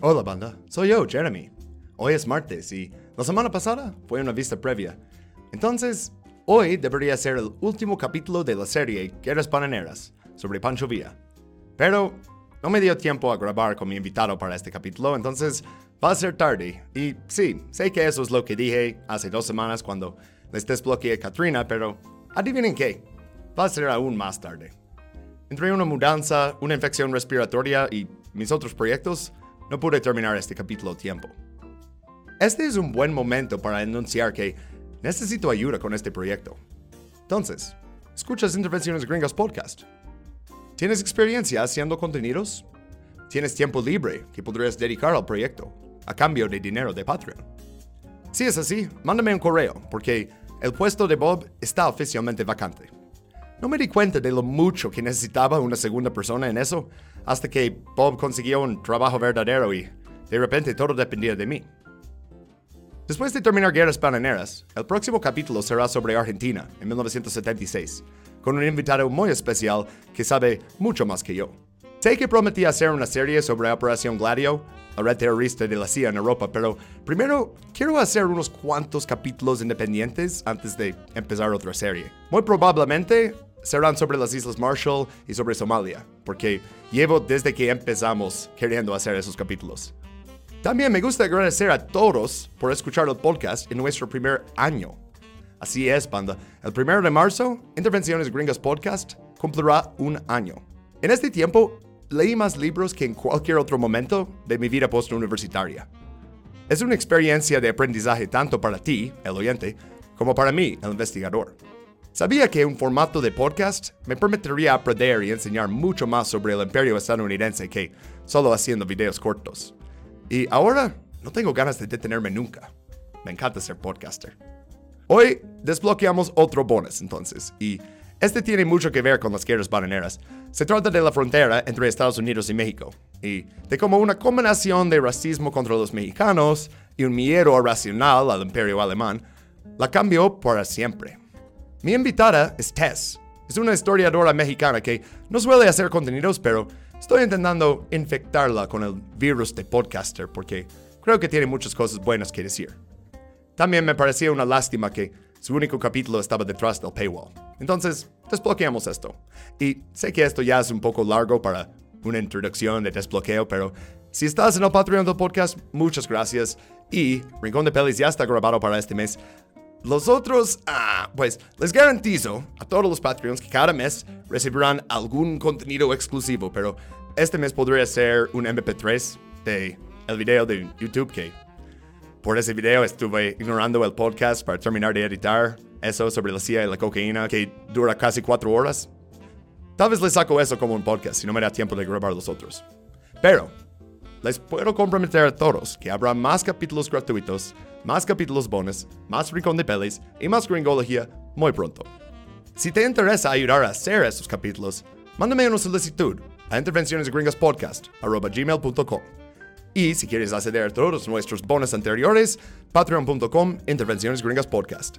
Hola banda, soy yo, Jeremy. Hoy es martes y la semana pasada fue una vista previa. Entonces, hoy debería ser el último capítulo de la serie Guerras Bananeras sobre Pancho Villa. Pero no me dio tiempo a grabar con mi invitado para este capítulo, entonces va a ser tarde. Y sí, sé que eso es lo que dije hace dos semanas cuando les desbloqueé a Katrina, pero adivinen qué, va a ser aún más tarde. Entre una mudanza, una infección respiratoria y mis otros proyectos, no pude terminar este capítulo a tiempo. Este es un buen momento para anunciar que necesito ayuda con este proyecto. Entonces, ¿escuchas Intervenciones Gringas Podcast? ¿Tienes experiencia haciendo contenidos? ¿Tienes tiempo libre que podrías dedicar al proyecto a cambio de dinero de Patreon? Si es así, mándame un correo porque el puesto de Bob está oficialmente vacante. No me di cuenta de lo mucho que necesitaba una segunda persona en eso hasta que Bob consiguió un trabajo verdadero y de repente todo dependía de mí. Después de terminar Guerras Bananeras, el próximo capítulo será sobre Argentina en 1976, con un invitado muy especial que sabe mucho más que yo. Sé que prometí hacer una serie sobre Operación Gladio, la red terrorista de la CIA en Europa, pero primero quiero hacer unos cuantos capítulos independientes antes de empezar otra serie. Muy probablemente serán sobre las Islas Marshall y sobre Somalia, porque llevo desde que empezamos queriendo hacer esos capítulos. También me gusta agradecer a todos por escuchar el podcast en nuestro primer año. Así es, banda. El primero de marzo, Intervenciones Gringas Podcast cumplirá un año. En este tiempo, leí más libros que en cualquier otro momento de mi vida postuniversitaria. Es una experiencia de aprendizaje tanto para ti, el oyente, como para mí, el investigador. Sabía que un formato de podcast me permitiría aprender y enseñar mucho más sobre el imperio estadounidense que solo haciendo videos cortos. Y ahora no tengo ganas de detenerme nunca. Me encanta ser podcaster. Hoy desbloqueamos otro bonus entonces, y este tiene mucho que ver con las guerras bananeras. Se trata de la frontera entre Estados Unidos y México, y de cómo una combinación de racismo contra los mexicanos y un miedo irracional al imperio alemán la cambió para siempre. Mi invitada es Tess. Es una historiadora mexicana que no suele hacer contenidos, pero estoy intentando infectarla con el virus de podcaster porque creo que tiene muchas cosas buenas que decir. También me parecía una lástima que su único capítulo estaba detrás del paywall. Entonces, desbloqueamos esto. Y sé que esto ya es un poco largo para una introducción de desbloqueo, pero si estás en el Patreon del podcast, muchas gracias. Y Rincón de Pelis ya está grabado para este mes. Los otros, ah, pues les garantizo a todos los Patreons que cada mes recibirán algún contenido exclusivo, pero este mes podría ser un MP3 de el video de YouTube que por ese video estuve ignorando el podcast para terminar de editar eso sobre la CIA y la cocaína que dura casi cuatro horas. Tal vez les saco eso como un podcast si no me da tiempo de grabar los otros. Pero les puedo comprometer a todos que habrá más capítulos gratuitos más capítulos bonus, más rincón de pelis y más gringología muy pronto. Si te interesa ayudar a hacer estos capítulos, mándame una solicitud a intervencionesgringaspodcast.gmail.com Y si quieres acceder a todos nuestros bonus anteriores, patreon.com Intervenciones Gringas Podcast.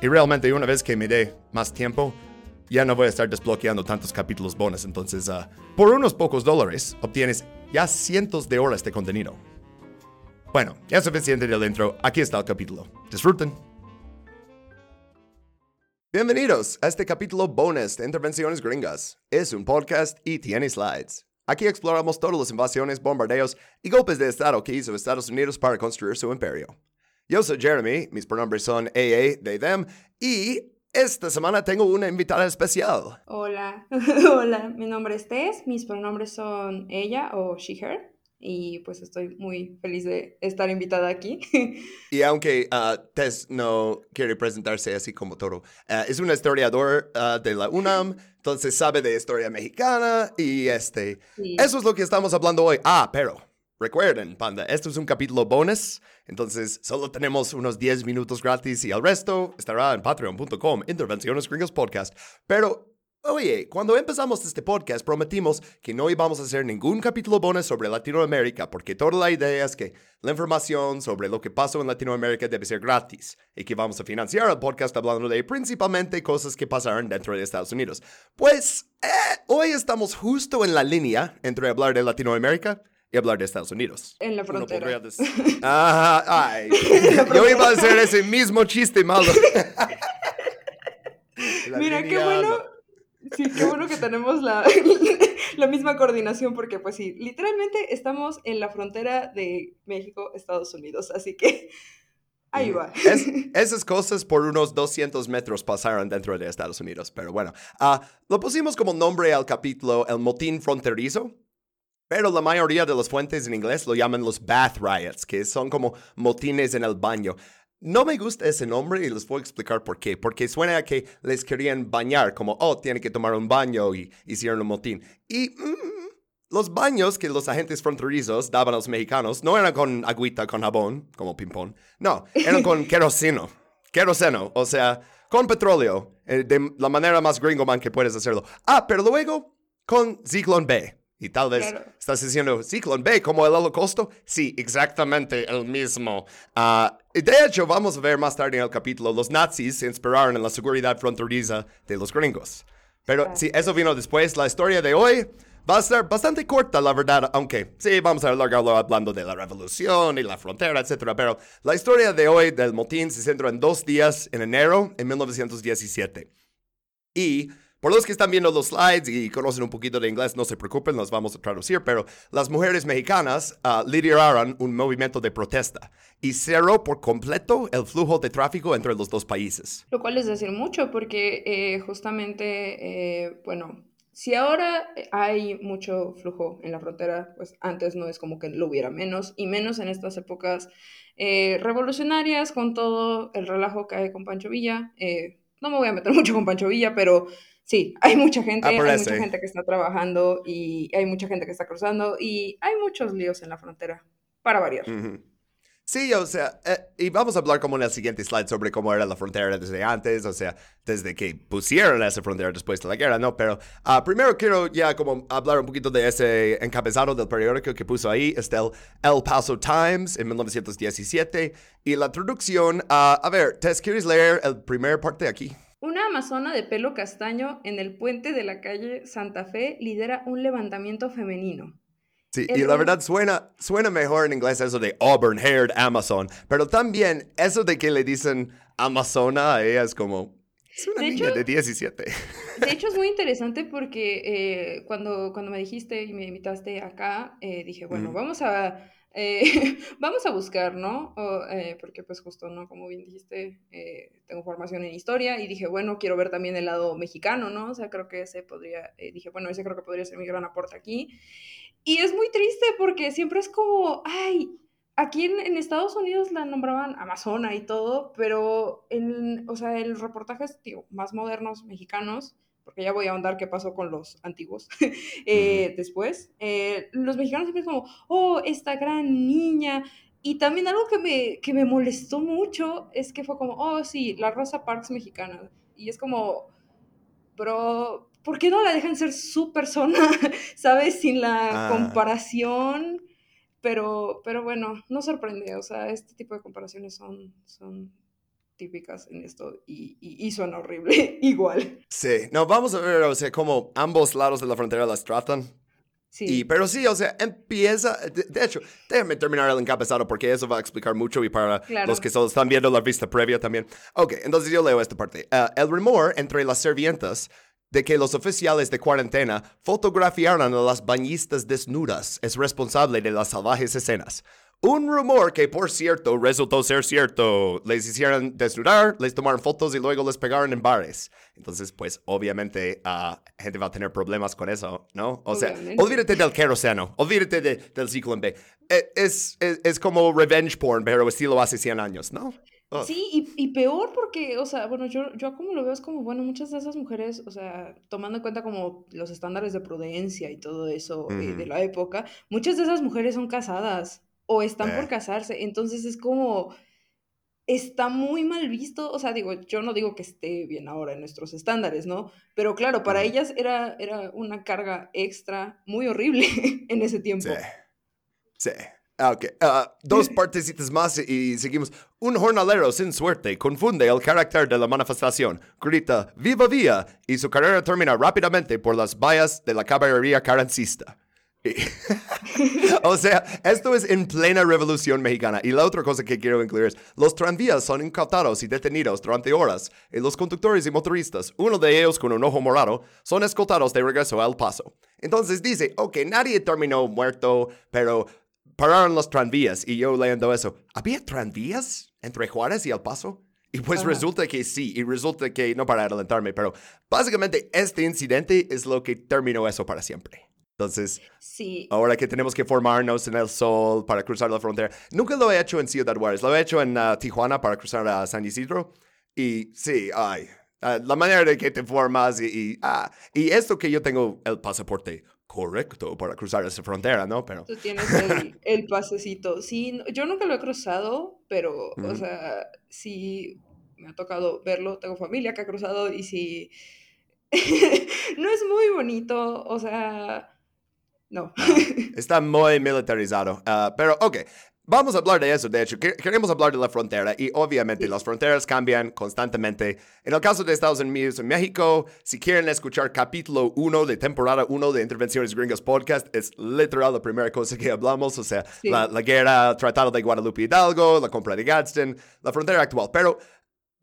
Y realmente una vez que me dé más tiempo, ya no voy a estar desbloqueando tantos capítulos bonus, entonces uh, por unos pocos dólares obtienes ya cientos de horas de contenido. Bueno, ya es suficiente del intro, aquí está el capítulo. Disfruten. Bienvenidos a este capítulo bonus de Intervenciones Gringas. Es un podcast y tiene slides. Aquí exploramos todas las invasiones, bombardeos y golpes de Estado que hizo Estados Unidos para construir su imperio. Yo soy Jeremy, mis pronombres son AA, they, them, y esta semana tengo una invitada especial. Hola, hola, mi nombre es Tess, mis pronombres son ella o she, her y pues estoy muy feliz de estar invitada aquí. y aunque uh, Tess no quiere presentarse así como todo, uh, es un historiador uh, de la UNAM, entonces sabe de historia mexicana y este, eso es lo que estamos hablando hoy. Ah, pero recuerden, panda, esto es un capítulo bonus, entonces solo tenemos unos 10 minutos gratis y el resto estará en patreon.com, Intervenciones Gringos Podcast. Pero Oye, cuando empezamos este podcast prometimos que no íbamos a hacer ningún capítulo bonus sobre Latinoamérica porque toda la idea es que la información sobre lo que pasó en Latinoamérica debe ser gratis y que vamos a financiar el podcast hablando de principalmente cosas que pasaron dentro de Estados Unidos. Pues eh, hoy estamos justo en la línea entre hablar de Latinoamérica y hablar de Estados Unidos. En la frontera. Ajá, ay. Yo iba a hacer ese mismo chiste malo. La Mira, qué bueno. Sí, qué bueno que tenemos la, la misma coordinación, porque pues sí, literalmente estamos en la frontera de México, Estados Unidos, así que ahí va. Es- esas cosas por unos 200 metros pasaron dentro de Estados Unidos, pero bueno. Ah, lo pusimos como nombre al capítulo El motín fronterizo, pero la mayoría de las fuentes en inglés lo llaman los bath riots, que son como motines en el baño. No me gusta ese nombre y les voy a explicar por qué. Porque suena a que les querían bañar, como, oh, tienen que tomar un baño y hicieron un motín. Y mm, los baños que los agentes fronterizos daban a los mexicanos no eran con agüita, con jabón, como ping-pong. No, eran con queroseno. Queroseno, o sea, con petróleo, eh, de la manera más gringoman que puedes hacerlo. Ah, pero luego con Zyklon B. Y tal vez Claro. estás diciendo, Zyklon B, como el holocausto. Sí, exactamente el mismo. Ah, y de hecho, vamos a ver más tarde en el capítulo, los nazis se inspiraron en la seguridad fronteriza de los gringos. Pero Claro. sí, eso vino después. La historia de hoy va a ser bastante corta, la verdad, aunque sí, vamos a alargarlo hablando de la revolución y la frontera, etc. Pero la historia de hoy del motín se centra en dos días en enero en 1917. Y por los que están viendo los slides y conocen un poquito de inglés, no se preocupen, los vamos a traducir, pero las mujeres mexicanas ah, lideraron un movimiento de protesta y cerró por completo el flujo de tráfico entre los dos países. Lo cual es decir mucho, porque eh, justamente, eh, bueno, si ahora hay mucho flujo en la frontera, pues antes no es como que lo hubiera menos, y menos en estas épocas eh, revolucionarias, con todo el relajo que hay con Pancho Villa. Eh, no me voy a meter mucho con Pancho Villa, pero sí, hay mucha gente, Ah, hay mucha gente que está trabajando y hay mucha gente que está cruzando y hay muchos líos en la frontera, para variar. Ujú. Sí, o sea, eh, y vamos a hablar como en el siguiente slide sobre cómo era la frontera desde antes, o sea, desde que pusieron esa frontera después de la guerra, ¿no? Pero ah, primero quiero ya como hablar un poquito de ese encabezado del periódico que puso ahí, es del El Paso Times en 1917, y la traducción, ah, a ver, Tess, ¿quieres leer el primer parte aquí? Una amazona de pelo castaño en el puente de la calle Santa Fe lidera un levantamiento femenino. Sí, El y la verdad suena, suena mejor en inglés eso de auburn haired Amazon, pero también eso de que le dicen Amazona a ella es como, es una De niña hecho- de 17. De hecho, es muy interesante porque eh, cuando, cuando me dijiste y me invitaste acá, eh, dije, bueno, Ujú. vamos a, eh, vamos a buscar, ¿no? O, eh, porque pues justo, ¿no? Como bien dijiste, eh, tengo formación en historia y dije, bueno, quiero ver también el lado mexicano, ¿no? O sea, creo que ese podría, dije, bueno, ese creo que podría ser mi gran aporte aquí. Y es muy triste porque siempre es como, ay, aquí en, en Estados Unidos la nombraban Amazona y todo, pero en, o sea, el reportajes, digo, más modernos mexicanos, porque ya voy a ahondar qué pasó con los antiguos eh, después, eh, los mexicanos siempre es como, oh, esta gran niña. Y también algo que me, que me molestó mucho es que fue como, oh, sí, la Rosa Parks mexicana. Y es como, bro, ¿por qué no la dejan ser su persona? ¿Sabes? Sin la Ah. comparación. Pero, pero bueno, no sorprende. O sea, este tipo de comparaciones son, son típicas en esto y, y, y horrible igual. Sí, no, vamos a ver, o sea, cómo ambos lados de la frontera las tratan. Sí. Y, pero sí, o sea, empieza, de, de hecho, déjame terminar el encabezado porque eso va a explicar mucho y para Claro. los que solo están viendo la vista previa también. Ok, entonces yo leo esta parte. Ah, el rumor entre las servientas de que los oficiales de cuarentena fotografiaron a las bañistas desnudas es responsable de las salvajes escenas. Un rumor que, por cierto, resultó ser cierto. Les hicieron desnudar, les tomaron fotos y luego les pegaron en bares. Entonces, pues, obviamente, ah, gente va a tener problemas con eso, ¿no? O sea, Obviamente. olvídate del queroseno, olvídate de- del ciclo en B. Eh, Es, es, es como revenge porn, pero estilo hace 100 años, ¿no? Ugh. Sí, y, y peor porque, o sea, bueno, yo, yo como lo veo es como, bueno, muchas de esas mujeres, o sea, tomando en cuenta como los estándares de prudencia y todo eso eh, de la época, muchas de esas mujeres son casadas o están por Eh. casarse, entonces es como, está muy mal visto, o sea, digo, yo no digo que esté bien ahora en nuestros estándares, ¿no? Pero claro, para ellas era, era una carga extra muy horrible en ese tiempo. Sí. Sí. Ah, ok. Ah, dos partecitas más y seguimos. Un jornalero sin suerte confunde el carácter de la manifestación, grita ¡Viva Vía! y su carrera termina rápidamente por las vallas de la caballería carrancista. o sea, esto es en plena revolución mexicana. Y la otra cosa que quiero incluir es, los tranvías son incautados y detenidos durante horas. Y los conductores y motoristas, uno de ellos con un ojo morado, son escoltados de regreso al paso. Entonces dice, ok, nadie terminó muerto, pero pararon los tranvías. Y yo leyendo eso, ¿había tranvías entre Juárez y El Paso? Y pues resulta que sí, y resulta que, no para adelantarme, pero básicamente este incidente es lo que terminó eso para siempre. Entonces, sí. ahora que tenemos que formarnos en el sol para cruzar la frontera, nunca lo he hecho en Ciudad Juárez, lo he hecho en uh, Tijuana para cruzar a San Isidro. Y sí, ay, uh, la manera de que te formas y, y, ah, y esto que yo tengo el pasaporte correcto para cruzar esa frontera, ¿no? Pero... Tú tienes el, el pasecito. Sí, yo nunca lo he cruzado, pero, o sea, sí me ha tocado verlo. Tengo familia que ha cruzado y sí. no es muy bonito, o sea. No. Está muy militarizado. Uh, pero, ok, Vamos a hablar de eso, de hecho. Queremos hablar de la frontera y obviamente las fronteras cambian constantemente. En el caso de Estados Unidos y México, si quieren escuchar capítulo 1 de temporada 1 de Intervenciones Gringas Podcast, es literal la primera cosa que hablamos, o sea, la, la, guerra, tratado de Guadalupe Hidalgo, la compra de Gadsden, la frontera actual. Pero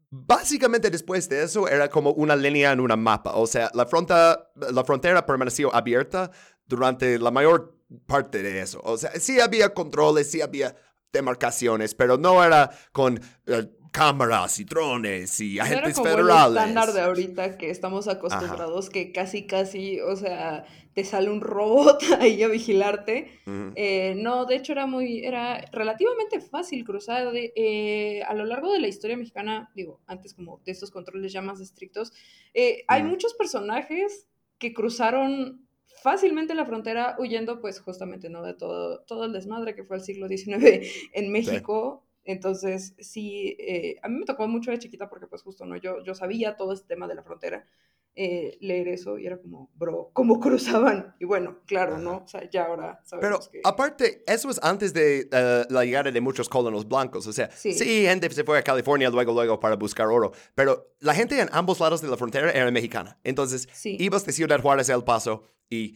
básicamente después de eso era como una línea en una mapa, o sea, la, fronta, la frontera permaneció abierta durante la mayor parte de eso. O sea, sí había controles, sí había demarcaciones, pero no era con eh, cámaras y drones y agentes no era como federales. El estándar de ahorita que estamos acostumbrados, que casi, casi, o sea, te sale un robot ahí a vigilarte. eh, no, de hecho era muy, era relativamente fácil cruzar. De, eh, a lo largo de la historia mexicana, digo, antes como de estos controles ya más estrictos, eh, hay muchos personajes que cruzaron fácilmente la frontera huyendo pues justamente no de todo, todo el desmadre que fue el siglo XIX en México. Sí. Entonces, sí, eh, a mí me tocó mucho de chiquita porque pues justo, ¿no? Yo, yo sabía todo este tema de la frontera, eh, leer eso y era como, bro, ¿cómo cruzaban? Y bueno, claro, ¿no? O sea, ya ahora sabemos Pero que... aparte, eso es antes de uh, la llegada de muchos colonos blancos, o sea, sí. sí, gente se fue a California luego, luego para buscar oro, pero la gente en ambos lados de la frontera era mexicana. Entonces, sí. ibas de Ciudad Juárez a El Paso y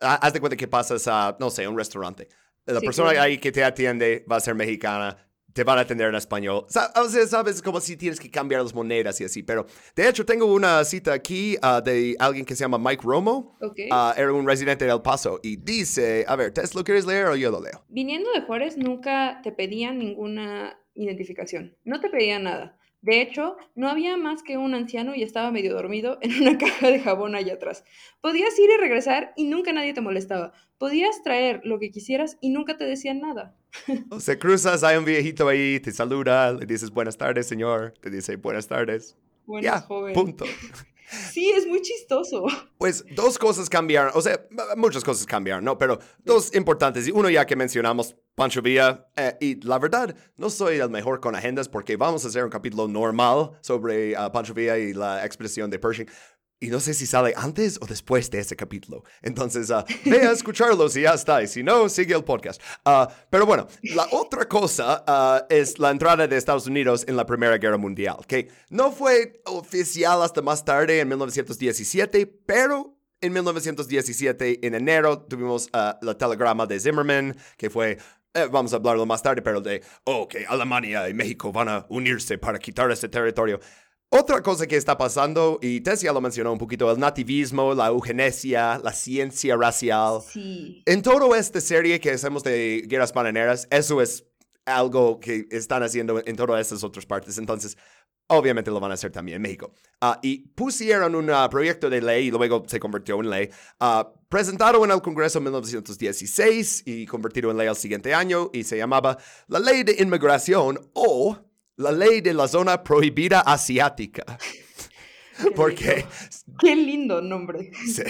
haz de cuenta que pasas a, no sé, un restaurante. La sí, persona claro. ahí que te atiende va a ser mexicana, te van a atender en español. O sea, sabes, como si tienes que cambiar las monedas y así. Pero, de hecho, tengo una cita aquí uh, de alguien que se llama Mike Romo. Okay. Uh, era un residente de El Paso. Y dice, a ver, ¿te lo quieres leer o yo lo leo? Viniendo de Juárez, nunca te pedían ninguna identificación. No te pedían nada. De hecho, no había más que un anciano y estaba medio dormido en una caja de jabón allá atrás. Podías ir y regresar y nunca nadie te molestaba. Podías traer lo que quisieras y nunca te decían nada. O sea, cruzas, hay un viejito ahí, te saluda, le dices buenas tardes, señor. Te dice buenas tardes. Buenas, ya, joven. Punto. Sí, es muy chistoso. Pues dos cosas cambiaron, o sea, muchas cosas cambiaron, ¿no? Pero dos importantes. Y uno ya que mencionamos, Pancho Villa. Eh, y la verdad, no soy el mejor con agendas porque vamos a hacer un capítulo normal sobre uh, Pancho Villa y la expresión de Pershing. Y no sé si sale antes o después de ese capítulo. Entonces, uh, ve a escucharlos y ya está. Y si no, sigue el podcast. Uh, pero bueno, la otra cosa uh, es la entrada de Estados Unidos en la Primera Guerra Mundial, que no fue oficial hasta más tarde, en 1917, pero en 1917, en enero, tuvimos la telegrama de Zimmerman, que fue eh, vamos a hablarlo más tarde, pero de, oh, que Alemania y México van a unirse para quitar ese territorio. Otra cosa que está pasando, y Tess ya lo mencionó un poquito, el nativismo, la eugenesia, la ciencia racial. Sí. En toda esta serie que hacemos de guerras bananeras, eso es algo que están haciendo en todas estas otras partes. Entonces, obviamente lo van a hacer también en México. Uh, y pusieron un uh, proyecto de ley y luego se convirtió en ley. Uh, presentado en el Congreso en 1916 y convertido en ley al siguiente año y se llamaba la Ley de Inmigración o la ley de la zona prohibida asiática. Porque... Qué lindo nombre. Sí.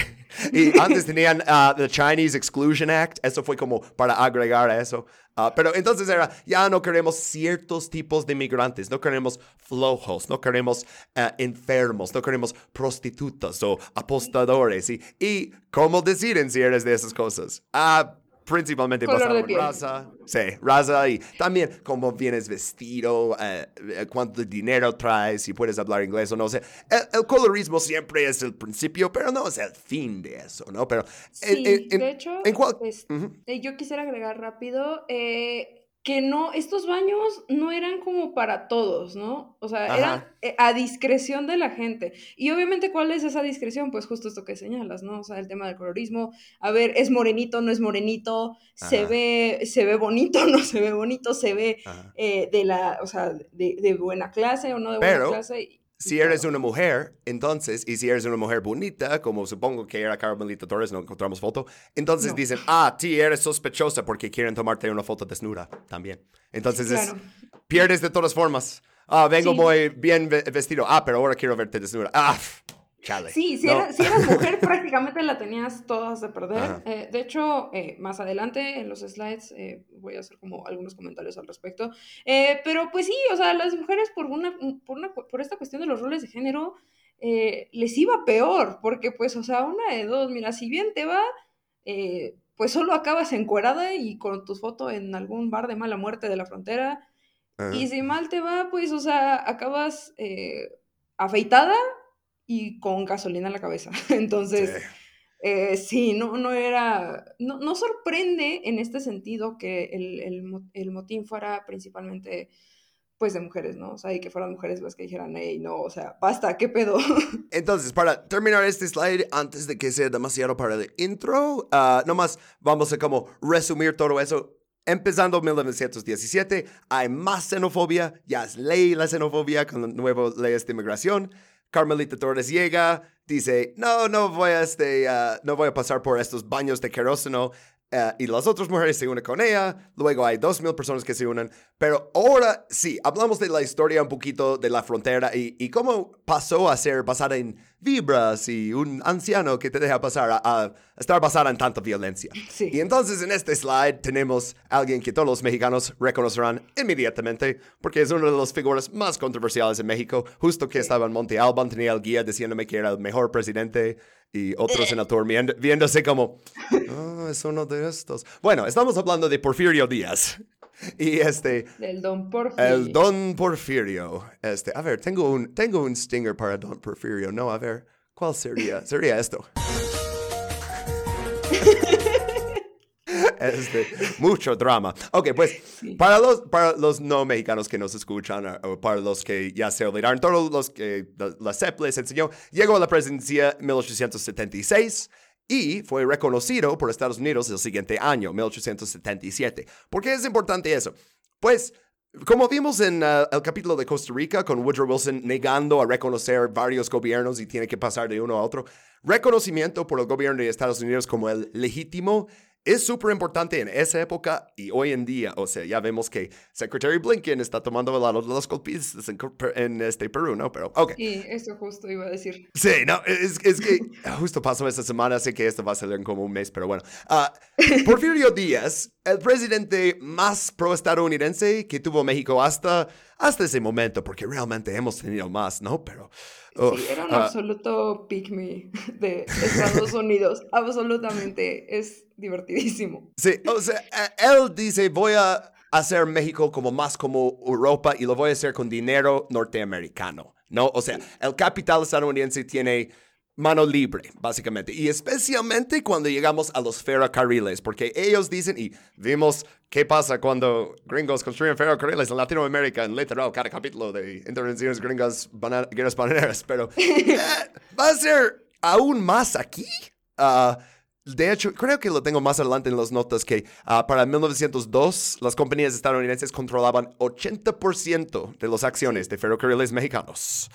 Y antes tenían uh, the Chinese Exclusion Act, eso fue como para agregar a eso. Uh, pero entonces era, ya no queremos ciertos tipos de migrantes, no queremos flojos, no queremos uh, enfermos, no queremos prostitutas o apostadores. Y, y ¿cómo deciden si eres de esas cosas? Ah, principalmente Color basado en raza. Sí, raza y también cómo vienes vestido, eh, eh, cuánto dinero traes, si puedes hablar inglés o no. O sea, el, el colorismo siempre es el principio, pero no es el fin de eso, ¿no? Pero en- Sí, en- en- de hecho, en cual- pues, Ujú. eh, yo quisiera agregar rápido eh, que no, estos baños no eran como para todos, ¿no? O sea, eran Ajá. eh, a discreción de la gente. Y obviamente, ¿cuál es esa discreción? Pues justo esto que señalas, ¿no? O sea, el tema del colorismo. A ver, ¿es morenito, no es morenito? ¿Se ve, se ve bonito, no se ve bonito? ¿Se ve eh, de la, o sea, de, de buena clase o no de buena Pero, clase? Si eres una mujer, entonces, y si eres una mujer bonita, como supongo que era Carmelita Torres, no encontramos foto, entonces No. dicen, ah, ti eres sospechosa porque quieren tomarte una foto desnuda también. Entonces es- pierdes de todas formas. Ah, vengo Sí. muy bien ve- vestido. Ah, pero ahora quiero verte desnuda. Ah, chale. Sí, si, No. eras, si eras mujer prácticamente la tenías todas de perder. Eh, de hecho, eh, más adelante en los slides eh, voy a hacer como algunos comentarios al respecto. Eh, pero pues sí, o sea, las mujeres por, una, por, una, por esta cuestión de los roles de género eh, les iba peor, porque pues, o sea, una de dos, mira, si bien te va, eh, pues solo acabas encuerada y con tu foto en algún bar de mala muerte de la frontera. Ajá. Y si mal te va, pues, o sea, acabas afeitada y con gasolina en la cabeza. Entonces, Sí. eh, sí, no, no era, no, no sorprende en este sentido que el, el el motín fuera principalmente, pues, de mujeres, ¿no? O sea, y que fueran mujeres las que dijeran, hey, no, o sea, basta, ¿qué pedo? Entonces, para terminar este slide, antes de que sea demasiado para el intro, ah, nomás vamos a como resumir todo eso. Empezando 1917, hay más xenofobia, ya es ley la xenofobia con las nuevas leyes de inmigración. Carmelita Torres llega, dice, no, no voy a, este, ah, no voy a pasar por estos baños de queróseno. Ah, y las otras mujeres se unen con ella, luego hay dos mil personas que se unen, pero ahora sí, hablamos de la historia un poquito de la frontera y, y cómo pasó a ser basada en vibras y un anciano que te deja pasar a, a estar basada en tanta violencia. Sí. Y entonces en este slide tenemos a alguien que todos los mexicanos reconocerán inmediatamente porque es una de las figuras más controversiales en México. Justo que Sí. estaba en Monte Alban tenía el guía diciéndome que era el mejor presidente y otro senador viendo- viéndose como, "Ah, es uno de estos. Bueno, estamos hablando de Porfirio Díaz. Y este, Del Don Porfi. el Don Porfirio. Este, a ver, tengo un, tengo un stinger para Don Porfirio. No, a ver, ¿cuál sería? Sería esto. Este, mucho drama. Ok, pues para los, para los no mexicanos que nos escuchan o, o para los que ya se olvidaron, todos los que la, la CEP les enseñó, llegó a la presidencia en 1876 y fue reconocido por Estados Unidos el siguiente año, 1877. ¿Por qué es importante eso? Pues como vimos en uh, el capítulo de Costa Rica con Woodrow Wilson negando a reconocer varios gobiernos y tiene que pasar de uno a otro, reconocimiento por el gobierno de Estados Unidos como el legítimo es súper importante en esa época y hoy en día. O sea, ya vemos que Secretary Blinken está tomando el lado de los golpistas en, en este Perú, ¿no? Pero, ok. Sí, eso justo iba a decir. Sí, no, es, es que justo pasó esta semana, sé que esto va a salir en como un mes, pero bueno. Ah, Porfirio Díaz, el presidente más pro-estadounidense que tuvo México hasta, hasta ese momento, porque realmente hemos tenido más, ¿no? Pero... Sí, era un ah, absoluto pick me de Estados Unidos. Absolutamente. Es divertidísimo. Sí, o sea, eh, él dice, voy a hacer México como más como Europa y lo voy a hacer con dinero norteamericano, ¿no? O sea, el capital estadounidense tiene mano libre, básicamente, y especialmente cuando llegamos a los ferrocarriles, porque ellos dicen, y vimos qué pasa cuando gringos construyen ferrocarriles en Latinoamérica, en literal, cada capítulo de intervenciones gringas, bana- guerras bananeras, pero eh, va a ser aún más aquí. Ah, de hecho, creo que lo tengo más adelante en las notas que ah, para 1902 las compañías estadounidenses controlaban 80% de las acciones de ferrocarriles mexicanos.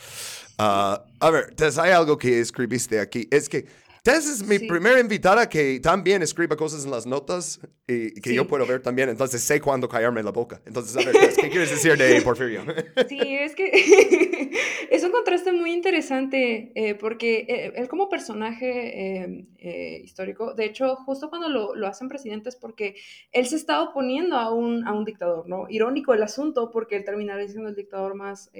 Ah, a ver, Tess, hay algo que escribiste aquí. Es que Tess es mi Sí. primera invitada que también escribe cosas en las notas y que yo puedo ver también, entonces sé cuándo callarme la boca. Entonces, a ver, Tess, ¿qué quieres decir de Porfirio? Sí, es que es un contraste muy interesante eh, porque eh, él como personaje eh, eh, histórico, de hecho, justo cuando lo, lo hacen presidente es porque él se está oponiendo a un, a un dictador, ¿no? Irónico el asunto porque él terminará siendo el dictador más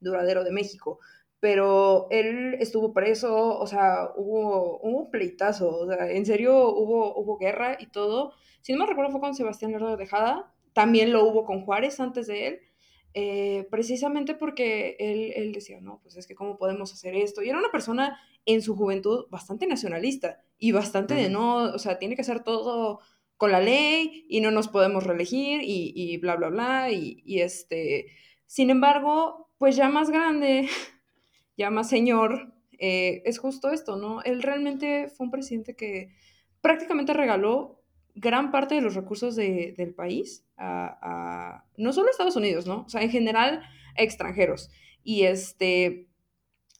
duradero de México. Pero él estuvo preso, o sea, hubo, un pleitazo, o sea, en serio hubo, hubo guerra y todo. Si no me recuerdo fue con Sebastián Lerdo de Tejada, también lo hubo con Juárez antes de él, eh, precisamente porque él, él, decía, no, pues es que cómo podemos hacer esto. Y era una persona en su juventud bastante nacionalista y bastante de no, o sea, tiene que hacer todo con la ley y no nos podemos reelegir y, y bla, bla, bla. Y, y este, sin embargo, pues ya más grande, llama señor, eh, es justo esto, ¿no? Él realmente fue un presidente que prácticamente regaló gran parte de los recursos del país a, no solo a Estados Unidos, ¿no? O sea, en general a extranjeros. Y este,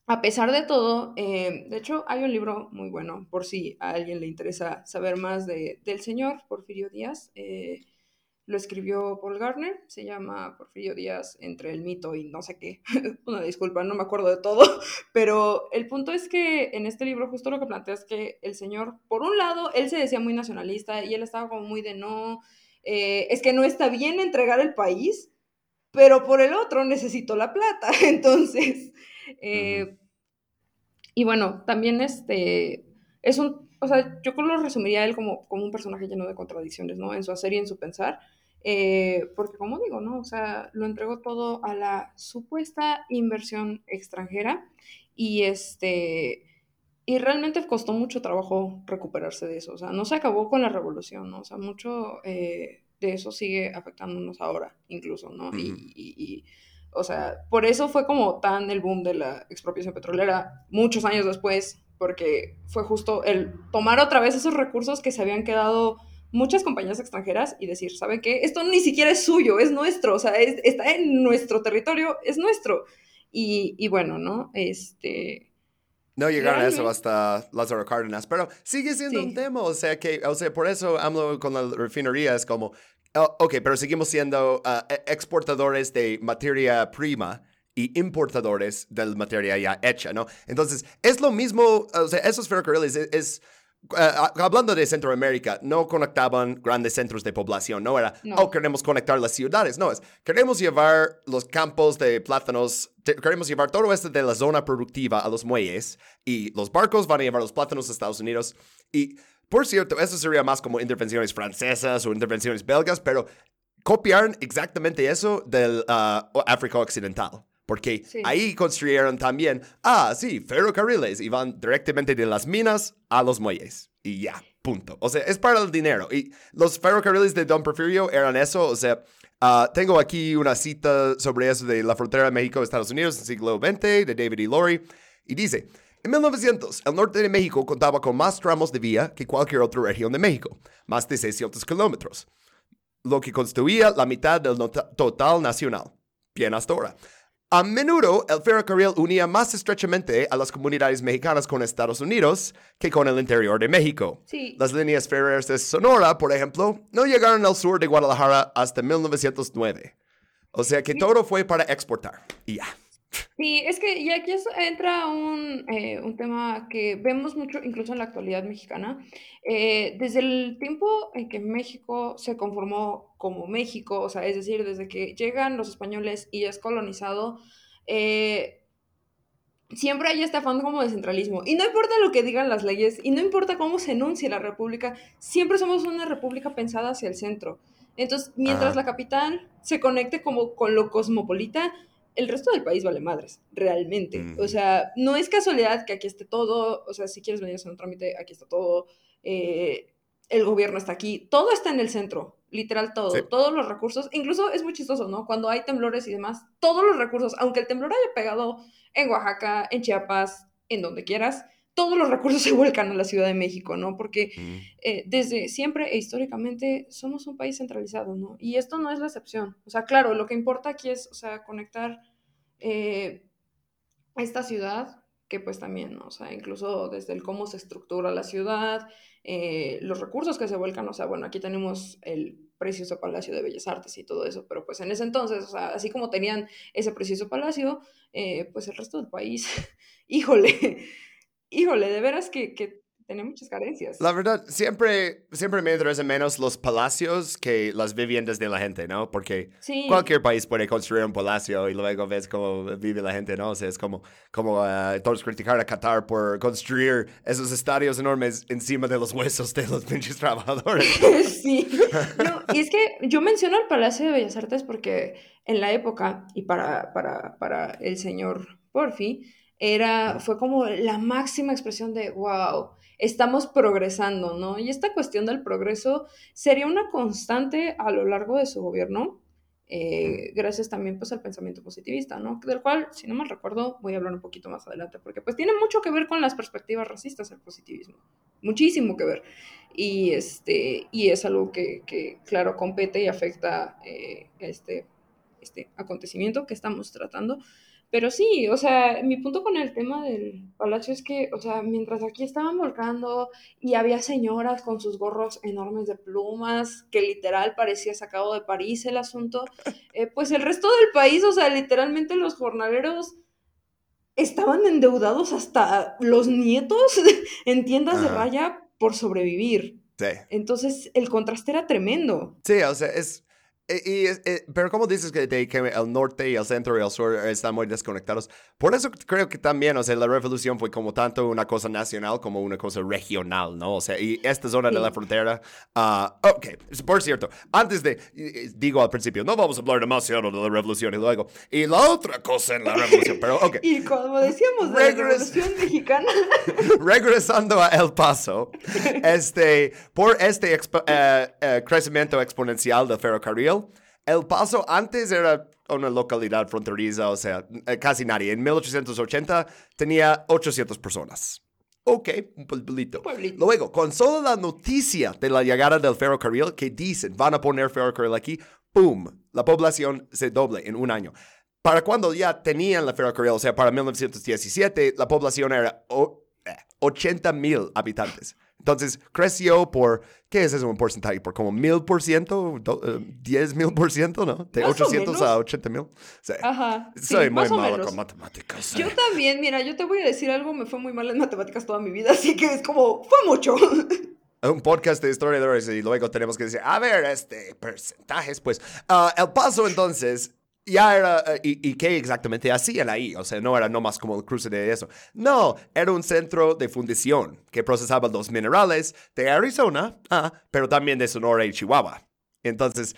a pesar de todo, eh, de hecho hay un libro muy bueno, por si a alguien le interesa saber más de, del señor Porfirio Díaz. Eh, lo escribió Paul Garner, se llama Porfirio Díaz entre el mito y no sé qué. Una disculpa, no me acuerdo de todo, pero el punto es que en este libro justo lo que plantea es que el señor, por un lado, él se decía muy nacionalista y él estaba como muy de no, eh, es que no está bien entregar el país, pero por el otro necesito la plata, entonces, eh, y bueno, también este, es un, o sea, yo lo resumiría a él como, como un personaje lleno de contradicciones, ¿no? En su hacer y en su pensar. Eh, porque como digo, ¿no? O sea, lo entregó todo a la supuesta inversión extranjera y este, y realmente costó mucho trabajo recuperarse de eso, o sea, no se acabó con la revolución, ¿no? O sea, mucho eh, de eso sigue afectándonos ahora, incluso, ¿no? y, o sea, por eso fue como tan el boom de la expropiación petrolera muchos años después, porque fue justo el tomar otra vez esos recursos que se habían quedado muchas compañías extranjeras y decir, ¿saben qué? Esto ni siquiera es suyo, es nuestro, o sea, está en nuestro territorio, es nuestro. Y, bueno, ¿no? Este... No llegaron a eso hasta Lázaro Cárdenas, pero sigue siendo un tema, o sea que, o sea, por eso hablo con la refinería, es como, oh, ok, pero seguimos siendo e, exportadores de materia prima y importadores de la materia ya hecha, ¿no? Entonces, es lo mismo, o sea, esos ferrocarriles es eh, hablando de Centroamérica, no conectaban grandes centros de población, no era, oh, queremos conectar las ciudades, no, es, queremos llevar los campos de plátanos, queremos llevar todo esto de la zona productiva a los muelles y los barcos van a llevar los plátanos a Estados Unidos. Y, por cierto, eso sería más como intervenciones francesas o intervenciones belgas, pero copiaron exactamente eso del uh, África Occidental porque ahí construyeron también, ah, sí, ferrocarriles y van directamente de las minas a los muelles y ya, punto. O sea, es para el dinero. Y los ferrocarriles de Don Porfirio eran eso, o sea, ah, tengo aquí una cita sobre eso de la frontera México-Estados Unidos en el siglo XX de David E. Laurie y dice, en 1900, el norte de México contaba con más tramos de vía que cualquier otra región de México, más de 600 kilómetros, lo que constituía la mitad del total nacional. Bien hasta ahora. A menudo, el ferrocarril unía más estrechamente a las comunidades mexicanas con Estados Unidos que con el interior de México. Las líneas férreas de Sonora, por ejemplo, no llegaron al sur de Guadalajara hasta 1909. O sea que todo fue para exportar. Y ya. Sí, es que ya aquí entra un, eh, un, tema que vemos mucho incluso en la actualidad mexicana. Eh, desde el tiempo en que México se conformó como México, o sea, es decir, desde que llegan los españoles y es colonizado, eh, siempre hay este afán como de centralismo. Y no importa lo que digan las leyes, y no importa cómo se enuncie la república, siempre somos una república pensada hacia el centro. Entonces, mientras la capital se conecte como con lo cosmopolita, el resto del país vale madres, realmente. O sea, no es casualidad que aquí esté todo, o sea, si quieres venir a hacer un trámite, aquí está todo, eh, el gobierno está aquí, todo está en el centro, literal todo, todos los recursos, incluso es muy chistoso, ¿no? Cuando hay temblores y demás, todos los recursos, aunque el temblor haya pegado en Oaxaca, en Chiapas, en donde quieras, todos los recursos se vuelcan a la Ciudad de México, ¿no? Porque eh, desde siempre e históricamente somos un país centralizado, ¿no? Y esto no es la excepción. O sea, claro, lo que importa aquí es, o sea, conectar eh, esta ciudad, que pues también, ¿no? o sea, incluso desde el cómo se estructura la ciudad, eh, los recursos que se vuelcan, o sea, bueno, aquí tenemos el precioso Palacio de Bellas Artes y todo eso, pero pues en ese entonces, o sea, así como tenían ese precioso palacio, pues el resto del país, híjole, híjole, de veras que, tenía muchas carencias. La verdad, siempre, siempre me interesan menos los palacios que las viviendas de la gente, ¿no? Porque Sí. cualquier país puede construir un palacio y luego ves cómo vive la gente, ¿no? O sea, es como, como eh, todos criticar a Qatar por construir esos estadios enormes encima de los huesos de los pinches trabajadores. Sí. No, y es que yo menciono el Palacio de Bellas Artes porque en la época, y para, para, para el señor Porfi, era, fue como la máxima expresión de, wow, estamos progresando, ¿no? Y esta cuestión del progreso sería una constante a lo largo de su gobierno, eh, gracias también pues al pensamiento positivista, ¿no? Del cual, si no mal recuerdo, voy a hablar un poquito más adelante, porque pues tiene mucho que ver con las perspectivas racistas el positivismo, muchísimo que ver. Y, este, y es algo que, que, claro, compete y afecta eh, este, este acontecimiento que estamos tratando. Pero sí, o sea, mi punto con el tema del palacio es que, o sea, mientras aquí estaban volcando y había señoras con sus gorros enormes de plumas, que literal parecía sacado de París el asunto, eh, pues el resto del país, o sea, literalmente los jornaleros estaban endeudados hasta los nietos en tiendas de raya por sobrevivir. Sí. Entonces, el contraste era tremendo. Sí, o sea, es... eh, Y, eh, pero como dices que, de que el norte y el centro y el sur están muy desconectados, por eso creo que también, o sea, la revolución fue como tanto una cosa nacional como una cosa regional, ¿no? O sea, y esta zona de la frontera, ah, ok, por cierto, antes de, digo al principio, no vamos a hablar demasiado de la revolución y luego, y la otra cosa en la revolución, pero ok, Y como decíamos de la Revolución Mexicana, regresando a El Paso, este, por este expo- eh, eh, crecimiento exponencial del ferrocarril, El Paso antes era una localidad fronteriza, o sea, eh, casi nadie. En 1880 tenía 800 personas. Ok, un pueblito. Pueblito. Luego, con solo la noticia de la llegada del ferrocarril, que dicen van a poner ferrocarril aquí, ¡boom! La población se doble en un año. Para cuando ya tenían la ferrocarril, o sea, para 1917, la población era o- eh, 80 mil habitantes. Entonces, creció por, ¿qué es eso un porcentaje? Por como mil por ciento, eh, 10 mil por ciento, ¿no? De Más o 800 a menos. 80 mil. Sí. ajá. sí, Soy muy malo con matemáticas. sí. Yo también, mira, yo te voy a decir algo, me fue muy mal en matemáticas toda mi vida, así que es como, fue mucho. un podcast de historiadores y luego tenemos que decir, a ver, este, porcentajes, pues, ah, El Paso entonces ya era, eh, y, qué exactamente hacían ahí? O sea, no era nomás como el cruce de eso. No, era un centro de fundición que procesaba los minerales de Arizona, ah, pero también de Sonora y Chihuahua. Entonces,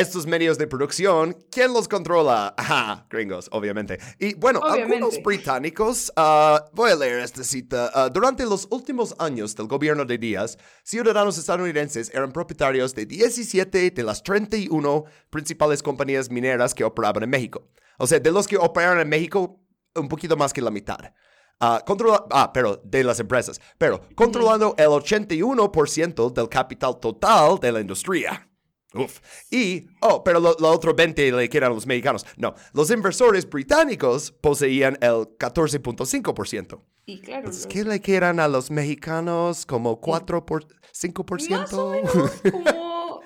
estos medios de producción, ¿quién los controla? Ajá, gringos, obviamente. Y bueno, algunos británicos, ah, voy a leer esta cita. ah, durante los últimos años del gobierno de Díaz, ciudadanos estadounidenses eran propietarios de 17 de las 31 principales compañías mineras que operaban en México. O sea, de los que operaban en México, un poquito más que la mitad. Ah, controla- ah, pero de las empresas, pero controlando el 81% del capital total de la industria. Uf. Y, oh, pero lo, lo otro 20 le quedan los mexicanos. No, los inversores británicos poseían el 14.5%. Y claro, Entonces, ¿qué le quedan a los mexicanos? ¿Como 4 por 5%? Más o menos como,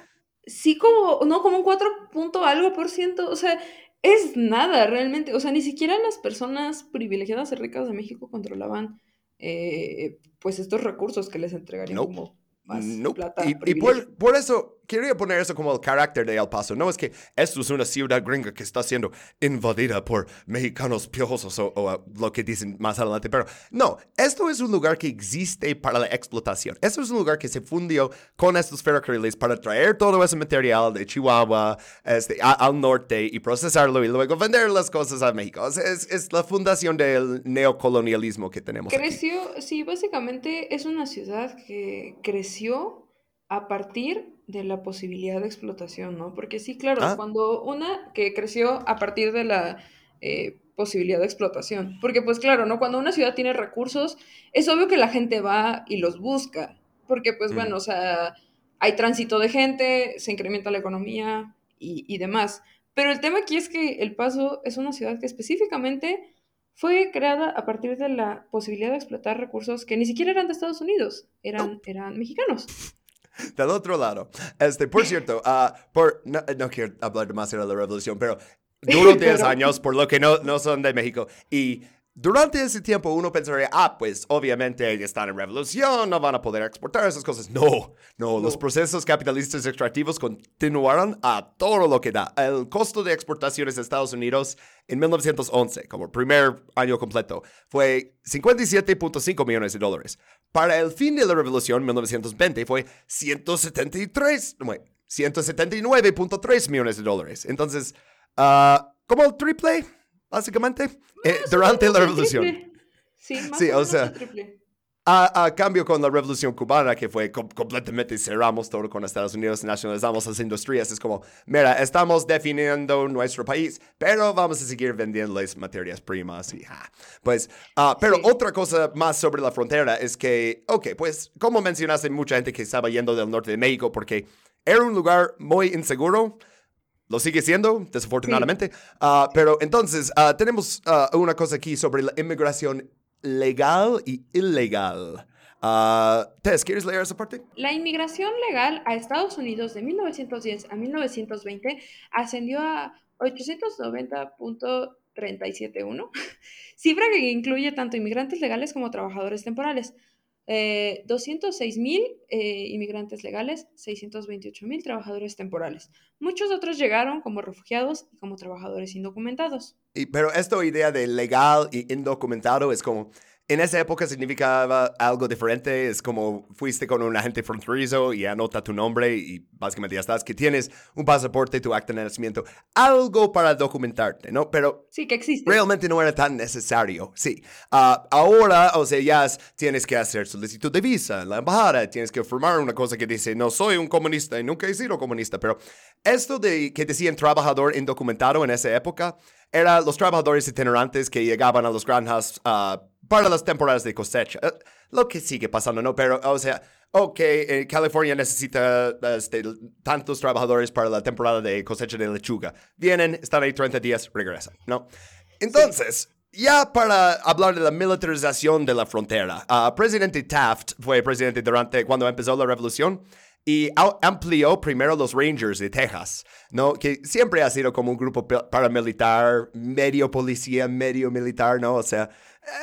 sí, como, no, como un 4 punto algo por ciento, o sea, es nada realmente, o sea, ni siquiera las personas privilegiadas y ricas de México controlaban, eh, pues, estos recursos que les entregarían Nope. como más Nope. plata. Y, y privilegio. por, por eso quería poner eso como el carácter de El Paso. No es que esto es una ciudad gringa que está siendo invadida por mexicanos piojosos o, o, uh, lo que dicen más adelante, pero no, esto es un lugar que existe para la explotación. Esto es un lugar que se fundió con estos ferrocarriles para traer todo ese material de Chihuahua este, a- al norte y procesarlo y luego vender las cosas a México. O sea, es, es la fundación del neocolonialismo que tenemos. aquí. Creció, sí, básicamente es una ciudad que creció a partir de la posibilidad de explotación, ¿no? Porque sí, claro, Ah. cuando una que creció a partir de la eh, posibilidad de explotación, porque pues claro, ¿no? Cuando una ciudad tiene recursos, es obvio que la gente va y los busca, porque pues Mm. bueno, o sea, hay tránsito de gente, se incrementa la economía y, y demás. Pero el tema aquí es que El Paso es una ciudad que específicamente fue creada a partir de la posibilidad de explotar recursos que ni siquiera eran de Estados Unidos, eran, eran mexicanos. Del otro lado, este, por cierto, ah, por, no, no quiero hablar demasiado de la revolución, pero duró 10 Pero- años, por lo que no, no son de México. Y durante ese tiempo uno pensaría, ah, pues obviamente están en revolución, no van a poder exportar esas cosas. No, no, los procesos capitalistas extractivos continuaron a todo lo que da. El costo de exportaciones a Estados Unidos en 1911, como primer año completo, fue 57.5 millones de dólares. Para el fin de la revolución, 1920, fue 173, 179.3 millones de dólares. Entonces, uh, como el triple básicamente, eh, durante la revolución. Sí, más sí o, sea, a, cambio con la revolución cubana, que fue completamente cerramos todo con Estados Unidos, nacionalizamos las industrias, es como, mira, estamos definiendo nuestro país, pero vamos a seguir vendiendo las materias primas y, pues, ah, pero otra cosa más sobre la frontera es que, ok, pues, como mencionaste, mucha gente que estaba yendo del norte de México porque era un lugar muy inseguro, lo sigue siendo, desafortunadamente. Ah, pero entonces, uh, tenemos uh, una cosa aquí sobre la inmigración legal y ilegal. Tess, ¿quieres leer esa parte? La inmigración legal a Estados Unidos de 1910 a 1920 ascendió a 890.371, cifra que incluye tanto inmigrantes legales como trabajadores temporales. 206 eh, mil eh, inmigrantes legales, 628 mil trabajadores temporales. Muchos otros llegaron como refugiados y como trabajadores indocumentados. Pero esta idea de legal y indocumentado es como en esa época significaba algo diferente. Es como fuiste con un agente fronterizo y anota tu nombre y básicamente ya estás, que tienes un pasaporte, tu acta de nacimiento, algo para documentarte, ¿no? Pero sí, que existe. Realmente no era tan necesario, sí. Ah, ahora, o sea, ya tienes que hacer solicitud de visa en la embajada, tienes que firmar una cosa que dice, no soy un comunista y nunca he sido comunista, pero esto de que decían trabajador indocumentado en esa época, eran los trabajadores itinerantes que llegaban a los granjas uh, para las temporadas de cosecha. Eh, lo que sigue pasando, ¿no? Pero, o sea, ok, eh, California necesita este, tantos trabajadores para la temporada de cosecha de lechuga. Vienen, están ahí 30 días, regresan, ¿no? Entonces, ya para hablar de la militarización de la frontera, uh, presidente Taft fue presidente durante cuando empezó la revolución y amplió primero los Rangers de Texas, ¿no? Que siempre ha sido como un grupo paramilitar, medio policía, medio militar, ¿no? O sea,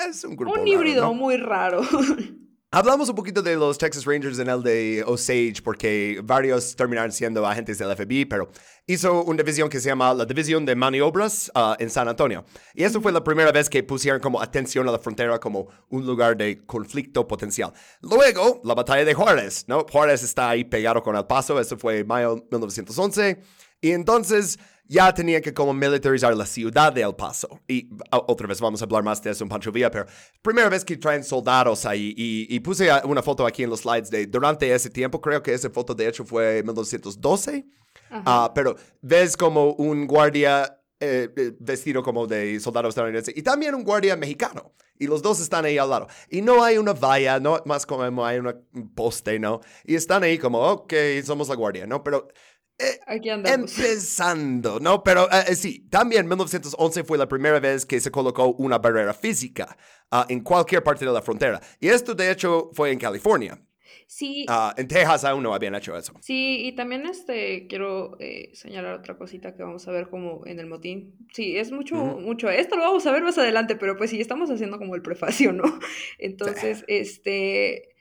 es un grupo. Un híbrido muy raro. Hablamos un poquito de los Texas Rangers en el de Osage porque varios terminaron siendo agentes del FBI, pero hizo una división que se llama la División de Maniobras uh, en San Antonio. Y eso fue la primera vez que pusieron como atención a la frontera como un lugar de conflicto potencial. Luego, la batalla de Juárez, ¿no? Juárez está ahí pegado con El Paso, eso fue mayo de 1911. Y entonces ya tenía que como militarizar la ciudad de El Paso. Y otra vez vamos a hablar más de eso en Pancho Villa, pero primera vez que traen soldados ahí y, puse una foto aquí en los slides de durante ese tiempo, creo que esa foto de hecho fue en 1912, ah, pero ves como un guardia eh, eh, vestido como de soldado estadounidense y también un guardia mexicano. Y los dos están ahí al lado. Y no hay una valla, no más como hay un poste, ¿no? Y están ahí como, ok, somos la guardia, ¿no? Pero eh, Aquí andamos. Empezando, ¿no? Pero eh, eh, sí, también 1911 fue la primera vez que se colocó una barrera física ah, en cualquier parte de la frontera. Y esto, de hecho, fue en California. Sí. Ah, en Texas aún no habían hecho eso. Sí, y también este, quiero señalar otra cosita que vamos a ver como en el motín. Sí, es mucho, mucho. Esto lo vamos a ver más adelante, pero pues sí, estamos haciendo como el prefacio, ¿no? Entonces, este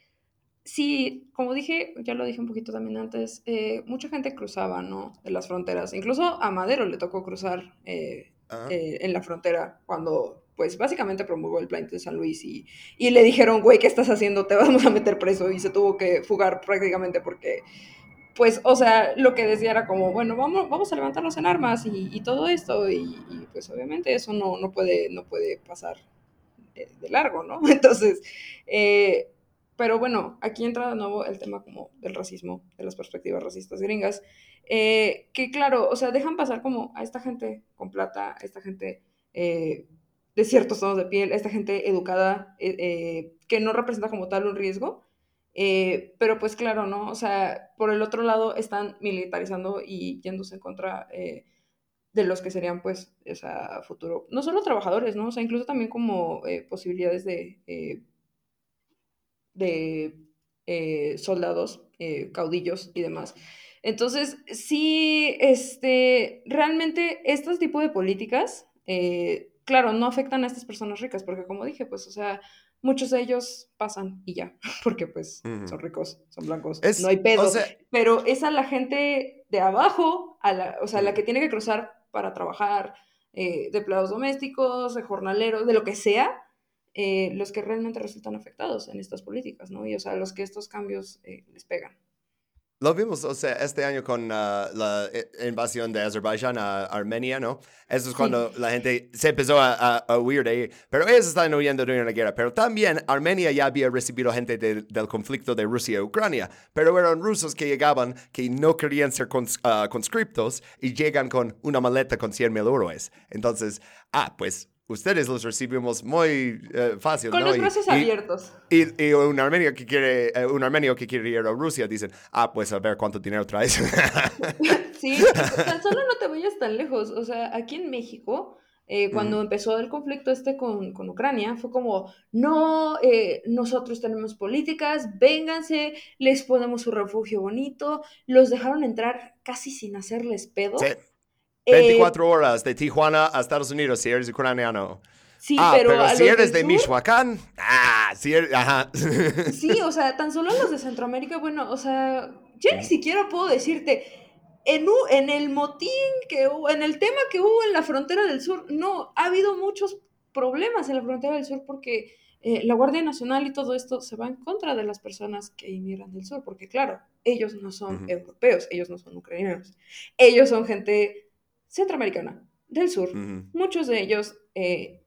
sí, como dije, ya lo dije un poquito también antes, eh, mucha gente cruzaba, ¿no? De las fronteras. Incluso a Madero le tocó cruzar eh, ah. eh, en la frontera cuando, pues, básicamente promulgó el plan de San Luis y, y le dijeron, güey, ¿qué estás haciendo? Te vamos a meter preso y se tuvo que fugar prácticamente porque pues, o sea, lo que decía era como, bueno, vamos, vamos a levantarnos en armas y, todo esto, y, pues obviamente eso no, no, puede, no puede pasar de, largo, ¿no? Entonces, eh, pero bueno, aquí entra de nuevo el tema como del racismo, de las perspectivas racistas gringas, eh, que claro, o sea, dejan pasar como a esta gente con plata, a esta gente eh, de ciertos tonos de piel, a esta gente educada, eh, que no representa como tal un riesgo, pero pues claro, ¿no? O sea, por el otro lado están militarizando y yéndose en contra de los que serían pues, esa futuro, no solo trabajadores, ¿no? O sea, incluso también como posibilidades de de eh, soldados, eh, caudillos y demás. Entonces, sí, este, realmente este tipo de políticas, eh, claro, no afectan a estas personas ricas, porque como dije, pues, o sea, muchos de ellos pasan y ya, porque pues son ricos, son blancos, no hay pedo. pero es a la gente de abajo, a la, o sea, la que tiene que cruzar para trabajar, eh, de empleados domésticos, de jornaleros, de lo que sea, eh, los que realmente resultan afectados en estas políticas, ¿no? Y o sea, los que estos cambios eh, les pegan. Lo vimos, o sea, este año con ah, la eh, invasión de Azerbaiyán a Armenia, ¿no? Eso es cuando la gente se empezó a, huir de ahí. Pero ellos están huyendo de una guerra. Pero también Armenia ya había recibido gente del conflicto de Rusia y Ucrania. Pero eran rusos que llegaban que no querían ser ah, conscriptos y llegan con una maleta con 100 mil euros. Entonces, ah, pues ustedes los recibimos muy eh, fácil. Con los brazos abiertos. Y, un, armenio que quiere, eh, un armenio que quiere ir a Rusia dicen, ah, pues a ver cuánto dinero traes. sí, tan solo no te vayas tan lejos. O sea, aquí en México, eh, cuando empezó el conflicto este con, con Ucrania, fue como, no, nosotros tenemos políticas, vénganse, les ponemos su refugio bonito, los dejaron entrar casi sin hacerles pedo. 24 eh, horas de Tijuana a Estados Unidos si eres ucraniano. Sí, ah, pero, si eres de Michoacán, ah, si eres, ajá. Sí, o sea, tan solo los de Centroamérica, bueno, o sea, ya ni siquiera puedo decirte, en, en el motín que hubo, en el tema que hubo en la frontera del sur, no, ha habido muchos problemas en la frontera del sur porque eh, la Guardia Nacional y todo esto se va en contra de las personas que inmigran del sur, porque claro, ellos no son europeos, ellos no son ucranianos, ellos son gente centroamericana, del sur. Muchos de ellos eh,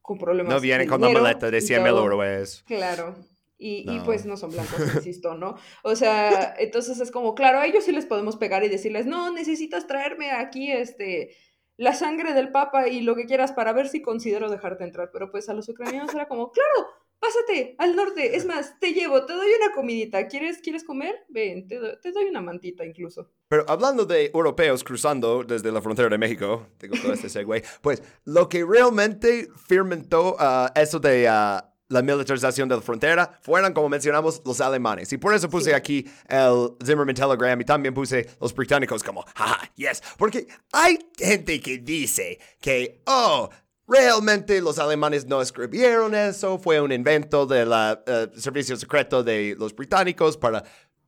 con problemas. No vienen con la maleta de 100 mil euros. Claro. Y, y, pues no son blancos, insisto, ¿no? O sea, entonces es como, claro, a ellos sí les podemos pegar y decirles, no, necesitas traerme aquí este la sangre del papa y lo que quieras para ver si considero dejarte entrar. Pero pues a los ucranianos era como, claro, pásate al norte, es más, te llevo, te doy una comidita, ¿quieres, ¿quieres comer? Ven, te, doy una mantita incluso. Pero hablando de europeos cruzando desde la frontera de México, tengo todo este segue, pues lo que realmente firmentó uh, eso de... Uh, la militarización de la frontera fueran, como mencionamos, los alemanes. Y por eso puse aquí el Zimmerman Telegram y también puse los británicos como, jaja, yes. Porque hay gente que dice que, oh, Realmente los alemanes no escribieron eso, fue un invento del eh, servicio secreto de los británicos para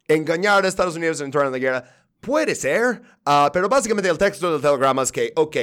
engañar a Estados Unidos en entrar en la guerra. Puede ser, ah, pero básicamente el texto del telegrama es que, ok,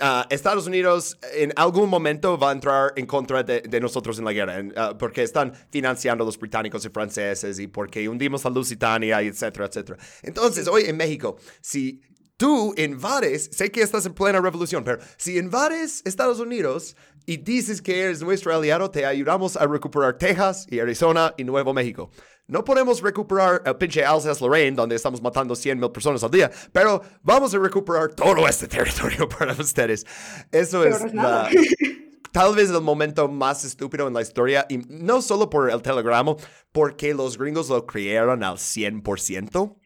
ah, Estados Unidos en algún momento va a entrar en contra de, nosotros en la guerra, ah, porque están financiando a los británicos y franceses y porque hundimos a Lusitania, etcétera, etcétera. Entonces, hoy en México, si tú invades, sé que estás en plena revolución, pero si invades Estados Unidos y dices que eres nuestro aliado, te ayudamos a recuperar Texas y Arizona y Nuevo México. No podemos recuperar el pinche Alsace-Lorraine, donde estamos matando 100 mil personas al día, pero vamos a recuperar todo este territorio para ustedes. Eso es tal vez el momento más estúpido en la historia, y no solo por el telegrama, porque los gringos lo creyeron al 100%.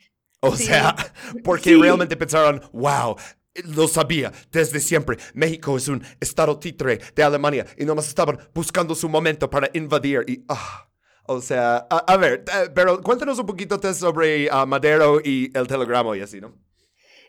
O sea, porque realmente pensaron, wow, lo sabía desde siempre. México es un estado títere de Alemania y nomás estaban buscando su momento para invadir y... Ah, o sea, a, ver, eh, pero cuéntanos un poquito sobre uh, Madero y el telegrama y así, ¿no?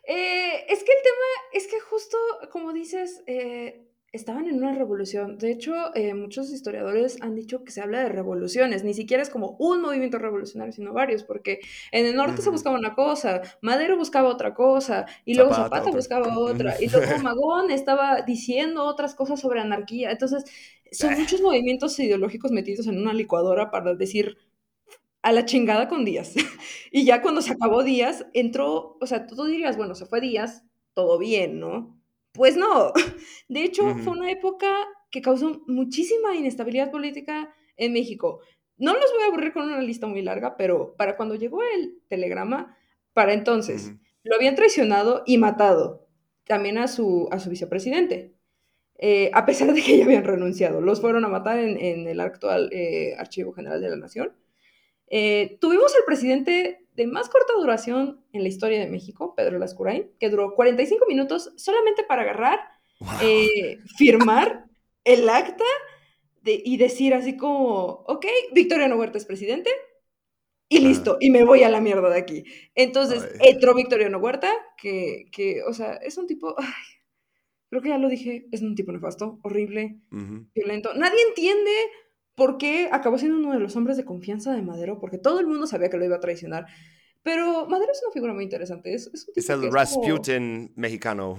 Eh, es que el tema es que justo, como dices, eh, estaban en una revolución. De hecho, eh, muchos historiadores han dicho que se habla de revoluciones. Ni siquiera es como un movimiento revolucionario, sino varios, porque en el norte se buscaba una cosa, Madero buscaba otra cosa, y luego Zapata, buscaba otra, y luego Magón estaba diciendo otras cosas sobre anarquía. Entonces, son muchos movimientos ideológicos metidos en una licuadora para decir a la chingada con Díaz. y ya cuando se acabó Díaz, entró, o sea, tú dirías, bueno, se fue Díaz, todo bien, ¿no? Pues no. De hecho, fue una época que causó muchísima inestabilidad política en México. No los voy a aburrir con una lista muy larga, pero para cuando llegó el telegrama, para entonces, lo habían traicionado y matado también a su, a su vicepresidente. Eh, a pesar de que ya habían renunciado, los fueron a matar en, el actual eh, Archivo General de la Nación. Eh, tuvimos al presidente de más corta duración en la historia de México, Pedro Lascurain, que duró 45 minutos solamente para agarrar, firmar el acta y decir así como, ok, Victoriano Huerta es presidente, y listo, y me voy a la mierda de aquí. Entonces, entró Victoriano Huerta, que, que, o sea, es un tipo, creo que ya lo dije, es un tipo nefasto, horrible, violento. Nadie entiende por qué acabó siendo uno de los hombres de confianza de Madero, porque todo el mundo sabía que lo iba a traicionar. Pero Madero es una figura muy interesante. Es, es, el Rasputin mexicano.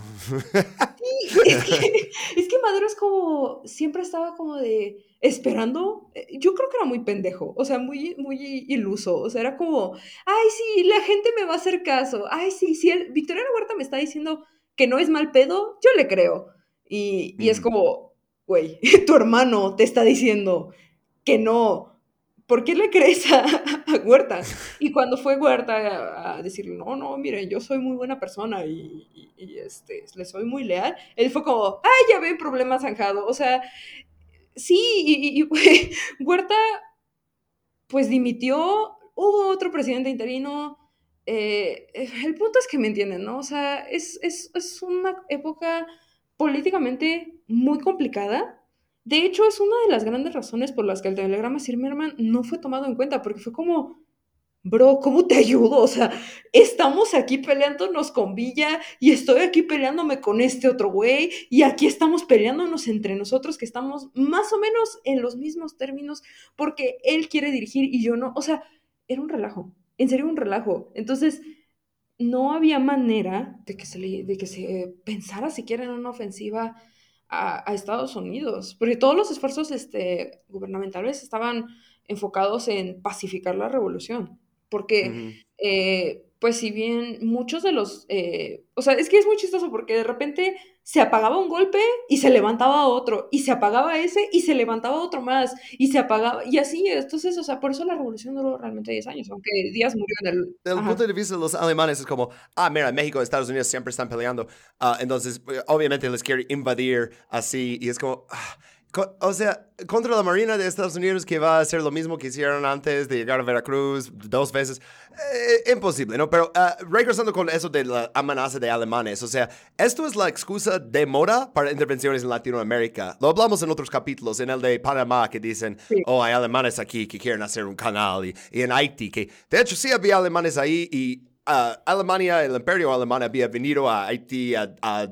Sí, es que, es que Madero es como, siempre estaba como de esperando. Eh, yo creo que era muy pendejo, o sea, muy, muy iluso. O sea, era como, ay, sí, la gente me va a hacer caso. Ay, sí, si el, Victoriano Huerta me está diciendo que no es mal pedo, yo le creo. Y, y es mm. como, güey, tu hermano te está diciendo que no ¿por qué le crees a, Huerta? Y cuando fue Huerta a, decirle, no, no, miren, yo soy muy buena persona y, este, le soy muy leal, él fue como, ay, ya ve, problema zanjado. O sea, sí, y, Huerta, pues dimitió, hubo otro presidente interino. Eh, el punto es que me entienden, ¿no? O sea, es, es, es una época políticamente muy complicada de hecho, es una de las grandes razones por las que el telegrama Zimmerman no fue tomado en cuenta, porque fue como, bro, ¿cómo te ayudo? O sea, estamos aquí peleándonos con Villa y estoy aquí peleándome con este otro güey y aquí estamos peleándonos entre nosotros que estamos más o menos en los mismos términos porque él quiere dirigir y yo no. O sea, era un relajo, en serio un relajo. Entonces, no había manera de que se, de que se pensara siquiera en una ofensiva a, Estados Unidos, porque todos los esfuerzos este, gubernamentales estaban enfocados en pacificar la revolución, porque, eh, pues si bien muchos de los, eh, o sea, es que es muy chistoso porque de repente se apagaba un golpe y se levantaba otro, y se apagaba ese y se levantaba otro más, y se apagaba, y así, entonces, o sea, por eso la revolución duró realmente 10 años, aunque Díaz murió en el... Desde el punto de vista de los alemanes es como, ah, mira, México y Estados Unidos siempre están peleando, uh, entonces, obviamente les quiere invadir así, y es como... Ah, o sea, contra la Marina de Estados Unidos que va a hacer lo mismo que hicieron antes de llegar a Veracruz dos veces. Eh, imposible, ¿no? Pero uh, regresando con eso de la amenaza de alemanes, o sea, esto es la excusa de moda para intervenciones en Latinoamérica. Lo hablamos en otros capítulos, en el de Panamá, que dicen, oh, hay alemanes aquí que quieren hacer un canal, y, en Haití, que de hecho sí había alemanes ahí y uh, Alemania, el imperio alemán había venido a Haití a, a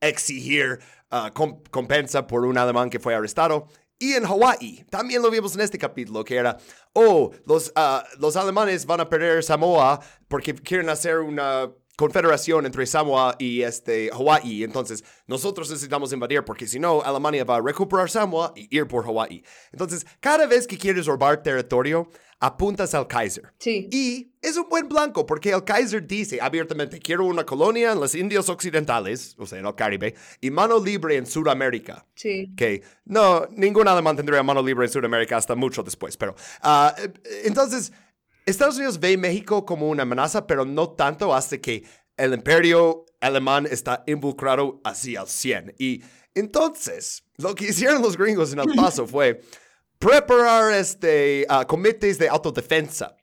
exigir uh, compensa por un alemán que fue arrestado. Y en Hawái, también lo vimos en este capítulo, que era, oh, los, uh, los alemanes van a perder Samoa porque quieren hacer una confederación entre Samoa y este, Hawái. Entonces, nosotros necesitamos invadir porque si no, Alemania va a recuperar Samoa y ir por Hawái. Entonces, cada vez que quieres robar territorio, apuntas al Kaiser. Sí. Y es un buen blanco porque el Kaiser dice abiertamente, quiero una colonia en las Indias Occidentales, o sea, en el Caribe, y mano libre en Sudamérica. Sí. Que no, ningún alemán tendría mano libre en Sudamérica hasta mucho después, pero... Uh, entonces, Estados Unidos ve México como una amenaza, pero no tanto hasta que el imperio alemán está involucrado así al 100. Y entonces, lo que hicieron los gringos en El Paso fue preparar este, uh, comités de autodefensa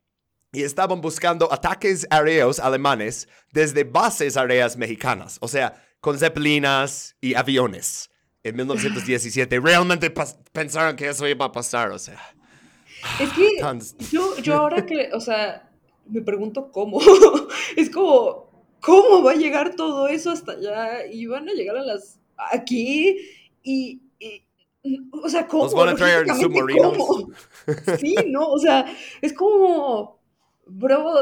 y estaban buscando ataques aéreos alemanes desde bases aéreas mexicanas, o sea, con zeppelinas y aviones. En 1917 realmente pensaron que eso iba a pasar, o sea. Es que yo, yo ahora que, o sea, me pregunto cómo. es como, ¿cómo va a llegar todo eso hasta allá? Y van a llegar a las, aquí y o sea, ¿cómo? Nos van a traer submarinos. Sí, no, o sea, es como, bro,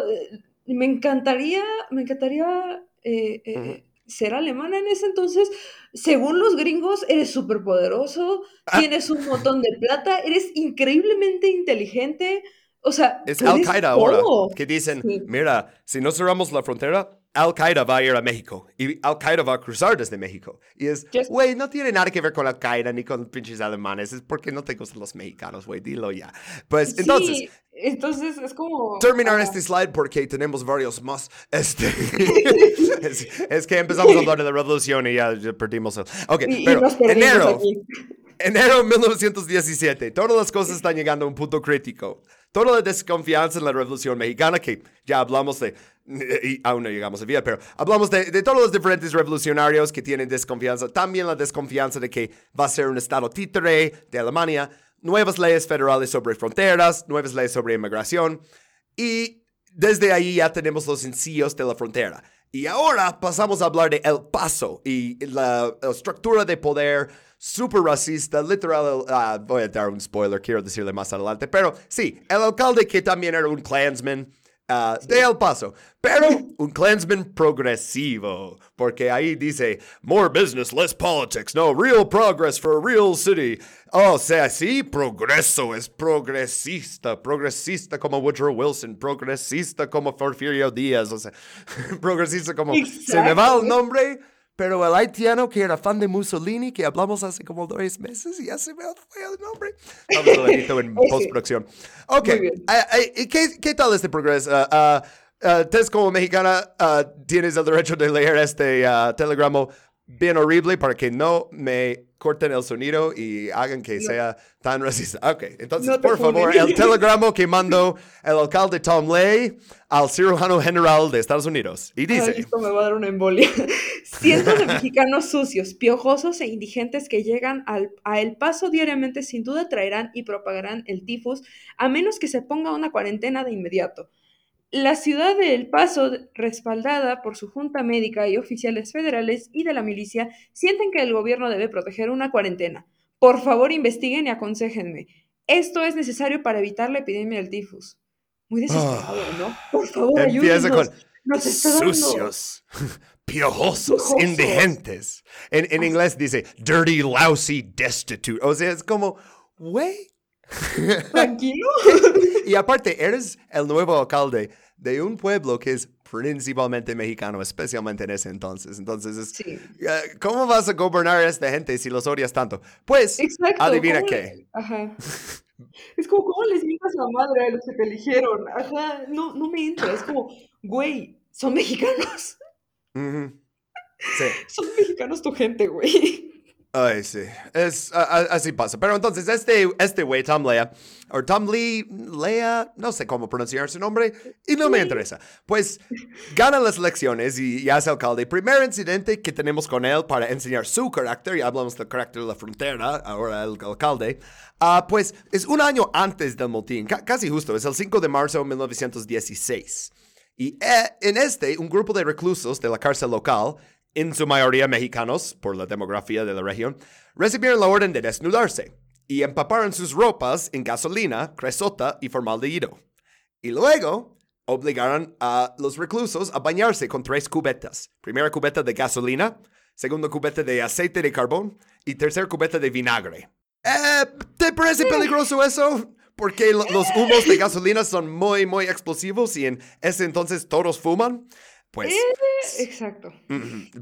me encantaría, me encantaría eh, eh, ser alemana en ese entonces. Según los gringos, eres súper poderoso, ah. tienes un montón de plata, eres increíblemente inteligente. O sea, es Al Qaeda ahora que dicen, mira, si no cerramos la frontera, Al Qaeda va a ir a México y Al Qaeda va a cruzar desde México. Y es, güey, no tiene nada que ver con Al Qaeda ni con pinches alemanes, es porque no te gustan los mexicanos, güey, dilo ya. Pues entonces. Entonces es como. Terminar este slide porque tenemos varios más. Este, es, que empezamos a hablar de la revolución y ya, perdimos. El, ok, pero enero. Enero de 1917. Todas las cosas están llegando a un punto crítico. Toda la desconfianza en la Revolución Mexicana, que ya hablamos de, y aún no llegamos a vida, pero hablamos de, de, todos los diferentes revolucionarios que tienen desconfianza. También la desconfianza de que va a ser un estado títere de Alemania. Nuevas leyes federales sobre fronteras, nuevas leyes sobre inmigración. Y desde ahí ya tenemos los sencillos de la frontera. Y ahora pasamos a hablar de El Paso y la, estructura de poder super racista, literal, ah, voy a dar un spoiler, quiero decirle más adelante, pero sí, el alcalde que también era un clansman, Ah, de El Paso, pero un Klansman progresivo, porque ahí dice more business, less politics, no, real progress for a real city. Oh, o sea, sí, progreso es progresista, progresista como Woodrow Wilson, progresista como Porfirio Díaz, o sea, progresista como se me va el nombre, pero el haitiano que era fan de Mussolini, que hablamos hace como dos meses, y ya se me fue el nombre. Vamos a verlo en postproducción. Ok, ¿qué, ¿qué, tal este progreso? Uh, uh, como mexicana, tienes el derecho de leer este telegrama bien horrible para que no me corten el sonido y hagan que sea tan racista. Ok, entonces, por favor, el telegrama que mandó el alcalde Tom Lay al cirujano general de Estados Unidos. Y dice... esto me va a dar una embolia. Cientos de mexicanos sucios, piojosos e indigentes que llegan al, a El Paso diariamente sin duda traerán y propagarán el tifus, a menos que se ponga una cuarentena de inmediato. La ciudad de El Paso, respaldada por su junta médica y oficiales federales y de la milicia, sienten que el gobierno debe proteger una cuarentena. Por favor, investiguen y aconsejenme. Esto es necesario para evitar la epidemia del tifus. Muy desesperado, ¿no? Ah, por favor, ayúdenos. Nos sucios, piojosos, indigentes. En, en inglés dice dirty, lousy, destitute. O sea, es como, güey, Tranquilo. y aparte, eres el nuevo alcalde de un pueblo que es principalmente mexicano, especialmente en ese entonces. Entonces, eh, ¿cómo vas a gobernar a esta gente si los odias tanto? Pues, adivina qué. Ajá. Es como, ¿cómo les mientas la madre a los que te eligieron? Ajá, no, no me entra. Es como, güey, son mexicanos. Sí. Son mexicanos tu gente, güey. Ay, sí, es, así pasa. Pero entonces, este, este güey, Tom Lea, o Tom Lee, Lea, no sé cómo pronunciar su nombre, y no me interesa. Pues gana las elecciones y ya es alcalde. Primer incidente que tenemos con él para enseñar su carácter, y hablamos del carácter de la frontera, ahora el alcalde, uh, pues es un año antes del motín, casi justo, es el 5 de marzo de 1916. Y eh, en este, un grupo de reclusos de la cárcel local en su mayoría mexicanos, por la demografía de la región, recibieron la orden de desnudarse y empaparon sus ropas en gasolina, cresota y formaldehído. Y luego obligaron a los reclusos a bañarse con tres cubetas. Primera cubeta de gasolina, segunda cubeta de aceite de carbón y tercera cubeta de vinagre. Eh, ¿Te parece peligroso eso? Porque los humos de gasolina son muy, muy explosivos y en ese entonces todos fuman. Pues. Eh, exacto.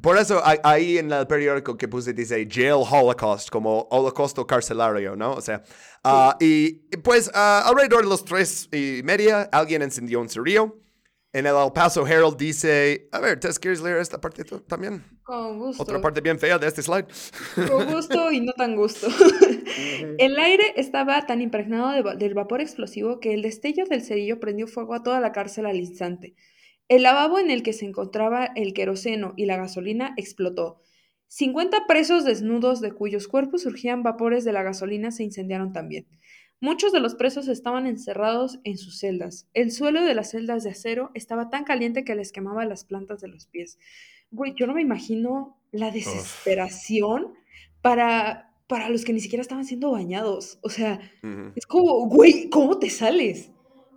Por eso ahí en el periódico que puse dice Jail Holocaust, como holocausto carcelario, ¿no? O sea, ah, y pues ah, alrededor de los tres y media alguien encendió un cerillo. En el El Paso Herald dice, a ver, ¿te quieres leer esta parte también? Con gusto. Otra parte bien fea de este slide. Con gusto y no tan gusto. el aire estaba tan impregnado del vapor explosivo que el destello del cerillo prendió fuego a toda la cárcel al instante. El lavabo en el que se encontraba el queroseno y la gasolina explotó. Cincuenta presos desnudos de cuyos cuerpos surgían vapores de la gasolina se incendiaron también. Muchos de los presos estaban encerrados en sus celdas. El suelo de las celdas de acero estaba tan caliente que les quemaba las plantas de los pies. Güey, yo no me imagino la desesperación para, para los que ni siquiera estaban siendo bañados. O sea, es como, güey, ¿cómo te sales?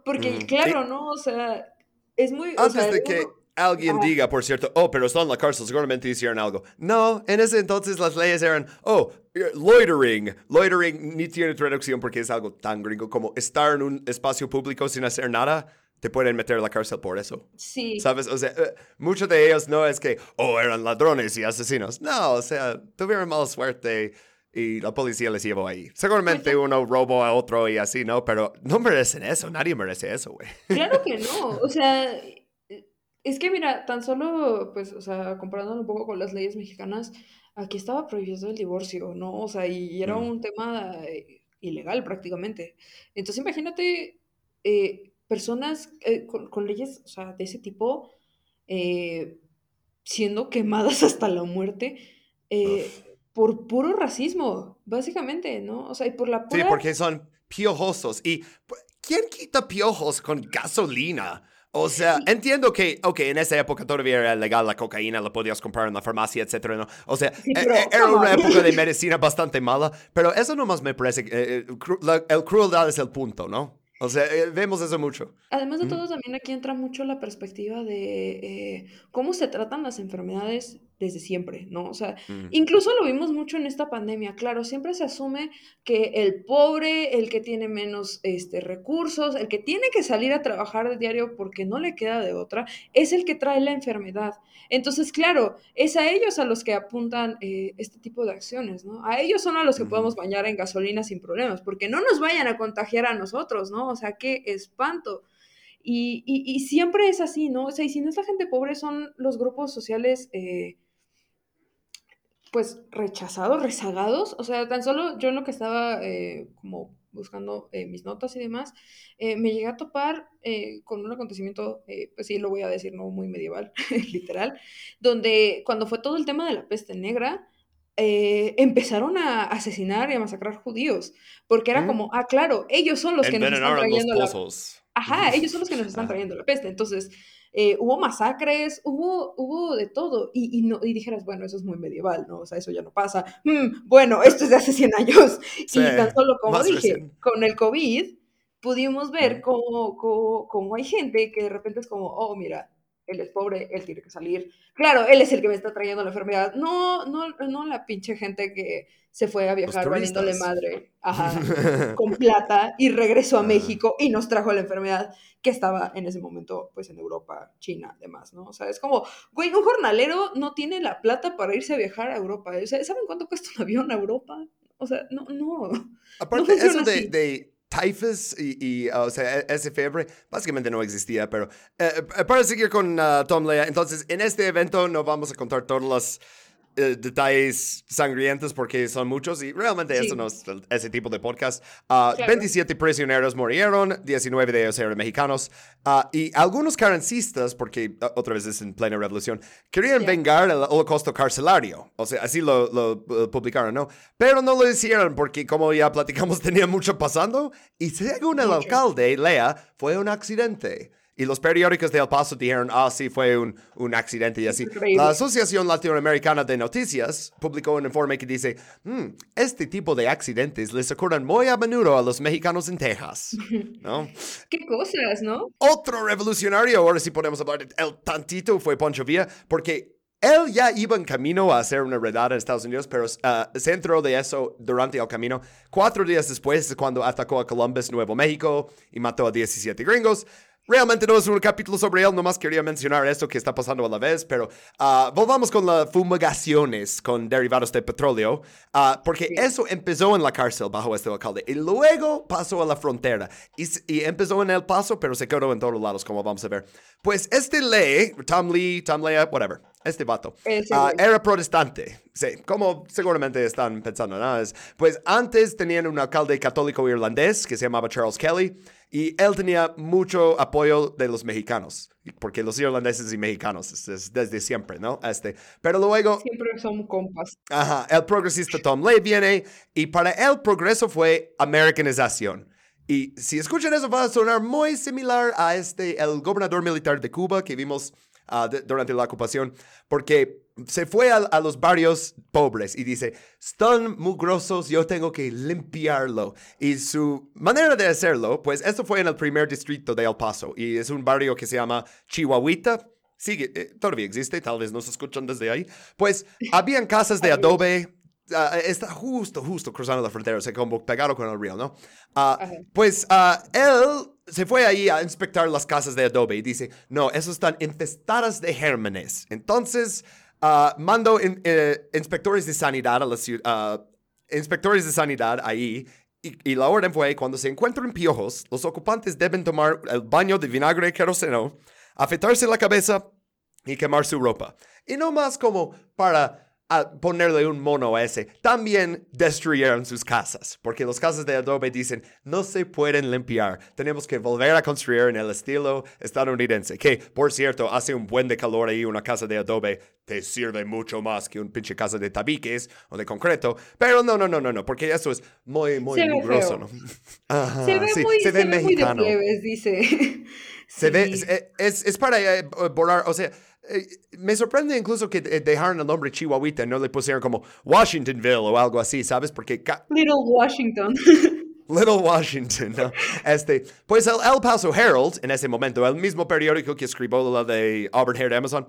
Porque, claro, ¿no? O sea, es muy... Antes de que alguien diga, por cierto, oh, pero están en la cárcel, seguramente hicieron algo. No, en ese entonces las leyes eran, oh, loitering. Loitering ni tiene traducción porque es algo tan gringo como estar en un espacio público sin hacer nada. Te pueden meter a la cárcel por eso. Sí. ¿Sabes? O sea, eh, muchos de ellos no es que, oh, eran ladrones y asesinos. No, o sea, tuvieron mala suerte y la policía les llevó ahí. Seguramente uno robó a otro y así, ¿no? Pero no merecen eso, nadie merece eso, güey. Claro que no, o sea, es que mira, tan solo, pues, o sea, comparándolo un poco con las leyes mexicanas, aquí estaba prohibido el divorcio, ¿no? O sea, y era mm. un tema eh, ilegal prácticamente. Entonces, imagínate eh, personas eh, con, leyes, o sea, de ese tipo, siendo quemadas hasta la muerte por puro racismo, básicamente, ¿no? O sea, y por la pura... Sí, porque son piojosos. ¿Y quién quita piojos con gasolina? O sea, entiendo que, ok, en esa época todavía era legal la cocaína, la podías comprar en la farmacia, etcétera, ¿no? O sea, Sí, e- pero, e- era una época de medicina bastante mala, pero eso nomás me parece, que, eh, cru- la- el crueldad es el punto, ¿no? O sea, eh, vemos eso mucho. Además de Ujú. todo, también aquí entra mucho la perspectiva de eh, cómo se tratan las enfermedades desde siempre, ¿no? O sea, Mm. incluso lo vimos mucho en esta pandemia. Claro, siempre se asume que el pobre, el que tiene menos este, recursos, el que tiene que salir a trabajar de diario porque no le queda de otra, es el que trae la enfermedad. Entonces, claro, es a ellos a los que apuntan eh, este tipo de acciones, ¿no? A ellos son a los que podemos bañar en gasolina sin problemas, porque no nos vayan a contagiar a nosotros, ¿no? O sea, qué espanto. Y, y- y siempre es así, ¿no? O sea, y si no es la gente pobre, son los grupos sociales, eh, pues, rechazados, rezagados. O sea, tan solo yo en lo que estaba eh, como buscando eh, mis notas y demás, eh, me llegué a topar eh, con un acontecimiento, eh, pues sí, lo voy a decir, no muy medieval, literal, donde cuando fue todo el tema de la peste negra, eh, empezaron a asesinar y a masacrar judíos, porque era como, ah, claro, ellos son los que nos están Envenenaron los trayendo la pozos. Ajá, ellos son los que nos están trayendo la peste. Entonces, eh, hubo masacres, hubo, hubo de todo. Y, y, no, y dijeras, bueno, eso es muy medieval, ¿no? O sea, eso ya no pasa. Mm, bueno, esto es de hace 100 años. Sí, y tan solo, como dije, recién. con el COVID, pudimos ver cómo, cómo, cómo hay gente que de repente es como, oh, mira, él es pobre, él tiene que salir. Claro, él es el que me está trayendo la enfermedad. No, no, no la pinche gente que se fue a viajar valiéndole madre. Ajá con plata y regresó a Ah. México y nos trajo la enfermedad que estaba en ese momento pues en Europa, China, demás, ¿no? O sea, es como, güey, un jornalero no tiene la plata para irse a viajar a Europa. O sea, ¿saben cuánto cuesta un avión a Europa? O sea, no, no. Aparte, funciona eso de, de typhus y, y, uh, o sea, e- ese fiebre, básicamente no existía, pero eh, para seguir con uh, Tom Lea, entonces, en este evento no vamos a contar todos los eh, detalles sangrientos porque son muchos y realmente Sí. eso no es ese tipo de podcast. Uh, Claro. 27 prisioneros murieron, 19 de ellos eran mexicanos uh, y algunos carancistas, porque uh, otra vez es en plena revolución, querían vengar el holocausto carcelario. O sea, así lo, lo, uh, publicaron, ¿no? Pero no lo hicieron porque, como ya platicamos, tenía mucho pasando y según el alcalde, Lea, fue un accidente. Y los periódicos de El Paso dijeron, ah, sí, fue un, un accidente y así. La Asociación Latinoamericana de Noticias publicó un informe que dice, "Mm, este tipo de accidentes les ocurren muy a menudo a los mexicanos en Texas. ¿No? Qué cosas, ¿no? Otro revolucionario, ahora sí podemos hablar de él tantito, fue Poncho Villa, porque él ya iba en camino a hacer una redada en Estados Unidos, pero ah, se enteró de eso durante el camino. Cuatro días después es cuando atacó a Columbus, Nuevo México, y mató a 17 gringos. Realmente no es un capítulo sobre él, nomás quería mencionar esto que está pasando a la vez, pero ah, volvamos con las fumigaciones con derivados de petróleo, ah, porque Sí. eso empezó en la cárcel bajo este alcalde y luego pasó a la frontera y, empezó en El Paso, pero se quedó en todos lados, como vamos a ver. Pues este Lee, Tom Lee, Tom Lea, whatever, este vato, ah, era protestante. Sí, como seguramente están pensando, ¿no? Es- pues antes tenían un alcalde católico irlandés que se llamaba Charles Kelly y él tenía mucho apoyo de los mexicanos, porque los irlandeses y mexicanos es, es desde siempre, ¿no? Este, pero luego Siempre son compas. Ajá, el progresista Tom Lay viene y para él progreso fue americanización. Y si escuchan eso va a sonar muy similar a este, el gobernador militar de Cuba que vimos ah, de- durante la ocupación, porque se fue a, a los barrios pobres y dice, están mugrosos, yo tengo que limpiarlo. Y su manera de hacerlo, pues esto fue en el primer distrito de El Paso y es un barrio que se llama Chihuahuita. Sigue, eh, todavía existe, tal vez nos escuchan desde ahí. Pues habían casas de adobe, ah, está justo, justo cruzando la frontera, o sea, como pegado con el río, ¿no? Ah, pues ah, él se fue ahí a inspectar las casas de adobe y dice, no, esas están infestadas de gérmenes. Entonces, mandó in- eh, inspectores de sanidad a la ciudad, inspectores de sanidad ahí. Y, y la orden fue, cuando se encuentren piojos, los ocupantes deben tomar el baño de vinagre y queroseno, afeitarse la cabeza y quemar su ropa. Y no más como para a ponerle un mono a ese, también destruyeron sus casas, porque las casas de adobe dicen, no se pueden limpiar, tenemos que volver a construir en el estilo estadounidense, que por cierto, hace un buen de calor ahí, una casa de adobe te sirve mucho más que un pinche casa de tabiques o de concreto, pero no, no, no, no, no, porque eso es muy, muy Se ve mugroso. ¿no? Ajá, se ve sí, muy, se ve muy de mexicano. plebes, dice. Se ve, Sí. es, es, es para eh, borrar, o sea, eh, me sorprende incluso que eh, dejaron el nombre Chihuahuita, no le pusieron como Washingtonville o algo así, ¿sabes? Porque Little Washington. Little Washington, ¿no? Este, pues el El Paso Herald, en ese momento, el mismo periódico que escribió la de Auburn Hair de Amazon,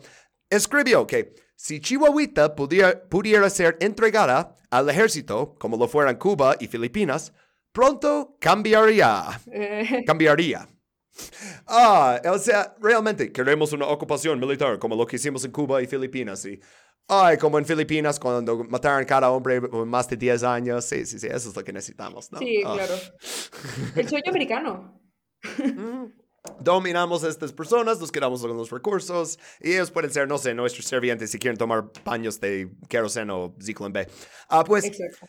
escribió que si Chihuahuita pudiera, pudiera ser entregada al ejército, como lo fueran Cuba y Filipinas, pronto cambiaría. Eh, Cambiaría. Ah, o sea, realmente queremos una ocupación militar como lo que hicimos en Cuba y Filipinas. Y, ay, como en Filipinas cuando mataron cada hombre por más de 10 años. Sí, sí, sí, eso es lo que necesitamos, ¿no? sí, Ah. claro. El sueño americano. Dominamos a estas personas, nos quedamos con los recursos y ellos pueden ser, no sé, nuestros servientes si quieren tomar baños de queroseno o Zyklon B. Ah, pues Exacto.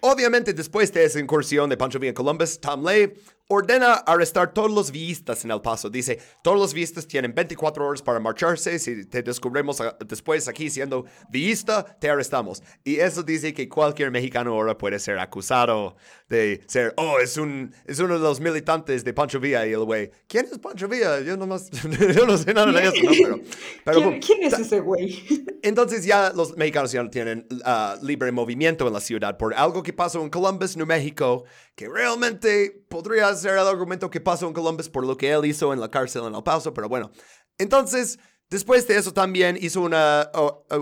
Obviamente, después de esa incursión de Pancho Villa en Columbus, Tom Lay ordena arrestar todos los villistas en El Paso. Dice, todos los villistas tienen 24 horas para marcharse. Si te descubrimos ah, después aquí siendo villista, te arrestamos. Y eso dice que cualquier mexicano ahora puede ser acusado de ser, oh, es, un, es uno de los militantes de Pancho Villa. Y el güey, ¿quién es Pancho Villa? Yo, nomás, yo no sé nada de eso, ¿no? Pero, pero ¿Quién, quién es ese güey? entonces ya los mexicanos ya no tienen ah, libre movimiento en la ciudad por algo que pasó en Columbus, New México, que realmente podría ser el argumento que pasó en Columbus por lo que él hizo en la cárcel en El Paso, pero bueno. Entonces, después de eso también hizo una,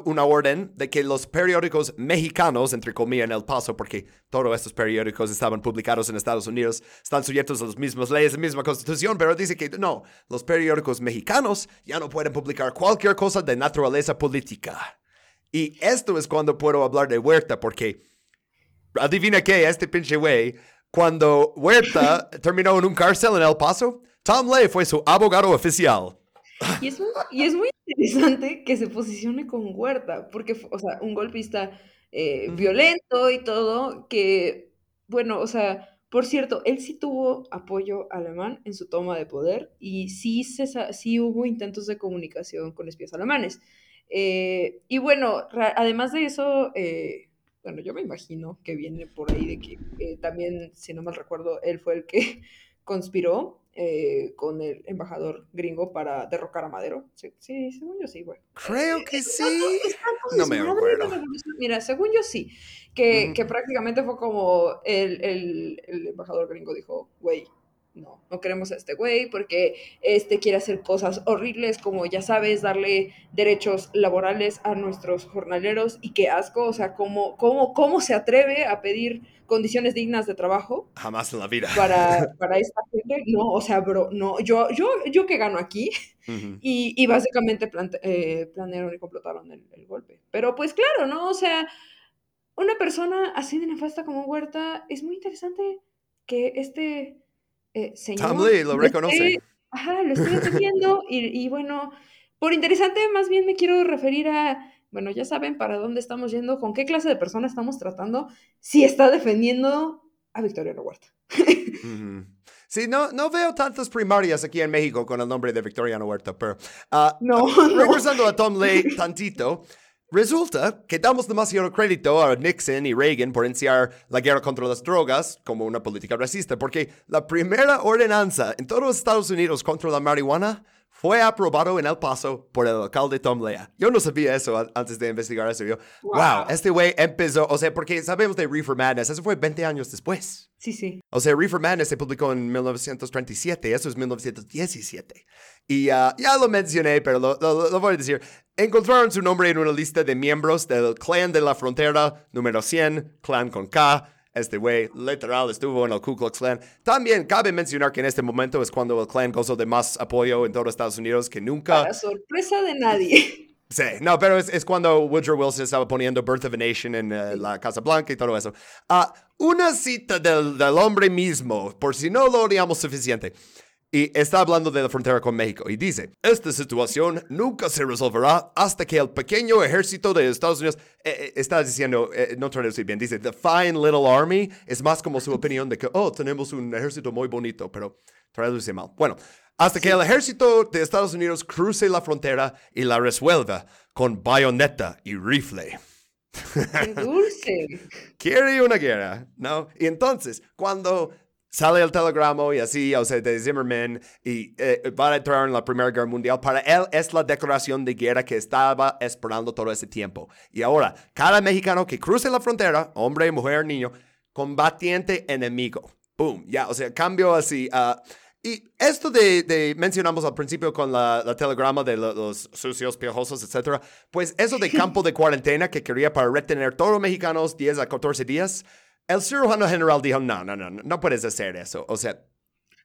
una orden de que los periódicos mexicanos, entre comillas, en El Paso, porque todos estos periódicos estaban publicados en Estados Unidos, están sujetos a las mismas leyes, la misma constitución, pero dice que no, los periódicos mexicanos ya no pueden publicar cualquier cosa de naturaleza política. Y esto es cuando puedo hablar de Huerta, porque adivina qué, este pinche güey, cuando Huerta terminó en un cárcel en El Paso, Tom Lay fue su abogado oficial. Y es, muy, y es muy interesante que se posicione con Huerta, porque, o sea, un golpista eh, violento y todo, que, bueno, o sea, por cierto, él sí tuvo apoyo alemán en su toma de poder y sí, se, sí hubo intentos de comunicación con espías alemanes. Eh, y bueno, además de eso, eh, bueno, yo me imagino que viene por ahí de que eh, también, si no mal recuerdo, él fue el que conspiró eh, con el embajador gringo para derrocar a Madero. Sí, sí según yo sí, güey. Creo que sí. Está No me desmadre acuerdo. Mira, según yo sí, que, que prácticamente fue como el, el- el embajador gringo dijo, güey, no, no queremos a este güey porque este quiere hacer cosas horribles como, ya sabes, darle derechos laborales a nuestros jornaleros y qué asco, o sea, cómo, cómo, cómo se atreve a pedir condiciones dignas de trabajo Jamás en la vida. para, para esta gente. No, o sea, bro, no, yo, yo, yo que gano aquí. Y, y básicamente plante- eh, planearon y complotaron el, el golpe. Pero pues claro, ¿no? O sea, una persona así de nefasta como Huerta, es muy interesante que este eh, señor... Tom Lee lo reconoce. ajá, lo estoy defendiendo y, y bueno, por interesante más bien me quiero referir a, bueno, ya saben para dónde estamos yendo, con qué clase de persona estamos tratando, si está defendiendo a Victoriano Huerta. Sí, no, no veo tantas primarias aquí en México con el nombre de Victoriano Huerta, pero ah, No, regresando a Tom Lay tantito, resulta que damos demasiado crédito a Nixon y Reagan por iniciar la guerra contra las drogas como una política racista, porque la primera ordenanza en todos los Estados Unidos contra la marihuana fue aprobado en El Paso por el alcalde Tom Lea. Yo no sabía eso antes de investigar eso. Yo, wow, Wow. este güey empezó, o sea, porque sabemos de Reefer Madness, eso fue 20 años después. Sí, sí. O sea, Reefer Madness se publicó en 1937, eso es 1917. Y ah, ya lo mencioné, pero lo, lo- lo voy a decir. Encontraron su nombre en una lista de miembros del Clan de la Frontera número 100, Clan con K. Este güey literal estuvo en el Ku Klux Klan. También cabe mencionar que en este momento es cuando el Klan gozó de más apoyo en todo Estados Unidos que nunca. Para sorpresa de nadie. Sí, no, pero es, es cuando Woodrow Wilson estaba poniendo Birth of a Nation en eh, la Casa Blanca y todo eso. Ah, una cita del, del hombre mismo, por si no lo odiamos suficiente. Y está hablando de la frontera con México y dice, esta situación nunca se resolverá hasta que el pequeño ejército de Estados Unidos, eh, eh, está diciendo, eh, no traduce bien, dice, the fine little army, es más como su opinión de que, oh, tenemos un ejército muy bonito, pero traduce mal. Bueno, hasta que el ejército de Estados Unidos cruce la frontera y la resuelva con bayoneta y rifle. ¡Qué dulce! Quiere una guerra, ¿no? Y entonces, cuando sale el telegrama y así, o sea, de Zimmerman, y eh, va a entrar en la Primera Guerra Mundial, para él es la declaración de guerra que estaba esperando todo ese tiempo. Y ahora, cada mexicano que cruce la frontera, hombre, mujer, niño, combatiente enemigo. Boom, ya, o sea, cambio así. Uh, y esto de, mencionamos al principio con la, telegrama de los sucios, piojosos, etcétera, pues eso de campo de cuarentena que quería para retener todos los mexicanos 10 a 14 días, el cirujano general dijo, no, no, no, no puedes hacer eso. O sea,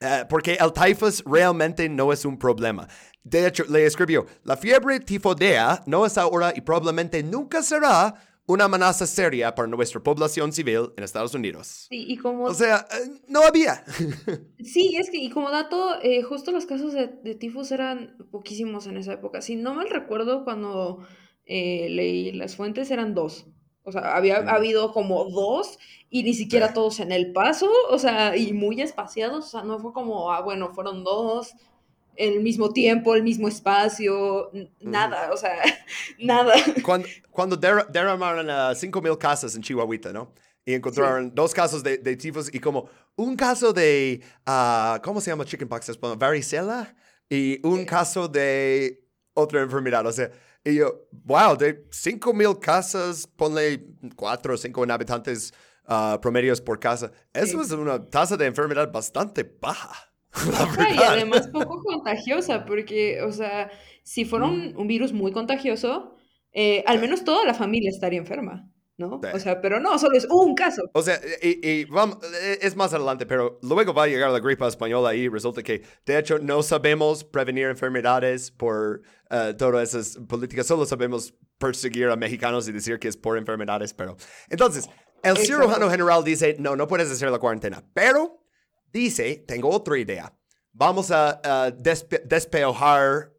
eh, porque el tifus realmente no es un problema. De hecho, le escribió, la fiebre tifodea no es ahora y probablemente nunca será una amenaza seria para nuestra población civil en Estados Unidos. Sí, y como... O sea, eh, no había. sí, es que, y como dato, eh, justo los casos de, tifus eran poquísimos en esa época. Si no mal recuerdo, cuando leí las fuentes, eran dos. O sea, había habido como dos y ni siquiera todos en el paso, o sea, y muy espaciados, o sea, no fue como, ah, bueno, fueron dos, el mismo tiempo, el mismo espacio, nada, o sea, nada. Cuando, cuando derramaron a 5.000 casas en Chihuahua, ¿no? Y encontraron dos casos de, de, tifus y como un caso de, uh, ¿cómo se llama chickenpox? Varicela y un caso de otra enfermedad, o sea, y yo, wow, de 5 mil casas, ponle 4 o 5 habitantes uh, promedios por casa. Eso es una tasa de enfermedad bastante baja. y además poco contagiosa, porque, o sea, si fuera un, mm. virus muy contagioso, eh, al menos toda la familia estaría enferma. ¿no? O sea, pero no, solo es un caso. O sea, y, vamos, e, es más adelante, pero luego va a llegar la gripe española y resulta que, de hecho, no sabemos prevenir enfermedades por uh, todas esas políticas, solo sabemos perseguir a mexicanos y decir que es por enfermedades, pero... Entonces, el cirujano general dice, no, no puedes hacer la cuarentena, pero dice, tengo otra idea, vamos a despeojar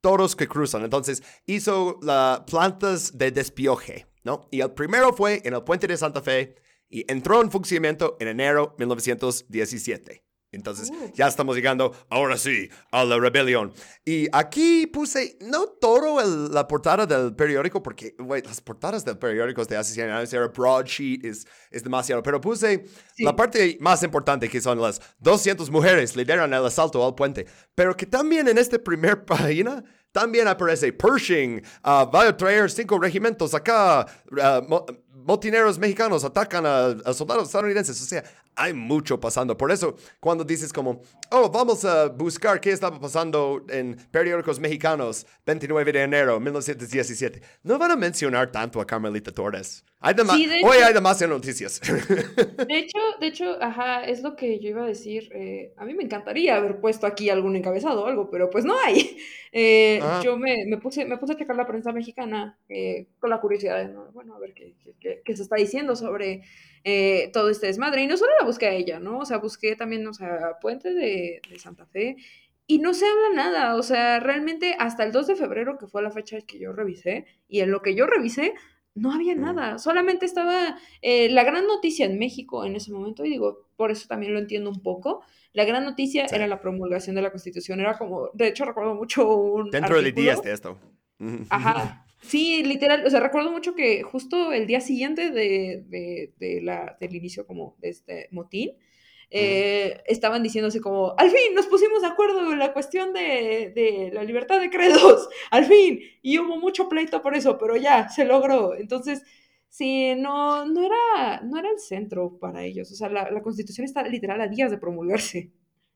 todos que cruzan. Entonces, hizo las plantas de despioje. ¿no? Y el primero fue en el puente de Santa Fe y entró en funcionamiento en enero de 1917. Entonces, uh. ya estamos llegando, ahora sí, a la rebelión. Y aquí puse, no todo la portada del periódico, porque las portadas del periódico de hace 100 años era broadsheet, es, es demasiado, pero puse la parte más importante, que son las 200 mujeres lideran el asalto al puente, pero que también en esta primera página también aparece Pershing, uh, va a traer cinco regimientos acá, uh, motineros mexicanos atacan a, soldados estadounidenses. O sea, hay mucho pasando. Por eso, cuando dices como, oh, vamos a buscar qué estaba pasando en periódicos mexicanos 29 de enero de 1917, no van a mencionar tanto a Carmelita Torres. Hay hoy hay demasiadas noticias. De hecho, de hecho, ajá, es lo que yo iba a decir. Eh, a mí me encantaría haber puesto aquí algún encabezado o algo, pero pues no hay. Eh, yo me, me, puse, me puse a checar la prensa mexicana eh, con la curiosidad de, bueno, a ver qué, qué, qué, se está diciendo sobre todo este desmadre. Y no solo la busqué a ella, ¿no? O sea, busqué también, o sea, Puente de, de Santa Fe. Y no se habla nada, o sea, realmente hasta el 2 de febrero, que fue la fecha que yo revisé, y en lo que yo revisé, no había nada, solamente estaba eh, la gran noticia en México en ese momento, y digo, por eso también lo entiendo un poco. La gran noticia era la promulgación de la Constitución, era como, de hecho recuerdo mucho un... Dentro de días de esto. Ajá. Sí, literal, o sea, recuerdo mucho que justo el día siguiente de, de, de la, del inicio como de este motín, eh, estaban diciéndose como, al fin nos pusimos de acuerdo en la cuestión de, de, la libertad de credos, al fin, y hubo mucho pleito por eso, pero ya, se logró. Entonces, sí, no, no, era, no era el centro para ellos, o sea, la, la constitución está literal a días de promulgarse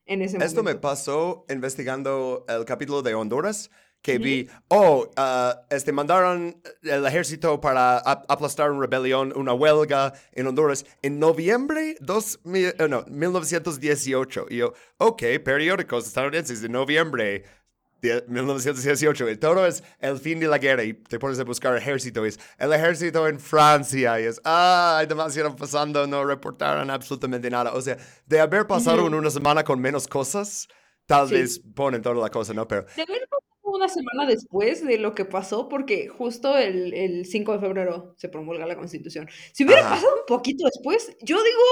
en ese momento. Esto me pasó investigando el capítulo de Honduras que vi, oh, uh, este, mandaron el ejército para aplastar una rebelión, una huelga en Honduras en noviembre de no, 1918. Y yo, ok, periódicos estadounidenses de noviembre de 1918. Y todo es el fin de la guerra y te pones a buscar ejército. Y es el ejército en Francia. Y es, ah, hay demasiado pasando, no reportaron absolutamente nada. O sea, de haber pasado en una semana con menos cosas tal vez ponen toda la cosa, ¿no? Pero... De haber una semana después de lo que pasó, porque justo el, el 5 de febrero se promulga la Constitución. Si hubiera pasado un poquito después, yo digo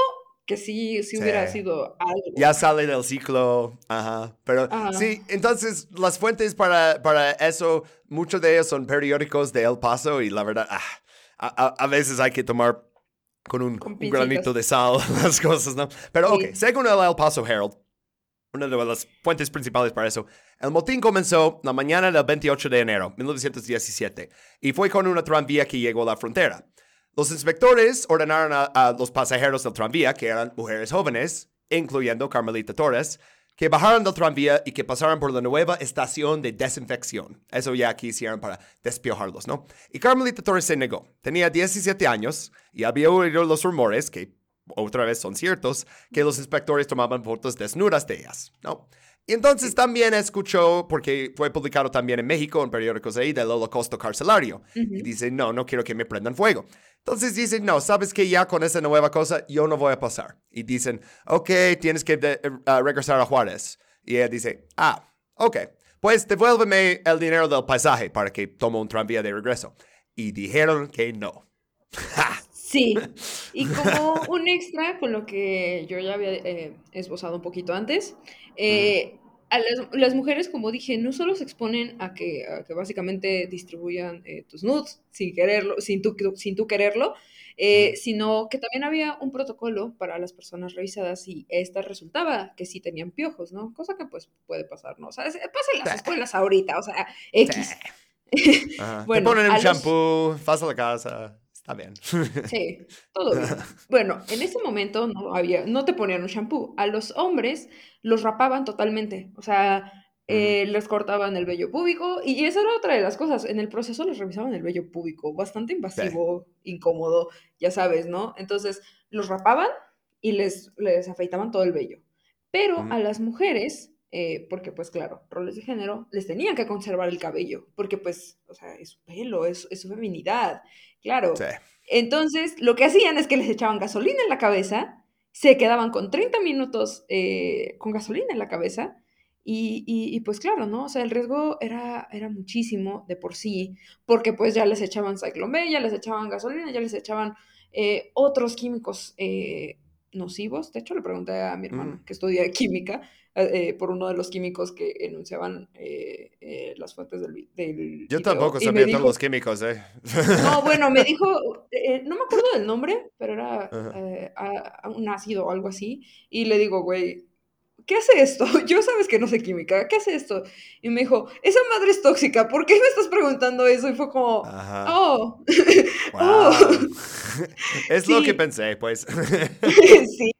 que sí, sí, hubiera sido algo. Ya sale del ciclo, ajá. Pero sí, entonces las fuentes para, para eso, muchos de ellos son periódicos de El Paso y la verdad, ah, a, a, veces hay que tomar con un, granito de sal las cosas, ¿no? Pero ok, según el El Paso Herald, una de las fuentes principales para eso. El motín comenzó la mañana del 28 de enero 1917 y fue con una tranvía que llegó a la frontera. Los inspectores ordenaron a, los pasajeros del tranvía, que eran mujeres jóvenes, incluyendo Carmelita Torres, que bajaran del tranvía y que pasaran por la nueva estación de desinfección. Eso ya aquí hicieron para despiojarlos, ¿no? Y Carmelita Torres se negó. Tenía 17 años y había oído los rumores, que otra vez son ciertos, que los inspectores tomaban fotos desnudas de ellas, ¿no? Y entonces también escuchó, porque fue publicado también en México, en periódicos ahí, del holocausto carcelario. Y dice, no, no quiero que me prendan fuego. Entonces dicen, no, sabes que ya con esa nueva cosa yo no voy a pasar. Y dicen, ok, tienes que eh, regresar a Juárez. Y ella dice, ah, ok, pues devuélveme el dinero del pasaje para que tome un tranvía de regreso. Y dijeron que no. sí, y como un extra con lo que yo ya había eh, esbozado un poquito antes, eh, a las, mujeres, como dije, no solo se exponen a que, que básicamente distribuyan eh, tus nudes sin quererlo, sin tú, sin tú quererlo, sino que también había un protocolo para las personas revisadas y esta resultaba que sí tenían piojos, ¿no? Cosa que pues puede pasar, ¿no? O sea, pasa en las escuelas ahorita, o sea, X. bueno, Te ponen un shampoo, pasa la casa. Está bien. Sí, todo bien. Bueno, en ese momento no había, no te ponían un shampoo. A los hombres los rapaban totalmente. O sea, eh, les cortaban el vello púbico. Y esa era otra de las cosas. En el proceso les revisaban el vello púbico. Bastante invasivo, incómodo, ya sabes, ¿no? Entonces, los rapaban y les, les afeitaban todo el vello. Pero a las mujeres, eh, porque pues claro, roles de género, les tenían que conservar el cabello, porque pues, o sea, es su pelo, es, es su feminidad. Claro. Entonces, lo que hacían es que les echaban gasolina en la cabeza, se quedaban con 30 minutos eh, con gasolina en la cabeza. Y, y, pues claro, ¿no? O sea, el riesgo era, era muchísimo de por sí, porque pues ya les echaban ciclomé, ya les echaban gasolina, ya les echaban eh, otros químicos eh, nocivos. De hecho, le pregunté a mi hermano, mm. que estudia química, eh, eh, por uno de los químicos que enunciaban eh, las fuentes del, del Yo tampoco sabía todos los químicos, ¿eh? No, bueno, me dijo, no me acuerdo del nombre, pero era un ácido o algo así, y le digo, güey, ¿qué hace esto? Yo sabes que no sé química, ¿qué hace esto? Y me dijo, esa madre es tóxica, ¿por qué me estás preguntando eso? Y fue como, oh, oh. es lo que pensé, pues. sí,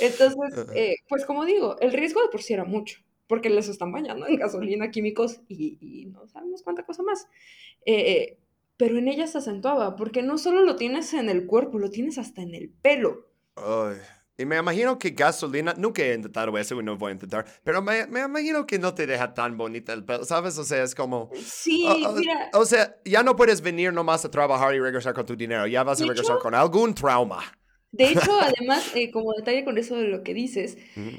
entonces, eh, pues como digo, el riesgo de por sí era mucho, porque les están bañando en gasolina, químicos y, no sabemos cuánta cosa más. Eh, pero en ella se acentuaba, porque no solo lo tienes en el cuerpo, lo tienes hasta en el pelo. Y me imagino que gasolina, nunca he intentado eso y no voy a intentar, pero me, me imagino que no te deja tan bonita el pelo, ¿sabes? O sea, es como... Sí, mira. O sea, ya no puedes venir nomás a trabajar y regresar con tu dinero, ya vas a regresar con algún trauma. De hecho, además, eh, como detalle con eso de lo que dices,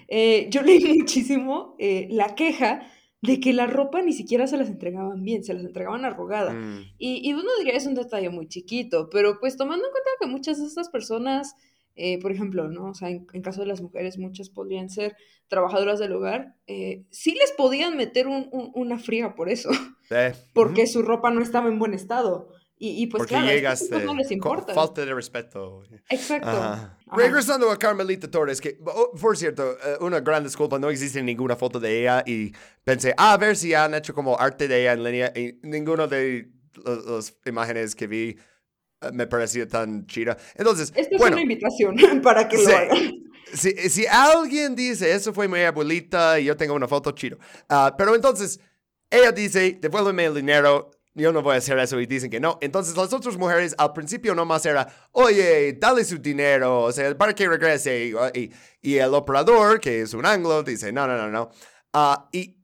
eh, yo leí muchísimo eh, la queja de que la ropa ni siquiera se las entregaban bien, se las entregaban arrugada. Mm. Y, uno diría, es un detalle muy chiquito, pero pues tomando en cuenta que muchas de estas personas, por ejemplo, ¿no? O sea, en, caso de las mujeres, muchas podrían ser trabajadoras del hogar, sí les podían meter una fría por eso, porque su ropa no estaba en buen estado. Y, pues Porque claro, llegaste no les importa. falta de respeto. Exacto. Regresando a Carmelita Torres, que oh, por cierto, eh, una gran disculpa, no existe ninguna foto de ella y pensé, ah, a ver si han hecho como arte de ella en línea y ninguno de las imágenes que vi eh, me parecía tan chida. Entonces, esta es bueno, una invitación para que lo hagan. Si, si, alguien dice, eso fue mi abuelita y yo tengo una foto chido. Ah, pero entonces, ella dice, devuélveme el dinero, yo no voy a hacer eso y dicen que no. Entonces las otras mujeres al principio nomás era, oye, dale su dinero, o sea, para que regrese. Y, y el operador, que es un anglo, dice, no, no, no, no. Uh, y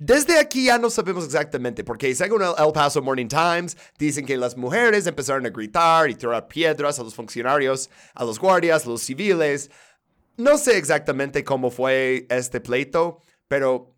desde aquí ya no sabemos exactamente, porque según el El Paso Morning Times, dicen que las mujeres empezaron a gritar y tirar piedras a los funcionarios, a los guardias, a los civiles. No sé exactamente cómo fue este pleito, pero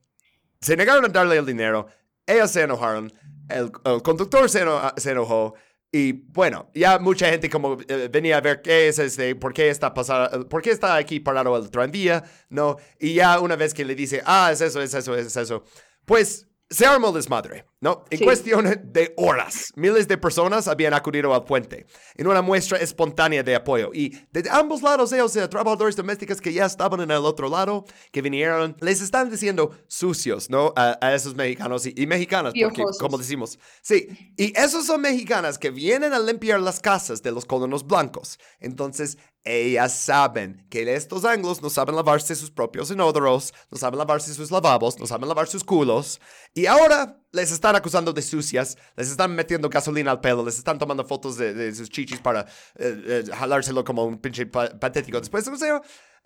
se negaron a darle el dinero, ellos se enojaron, el, conductor se, se, enojó. Y bueno, ya mucha gente como eh, venía a ver qué es este, por qué está por qué está aquí parado el tranvía, ¿no? Y ya una vez que le dice, ah, es eso, es eso, es eso, pues se armó desmadre, ¿no? En cuestión de horas, miles de personas habían acudido al puente en una muestra espontánea de apoyo. Y de ambos lados, ellos, sea, trabajadores domésticos que ya estaban en el otro lado, que vinieron, les están diciendo sucios, ¿no? A, esos mexicanos y, mexicanas, porque, como decimos, sí. Y esos son mexicanas que vienen a limpiar las casas de los colonos blancos. Entonces, ellas saben que estos anglos no saben lavarse sus propios inodoros, no saben lavarse sus lavabos, no saben lavar sus culos. Y ahora les están acusando de sucias, les están metiendo gasolina al pelo, les están tomando fotos de, sus chichis para eh, eh, jalárselo como un pinche patético. Después, o sea,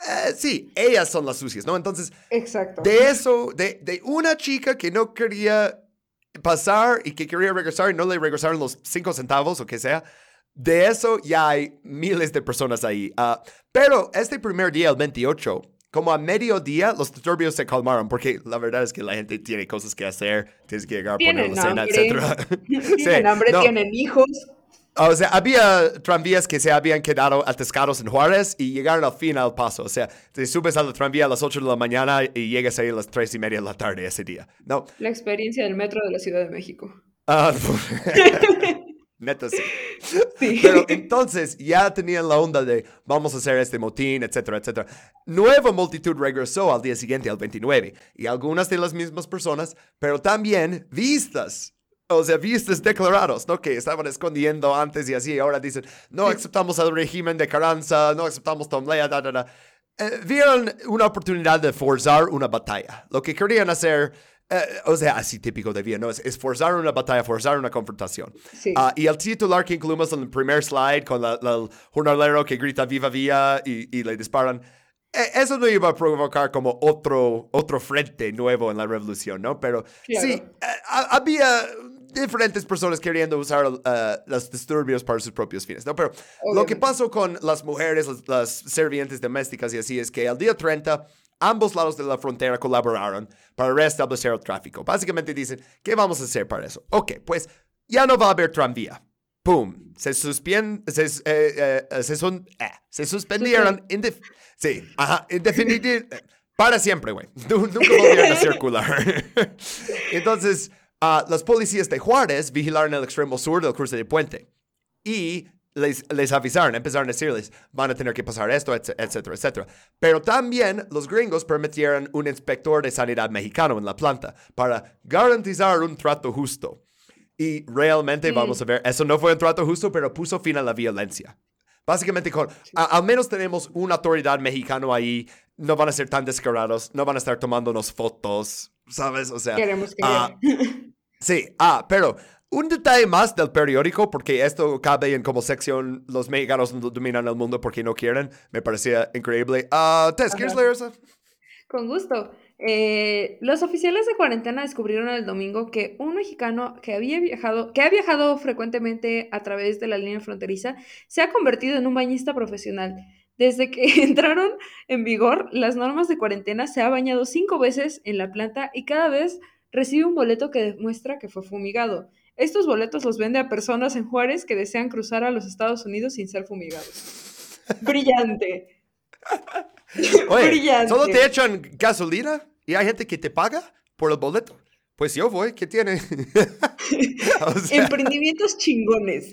eh, sí, ellas son las sucias, ¿no? Entonces, Exacto. de eso, de, de una chica que no quería pasar y que quería regresar y no le regresaron los cinco centavos o que sea, de eso ya hay miles de personas ahí. Ah, pero este primer día, el 28, como a mediodía, los disturbios se calmaron porque la verdad es que la gente tiene cosas que hacer, tienes que llegar a poner la cena, etc. Tienen hambre, tienen hijos. O sea, había tranvías que se habían quedado atascados en Juárez y llegaron al fin al paso. O sea, te subes a la tranvía a las 8 de la mañana y llegas ahí a las 3 y media de la tarde ese día. No. La experiencia del metro de la Ciudad de México. Ah, Neta sí. Pero entonces ya tenían la onda de vamos a hacer este motín, etcétera, etcétera. Nueva multitud regresó al día siguiente, al 29, y algunas de las mismas personas, pero también vistas. O sea, vistas declarados, ¿no? Que estaban escondiendo antes y así, ahora dicen, no aceptamos el régimen de Carranza, no aceptamos Tomlea, da, da, da. Eh, vieron una oportunidad de forzar una batalla. Lo que querían hacer eh, o sea, así típico de vida, ¿no? Es, forzar una batalla, forzar una confrontación. Sí. Ah, y el titular que incluimos en el primer slide con el jornalero que grita viva vía y, le disparan, eh, eso no iba a provocar como otro, otro frente nuevo en la revolución, ¿no? Pero sí, eh, había diferentes personas queriendo usar los disturbios para sus propios fines, ¿no? Pero lo que pasó con las mujeres, las, las servientes domésticas y así es que el día 30 Ambos lados de la frontera colaboraron para restablecer el tráfico. Básicamente dicen, ¿qué vamos a hacer para eso? Ok, pues ya no va a haber tranvía. ¡Pum! Se, suspend, se, eh, eh, se, son, eh, se suspendieron sí, ajá, para siempre, güey. Nunca volvieron a circular. Entonces, uh, las policías de Juárez vigilaron el extremo sur del cruce de puente. Y les, avisaron, empezaron a decirles, van a tener que pasar esto, etcétera, etcétera. Pero también los gringos permitieron un inspector de sanidad mexicano en la planta para garantizar un trato justo. Y realmente, vamos a ver, eso no fue un trato justo, pero puso fin a la violencia. Básicamente, con, al menos tenemos una autoridad mexicana ahí, no van a ser tan descarados, no van a estar tomándonos fotos, ¿sabes? O sea... Queremos que... Ah, sí, ah, pero un detalle más del periódico, porque esto cabe en como sección Los mexicanos dominan el mundo porque no quieren, me parecía increíble. Uh, Tess, ¿quieres leer eso? Con gusto. Eh, los oficiales de cuarentena descubrieron el domingo que un mexicano que había viajado, que ha viajado frecuentemente a través de la línea fronteriza, se ha convertido en un bañista profesional. Desde que entraron en vigor las normas de cuarentena, se ha bañado cinco veces en la planta y cada vez recibe un boleto que demuestra que fue fumigado. Estos boletos los vende a personas en Juárez que desean cruzar a los Estados Unidos sin ser fumigados. Brillante. Brillante. ¿Solo te echan gasolina y hay gente que te paga por el boleto? Pues yo voy, ¿qué tiene? Emprendimientos chingones.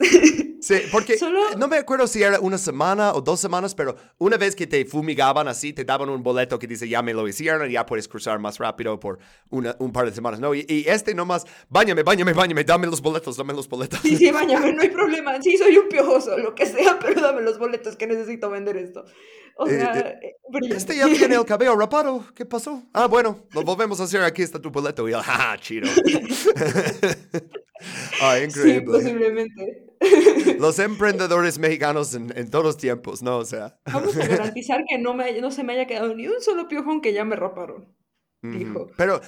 sí, porque no me acuerdo si era una semana o dos semanas, pero una vez que te fumigaban así, te daban un boleto que dice ya me lo hicieron y ya puedes cruzar más rápido por un par de semanas, ¿no? Y, y, este nomás, bañame, bañame, bañame, dame los boletos, dame los boletos. Sí, sí, bañame, no hay problema. Sí, soy un piojoso, lo que sea, pero dame los boletos que necesito vender esto. O eh, sea, eh, este ya tiene el cabello rapado. ¿Qué pasó? Ah, bueno, lo volvemos a hacer. Aquí está tu boleto. Y ah, chido. ah, increíble. posiblemente. Los emprendedores mexicanos en, en, todos tiempos, ¿no? O sea. Vamos a garantizar que no, me, no se me haya quedado ni un solo piojón que ya me raparon. Dijo. Pero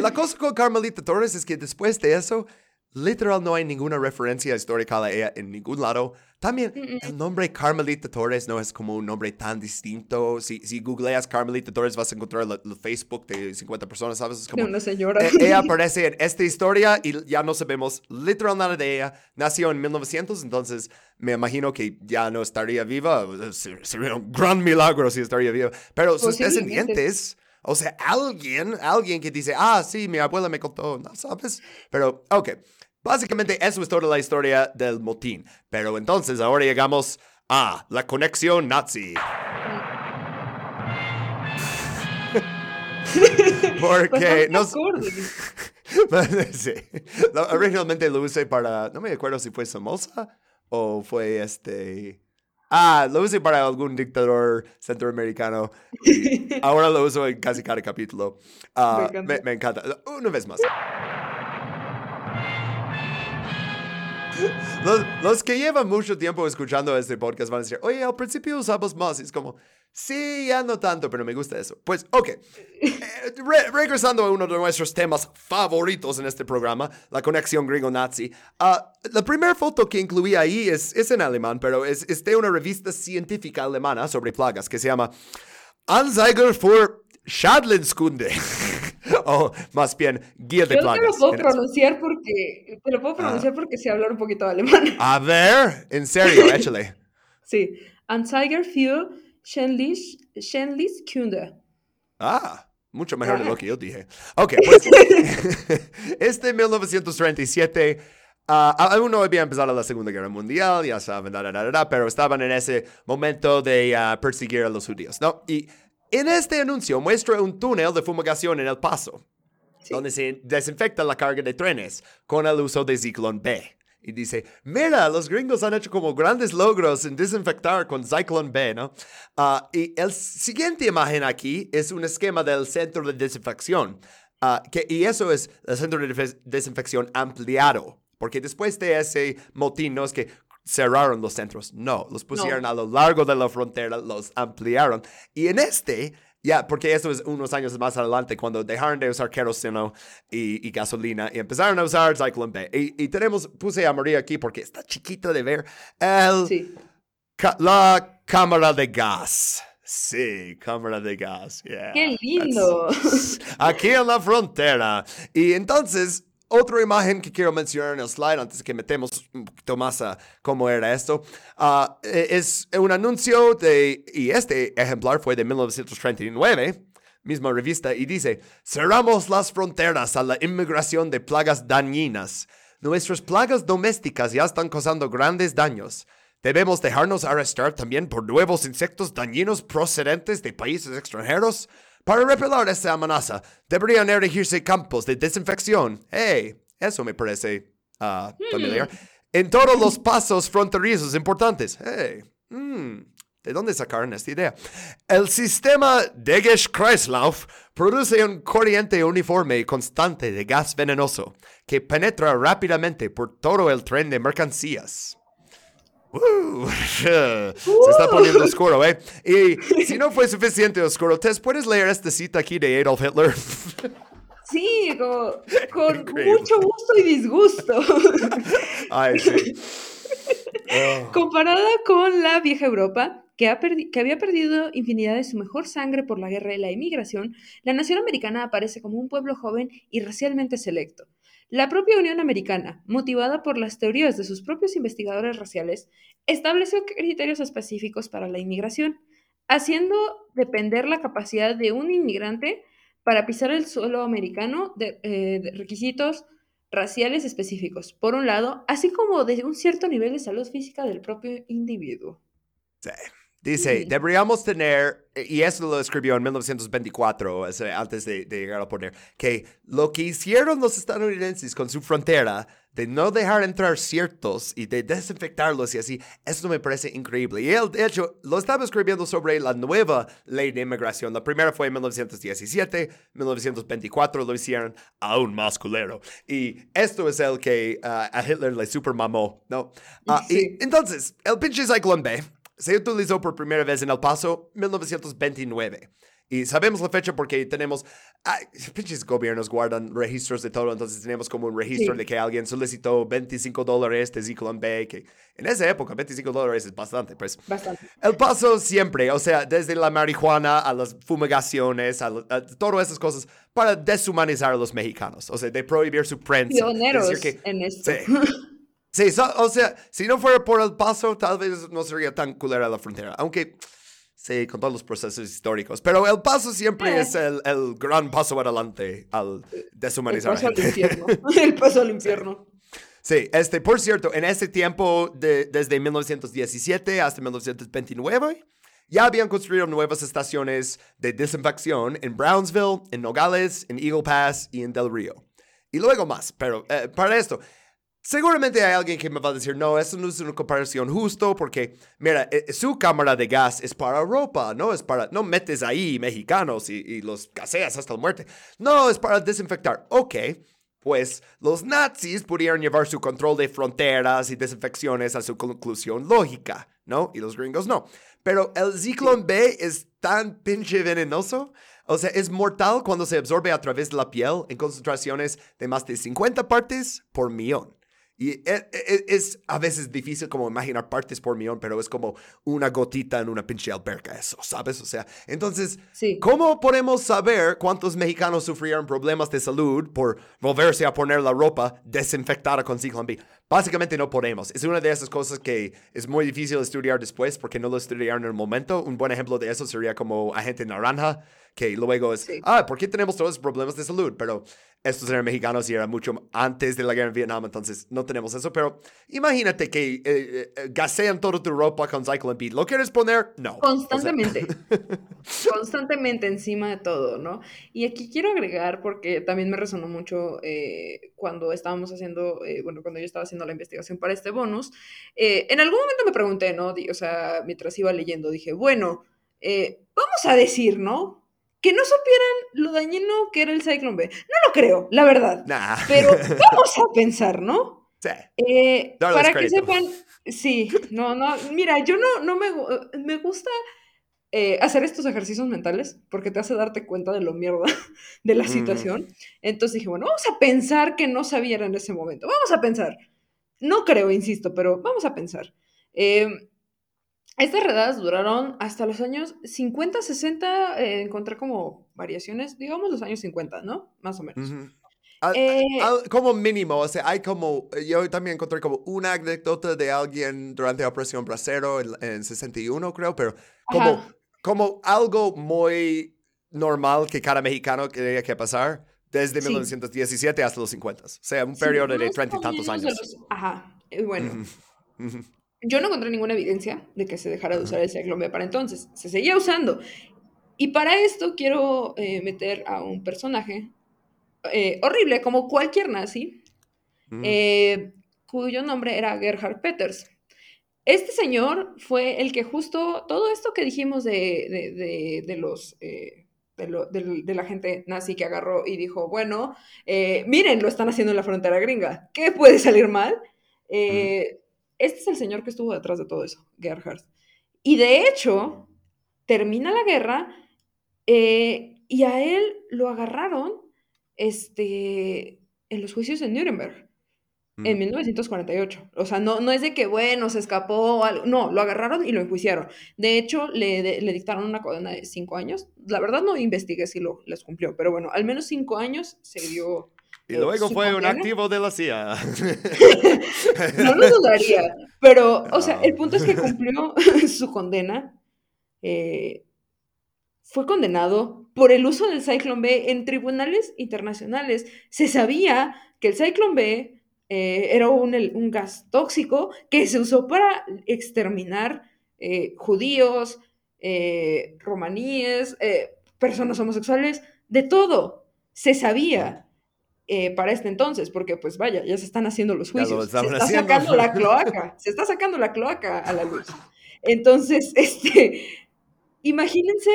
la cosa con Carmelita Torres es que después de eso literal no hay ninguna referencia histórica a ella en ningún lado. También el nombre Carmelita Torres no es como un nombre tan distinto. Si, si googleas Carmelita Torres vas a encontrar el, Facebook de 50 personas, ¿sabes? Es como, una señora. E, ella aparece en esta historia y ya no sabemos literal nada de ella. Nació en 1900, entonces me imagino que ya no estaría viva. Sería un gran milagro si estaría viva. Pero sus descendientes... O sea, alguien, alguien que dice, ah, sí, mi abuela me contó, ¿no sabes? Pero, ok. Básicamente eso es toda la historia del motín. Pero entonces ahora llegamos a la conexión nazi. Porque no sí. Originalmente lo usé para, no me acuerdo si fue Somoza o fue este... Ah, lo usé para algún dictador centroamericano. ahora lo uso en casi cada capítulo. Ah, me encanta. Una vez más. Los, que llevan mucho tiempo escuchando este podcast van a decir, oye, al principio usamos más. Y es como, sí, ya no tanto, pero me gusta eso. Pues, ok. Eh, regresando a uno de nuestros temas favoritos en este programa, la conexión gringo-nazi. Ah, la primera foto que incluí ahí es, es en alemán, pero es, es de una revista científica alemana sobre plagas que se llama Anzeiger für Schadlingskunde. o más bien guía de plagas. Yo te lo puedo pronunciar porque te lo puedo pronunciar porque sé hablar un poquito de alemán. A ver, en serio, échale. sí, Anzeiger für Kunde. Ah, mucho mejor de lo que yo dije. Ok, pues este 1937 uh, aún no había empezado la Segunda Guerra Mundial, ya saben, pero estaban en ese momento de uh, perseguir a los judíos, ¿no? Y en este anuncio muestra un túnel de fumigación en El Paso, donde se desinfecta la carga de trenes con el uso de Zyklon B. Y dice, mira, los gringos han hecho como grandes logros en desinfectar con Zyklon B, ¿no? Ah, y el siguiente imagen aquí es un esquema del centro de desinfección. Ah, que, y eso es el centro de desinfección ampliado. Porque después de ese motín, no es que cerraron los centros, no, los pusieron a lo largo de la frontera, los ampliaron. Y en este, ya, porque esto es unos años más adelante, cuando dejaron de usar queroseno y, gasolina y empezaron a usar Cyclone B. Y, tenemos, puse a María aquí porque está chiquito de ver, el, la cámara de gas. Sí, cámara de gas. ¡Qué lindo! Aquí en la frontera. Y entonces, otra imagen que quiero mencionar en el slide antes que metemos un poquito más a cómo era esto e, es un anuncio de, y este ejemplar fue de 1939, misma revista, y dice, cerramos las fronteras a la inmigración de plagas dañinas. Nuestras plagas domésticas ya están causando grandes daños. ¿Debemos dejarnos arrestar también por nuevos insectos dañinos procedentes de países extranjeros? Para repeler esta amenaza, deberían erigirse campos de desinfección. ¡Hey! Eso me parece uh, familiar. En todos los pasos fronterizos importantes. ¡Hey! Mm, ¿De dónde sacaron esta idea? El sistema Degesch-Kreislauf produce un corriente uniforme y constante de gas venenoso que penetra rápidamente por todo el tren de mercancías. Uh, se está poniendo oscuro, ¿eh? Y si no fue suficiente oscuro, ¿te puedes leer esta cita aquí de Adolf Hitler? Sí, con, mucho gusto y disgusto. Ay, sí. Oh. Comparada con la vieja Europa, que, que, había perdido infinidad de su mejor sangre por la guerra y la inmigración, la nación americana aparece como un pueblo joven y racialmente selecto. La propia Unión Americana, motivada por las teorías de sus propios investigadores raciales, estableció criterios específicos para la inmigración, haciendo depender la capacidad de un inmigrante para pisar el suelo americano de, eh, requisitos raciales específicos, por un lado, así como de un cierto nivel de salud física del propio individuo. Sí. Dice, deberíamos tener, y eso lo escribió en 1924, antes de, llegar al poder, que lo que hicieron los estadounidenses con su frontera, de no dejar entrar ciertos y de desinfectarlos y así, eso me parece increíble. Y él, de hecho, lo estaba escribiendo sobre la nueva ley de inmigración. La primera fue en 1917, 1924 lo hicieron aún más culero. Y esto es el que ah, a Hitler le super mamó, ¿no? Ah, y entonces, el pinche Cyclone B se utilizó por primera vez en El Paso 1929. Y sabemos la fecha porque tenemos, ay, pinches gobiernos guardan registros de todo, entonces tenemos como un registro Sí. de que alguien solicitó 25 dólares de Zyklon B, que en esa época 25 dólares es bastante, pues. Bastante. El paso siempre, o sea, desde la marihuana a las fumigaciones, a, a todas esas cosas, para deshumanizar a los mexicanos, o sea, de prohibir su prensa. Pioneros decir que- en esto. Sí. Sí, so- o sea, si no fuera por el paso, tal vez no sería tan culera la frontera. Aunque, sí, con todos los procesos históricos. Pero el paso siempre Eh. es el, el gran paso adelante al El deshumanizar a paso al infierno. El paso al infierno. Sí, este, por cierto, en ese tiempo, de- desde 1917 hasta 1929, ya habían construido nuevas estaciones de desinfección en Brownsville, en Nogales, en Eagle Pass y en Del Río. Y luego más, pero eh, para esto, seguramente hay alguien que me va a decir, no, eso no es una comparación justo porque, mira, eh, su cámara de gas es para ropa, no es para, no metes ahí mexicanos y, los gaseas hasta la muerte. No, es para desinfectar. Ok, pues los nazis pudieron llevar su control de fronteras y desinfecciones a su conclusión lógica, ¿no? Y los gringos no. Pero el Zyklon B es tan pinche venenoso. O sea, es mortal cuando se absorbe a través de la piel en concentraciones de más de 50 partes por millón. Y e- e- es, a veces difícil como imaginar partes por millón, pero es como una gotita en una pinche alberca, eso, ¿sabes? O sea, entonces, Sí. ¿cómo podemos saber cuántos mexicanos sufrieron problemas de salud por volverse a poner la ropa desinfectada con Zyklon B? Básicamente no podemos. Es una de esas cosas que es muy difícil estudiar después porque no lo estudiaron en el momento. Un buen ejemplo de eso sería como Agente Naranja, que luego es, Sí. ah, ¿por qué tenemos todos los problemas de salud? Pero estos eran mexicanos y era mucho antes de la guerra en Vietnam, entonces no tenemos eso. Pero imagínate que eh, eh, eh, gasean toda tu ropa con Zyklon B. ¿Lo quieres poner? No. O sea, Constantemente. constantemente encima de todo, ¿no? Y aquí quiero agregar, porque también me resonó mucho eh, cuando estábamos haciendo, eh, bueno, cuando yo estaba haciendo la investigación para este bonus, en algún momento me pregunté, ¿no? O sea, mientras iba leyendo, dije, bueno, vamos a decir, ¿no? Que no supieran lo dañino que era el Cyclone B. No lo creo, la verdad. nah. Pero vamos a pensar, ¿no? Sí. Eh, para que sepan, sí, no, no, mira, yo no, no me, me gusta eh, hacer estos ejercicios mentales porque te hace darte cuenta de lo mierda de la situación. Entonces dije, bueno, vamos a pensar que no sabían en ese momento, vamos a pensar. No creo, insisto, pero vamos a pensar. Eh, estas redadas duraron hasta los años 50, 60, eh, encontré como variaciones, digamos los años 50, ¿no? Más o menos. Al- Eh, al- como mínimo, o sea, hay como, yo también encontré como una anécdota de alguien durante la Operación Bracero en, en 61, creo, pero como, Ajá. como algo muy normal que cada mexicano quería que pasar desde Sí. 1917 hasta los 50. O sea, un Sí, periodo de más treinta y o tantos años. los- ajá, eh, bueno. Ujú. Yo no encontré ninguna evidencia de que se dejara de usar el Cyclone B para entonces. Se seguía usando. Y para esto quiero eh, meter a un personaje eh, horrible, como cualquier nazi, Ujú. eh, cuyo nombre era Gerhard Peters. Este señor fue el que justo todo esto que dijimos de, de- de- de los... de, lo- de la gente nazi que agarró y dijo, bueno, eh, miren, lo están haciendo en la frontera gringa, ¿qué puede salir mal? Eh, Este es el señor que estuvo detrás de todo eso, Gerhard. Y de hecho, termina la guerra eh, y a él lo agarraron este, en los juicios en Nuremberg en Ujú. 1948. O sea, no, no es de que, bueno, se escapó o algo. No, lo agarraron y lo enjuiciaron. De hecho, le, de- le dictaron una condena de cinco años. La verdad no investigué si lo les cumplió, pero bueno, al menos cinco años se dio. Y eh, luego fue un activo de la CIA. No lo dudaría. Pero, o sea, el punto es que cumplió su condena. eh, fue condenado por el uso del Cyclone B en tribunales internacionales. Se sabía que el Cyclone B eh, era un, un gas tóxico que se usó para exterminar judíos, romaníes, personas homosexuales, de todo. Se sabía eh, para este entonces, porque pues vaya, ya se están haciendo los lo juicios. Se está haciendo. sacando la cloaca, se está sacando la cloaca a la luz. Entonces, este, imagínense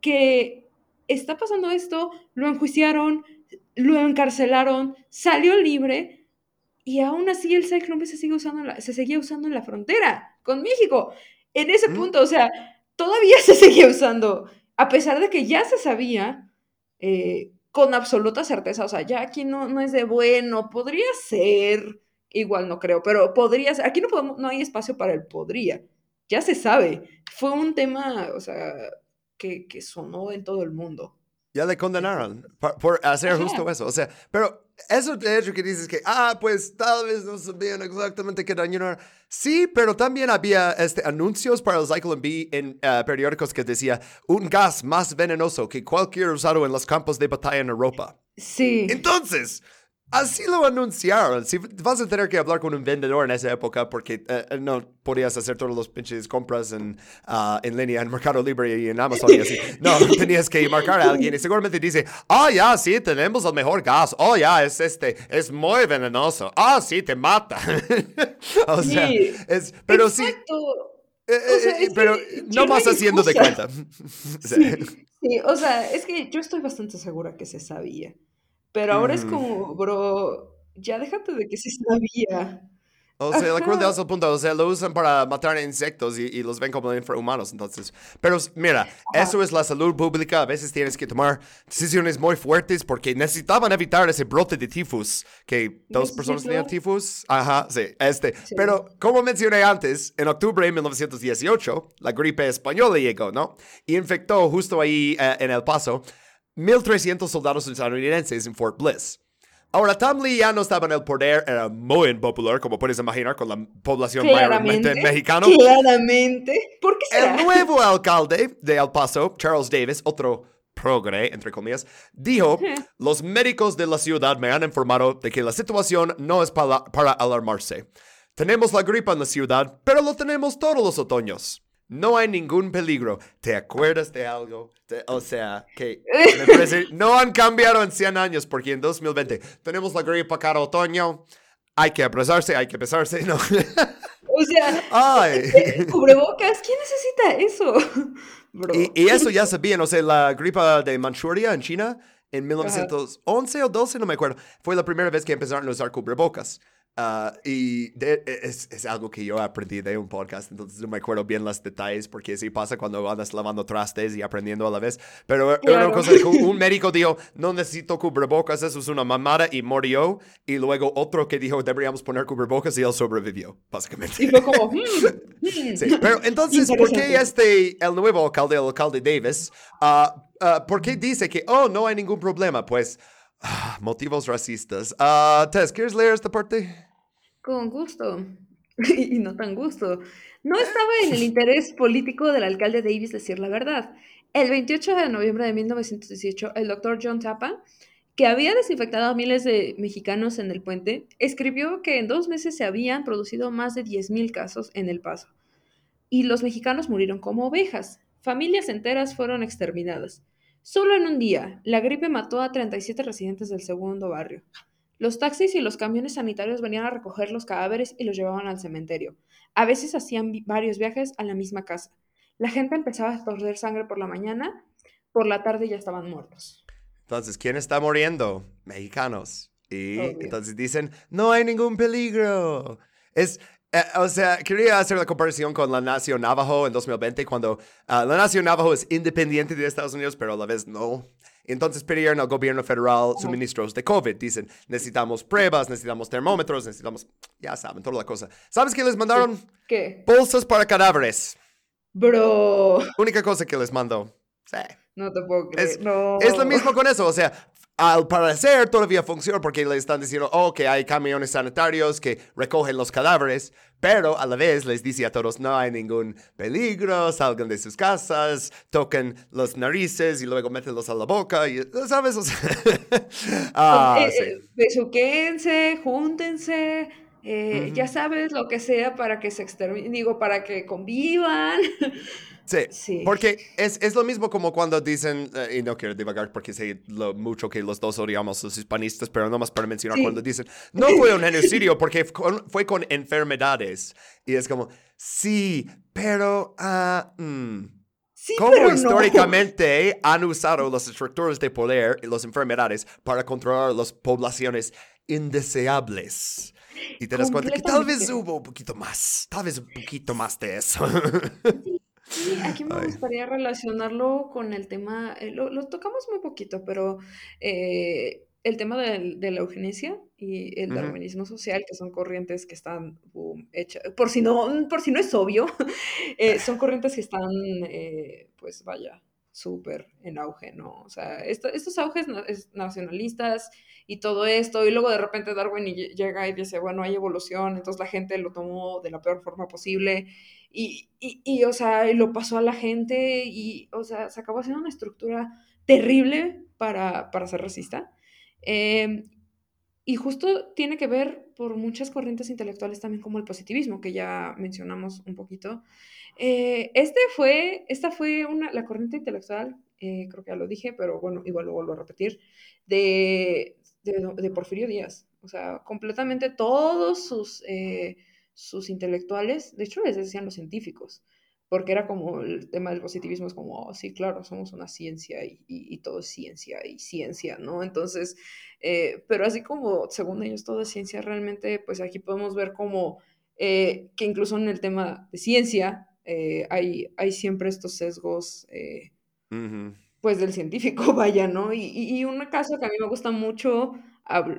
que está pasando esto, lo enjuiciaron, lo encarcelaron, salió libre y aún así el Cyclone se, sigue usando la- se seguía usando en la frontera con México. En ese Mm. punto, o sea, todavía se seguía usando a pesar de que ya se sabía eh, con absoluta certeza, o sea, ya aquí no, no es de bueno, podría ser, igual no creo, pero podría ser, aquí no, podemos, no hay espacio para el podría, ya se sabe, fue un tema, o sea, que, que sonó en todo el mundo. Ya le condenaron por, hacer justo eso. O sea, pero eso de hecho que dices que, ah, pues tal vez no sabían exactamente qué daño Sí, pero también había este, anuncios para el Cyclone B en uh, periódicos que decía un gas más venenoso que cualquier usado en los campos de batalla en Europa. Sí. Entonces, Así lo anunciaron. Si vas a tener que hablar con un vendedor en esa época porque eh, eh, no podías hacer todos los pinches compras en, uh, en línea en Mercado Libre y en Amazon y así. No, tenías que marcar a alguien y seguramente dice, ah, ya, sí, tenemos el mejor gas. Oh, ya, es este, es muy venenoso. Ah, sí, te mata. o sea, es, pero sí. Eh, pero no vas haciendo de cuenta. sí, sí, o sea, es que yo estoy bastante segura que se sabía. Pero ahora es como, bro, ya déjate de que se sabía. O sea, la crueldad es el punto. O sea, lo usan para matar insectos y, los ven como infrahumanos. Entonces, pero mira, eso es la salud pública. A veces tienes que tomar decisiones muy fuertes porque necesitaban evitar ese brote de tifus. Que dos personas tenían tifus. Ajá, sí, este. Pero como mencioné antes, en octubre de 1918, la gripe española llegó, ¿no? Y infectó justo ahí eh, en El Paso 1.300 soldados estadounidenses en Fort Bliss. Ahora, Tom Lee ya no estaba en el poder, era muy impopular, como puedes imaginar, con la población mayormente mexicana. Claramente. ¿Por qué El nuevo alcalde de El Paso, Charles Davis, otro progre, entre comillas, dijo, los médicos de la ciudad me han informado de que la situación no es para, para alarmarse. Tenemos la gripe en la ciudad, pero lo tenemos todos los otoños. No hay ningún peligro. ¿Te acuerdas de algo? o sea, que me parece, no han cambiado en 100 años porque en 2020 tenemos la gripe cada otoño. Hay que apresarse, hay que pesarse, ¿no? O sea, Ay. cubrebocas, ¿quién necesita eso? Y, eso ya sabían, o sea, la gripe de Manchuria en China en 1911 o 12, no me acuerdo, fue la primera vez que empezaron a usar cubrebocas. Uh, y e, es, es, algo que yo aprendí de un podcast, entonces no me acuerdo bien los detalles porque así pasa cuando andas lavando trastes y aprendiendo a la vez. Pero una cosa un médico dijo, no necesito cubrebocas, eso es una mamada y murió. Y luego otro que dijo, deberíamos poner cubrebocas y él sobrevivió, básicamente. Y fue como, hmm, hmm". sí, pero entonces, ¿por qué este, el nuevo alcalde, el alcalde Davis, uh, uh, por qué dice que, oh, no hay ningún problema? Pues motivos racistas. Uh, Tess, ¿quieres leer esta parte? Con gusto. y no tan gusto. No estaba en el interés político del alcalde Davis decir la verdad. El 28 de noviembre de 1918, el doctor John Tapa, que había desinfectado a miles de mexicanos en el puente, escribió que en dos meses se habían producido más de 10.000 casos en El Paso. Y los mexicanos murieron como ovejas. Familias enteras fueron exterminadas. Solo en un día, la gripe mató a 37 residentes del segundo barrio. Los taxis y los camiones sanitarios venían a recoger los cadáveres y los llevaban al cementerio. A veces hacían varios viajes a la misma casa. La gente empezaba a torcer sangre por la mañana, por la tarde ya estaban muertos. Entonces, ¿quién está muriendo? Mexicanos. Y entonces dicen, no hay ningún peligro. Es, eh, o sea, quería hacer la comparación con la nación Navajo en 2020, cuando ah, la nación Navajo es independiente de Estados Unidos, pero a la vez no. Entonces pidieron al gobierno federal suministros de COVID. Dicen, necesitamos pruebas, necesitamos termómetros, necesitamos, ya saben, toda la cosa. ¿Sabes qué les mandaron? ¿Qué? Bolsas para cadáveres. Bro. Única cosa que les mandó. Sí. No te puedo creer. Es, no. es lo mismo con eso. O sea, al parecer todavía funciona porque le están diciendo, oh, que hay camiones sanitarios que recogen los cadáveres, pero a la vez les dice a todos, no hay ningún peligro, salgan de sus casas, toquen los narices y luego mételos a la boca, y, ¿sabes? ah, eh, sí. Eh, besuquense, júntense, eh, ya sabes, lo que sea para que se exterminen, digo, para que convivan. Sí, porque es, es, lo mismo como cuando dicen, eh, y no quiero divagar porque sé lo mucho que los dos odiamos los hispanistas, pero nomás para mencionar cuando dicen, no fue un genocidio porque fue con enfermedades. Y es como, sí, pero... Uh, mm, ¿Cómo históricamente han usado las estructuras de poder y las enfermedades para controlar las poblaciones indeseables? Y te das cuenta que tal vez hubo un poquito más, tal vez un poquito más de eso. Sí, aquí me gustaría relacionarlo con el tema, eh, lo, lo tocamos muy poquito, pero eh, el tema de, la eugenesia y el darwinismo social, que son corrientes que están boom, hechas, por si no, por si no es obvio, eh, son corrientes que están, eh, pues vaya, súper en auge, ¿no? O sea, esto- estos auges na- es- nacionalistas y todo esto, y luego de repente Darwin llega y dice, bueno, hay evolución, entonces la gente lo tomó de la peor forma posible, y, y, y, o sea, lo pasó a la gente, y, o sea, se acabó haciendo una estructura terrible para, para ser racista. Eh, y justo tiene que ver por muchas corrientes intelectuales también como el positivismo, que ya mencionamos un poquito. Eh, este fue, esta fue una, la corriente intelectual, eh, creo que ya lo dije, pero bueno, igual lo vuelvo a repetir, de, de, de Porfirio Díaz. O sea, completamente todos sus, eh, sus intelectuales, de hecho les decían los científicos, porque era como el tema del positivismo, es como, oh, sí, claro, somos una ciencia y, y, y todo es ciencia y ciencia, ¿no? Entonces, eh, pero así como, según ellos, todo es ciencia, realmente, pues aquí podemos ver como eh, que incluso en el tema de ciencia eh, hay, hay siempre estos sesgos, pues del científico, vaya, ¿no? Y, y, y, un caso que a mí me gusta mucho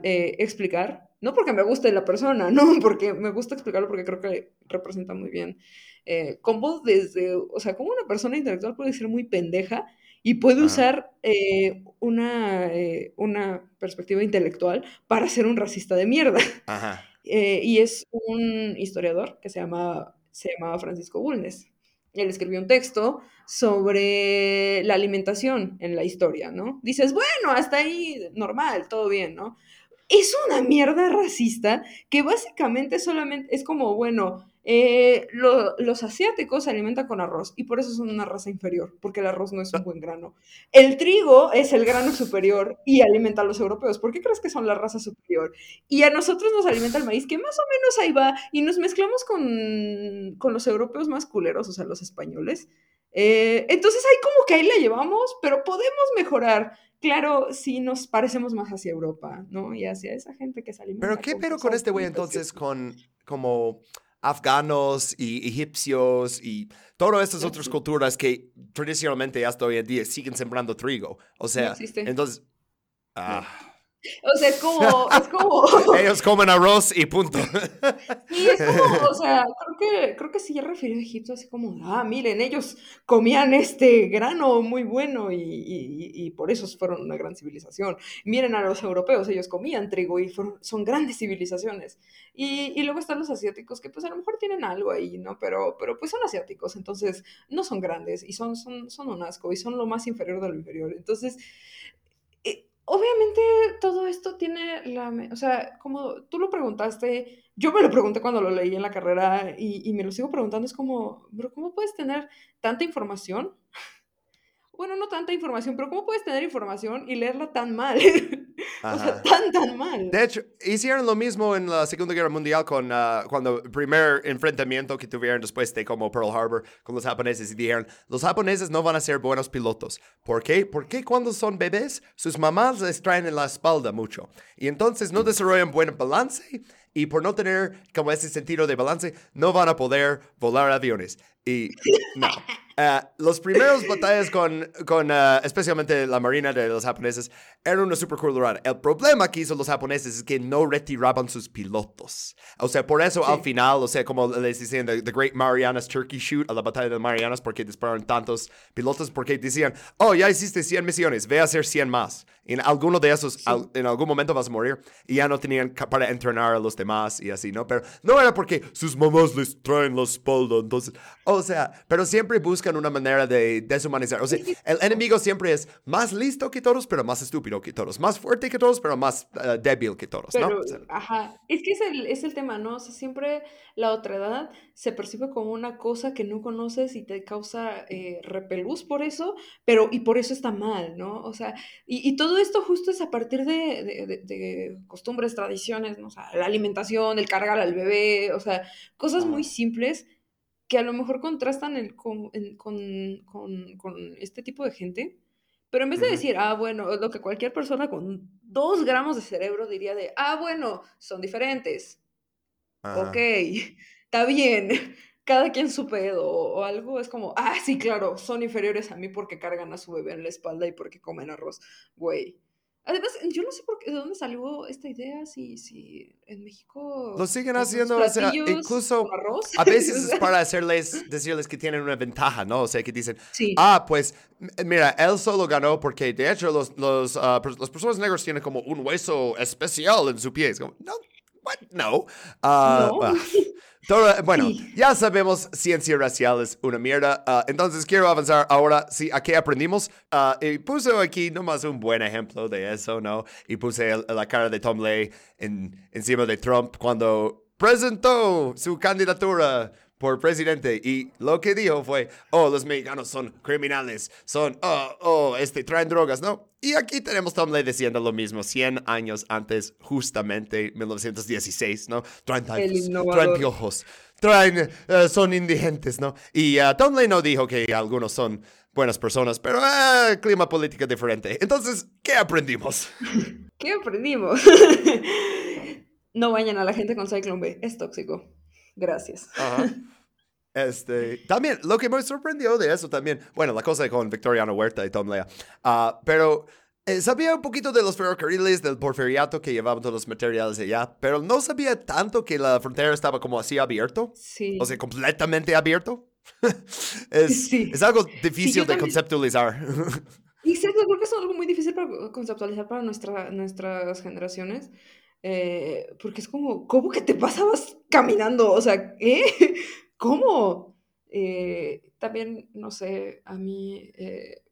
eh, explicar, no porque me guste la persona, no, porque me gusta explicarlo porque creo que representa muy bien eh, cómo desde, o sea, cómo una persona intelectual puede ser muy pendeja y puede usar eh, una, eh, una perspectiva intelectual para ser un racista de mierda. Ajá. Eh, y es un historiador que se llama, se llamaba Francisco Bulnes. Él escribió un texto sobre la alimentación en la historia, ¿no? Dices, bueno, hasta ahí normal, todo bien, ¿no? Es una mierda racista que básicamente solamente es como, bueno, eh, lo, los asiáticos se alimentan con arroz y por eso son una raza inferior, porque el arroz no es un buen grano. El trigo es el grano superior y alimenta a los europeos. ¿Por qué crees que son la raza superior? Y a nosotros nos alimenta el maíz, que más o menos ahí va, y nos mezclamos con, con los europeos más culeros, o sea, los españoles. Eh, entonces ahí como que ahí la llevamos, pero podemos mejorar. Claro, sí nos parecemos más hacia Europa, ¿no? Y hacia esa gente que se alimenta. Pero qué pero con este güey entonces con como afganos y egipcios y todas estas No otras culturas que tradicionalmente hasta hoy en día siguen sembrando trigo. O No sea, existe. entonces... No. O sea, es como, es como, ellos comen arroz y punto. sí, es como, o sea, creo que, creo que sí ya refirió a Egipto así como, ah, miren, ellos comían este grano muy bueno y, y- y por eso fueron una gran civilización. Miren a los europeos, ellos comían trigo y fueron, son grandes civilizaciones. Y, y luego están los asiáticos que pues a lo mejor tienen algo ahí, ¿no? Pero, pero pues son asiáticos, entonces no son grandes y son, son, son un asco y son lo más inferior de lo inferior. Entonces, obviamente todo esto tiene la, o sea, como tú lo preguntaste, yo me lo pregunté cuando lo leí en la carrera y, y me lo sigo preguntando, es como, pero ¿cómo puedes tener tanta información? Bueno, no tanta información, pero ¿cómo puedes tener información y leerla tan mal? o sea, tan, tan mal. De hecho, hicieron lo mismo en la Segunda Guerra Mundial con ah, cuando el primer enfrentamiento que tuvieron después de como Pearl Harbor con los japoneses y dijeron, los japoneses no van a ser buenos pilotos. ¿Por qué? Porque cuando son bebés, sus mamás les traen en la espalda mucho. Y entonces no desarrollan buen balance y por no tener como ese sentido de balance, no van a poder volar aviones. Y no. Ah, los primeros batallas con, con ah, especialmente la marina de los japoneses, eran una super cultura. El problema que hizo los japoneses es que no retiraban sus pilotos. O sea, por eso al final, o sea, como les decían, the, the Great Marianas Turkey Shoot, a la batalla de Marianas, porque dispararon tantos pilotos, porque decían, oh, ya hiciste 100 misiones, ve a hacer 100 más. En alguno de esos, Sí. al- en algún momento vas a morir, y ya no tenían para entrenar a los demás y así, ¿no? Pero no era porque sus mamás les traen la espalda, entonces, o sea, pero siempre buscan una manera de deshumanizar. O sea, el enemigo siempre es más listo que todos, pero más estúpido que todos, más fuerte que todos, pero más eh, débil que todos, ¿no? Pero, O sea, ajá, es que es el, es el tema, ¿no? O sea, siempre la otredad se percibe como una cosa que no conoces y te causa eh, repelús por eso, pero y por eso está mal, ¿no? O sea, y, y todo esto justo es a partir de, de- de- de costumbres, tradiciones, ¿no? O sea, la alimentación, el cargar al bebé, o sea, cosas muy simples que a lo mejor contrastan el- con, con- con- con este tipo de gente. Pero en vez de decir, ah, bueno, lo que cualquier persona con dos gramos de cerebro diría de, ah, bueno, son diferentes. Ok, Ajá. está bien. Cada quien su pedo o, algo, es como, ah, sí, claro, son inferiores a mí porque cargan a su bebé en la espalda y porque comen arroz, güey. Además, yo no sé por qué, de dónde salió esta idea, si, si en México... Lo siguen haciendo, o sea, incluso a veces es para hacerles, decirles que tienen una ventaja, ¿no? O sea, que dicen, ah, pues, mira, él solo ganó porque, de hecho, los, los, uh, las personas negras tienen como un hueso especial en su pie. Es como, no, what? No. Uh, no. bueno, ya sabemos ciencia racial es una mierda. Ah, entonces quiero avanzar ahora. Sí, ¿a qué aprendimos? Y puse aquí nomás un buen ejemplo de eso, ¿no? Y puse la cara de Tom Lay en, encima de Trump cuando presentó su candidatura por presidente y lo que dijo fue, oh, los mexicanos son criminales, son, oh, oh, este, traen drogas, ¿no? Y aquí tenemos Tom Lay diciendo lo mismo 100 años antes, justamente 1916, ¿no? Traen traen piojos, traen, eh, son indigentes, ¿no? Y uh, Tom Lay no dijo que algunos son buenas personas, pero uh, clima político diferente. Entonces, ¿qué aprendimos? ¿Qué aprendimos? no vayan a la gente con Cyclone B, es tóxico. Gracias. Este, también, lo que me sorprendió de eso también, bueno, la cosa con Victoriano Huerta y Tom Lea, ah, pero eh, sabía un poquito de los ferrocarriles, del porfiriato que llevaban todos los materiales allá, pero no sabía tanto que la frontera estaba como así abierto. Sí. O sea, completamente abierto. es, es, algo difícil de conceptualizar. Exacto, creo que es algo muy difícil para conceptualizar para nuestra, nuestras generaciones. Eh, porque es como, ¿cómo que te pasabas caminando? O sea, ¿eh? ¿Cómo? Eh, también, no sé, a mí eh,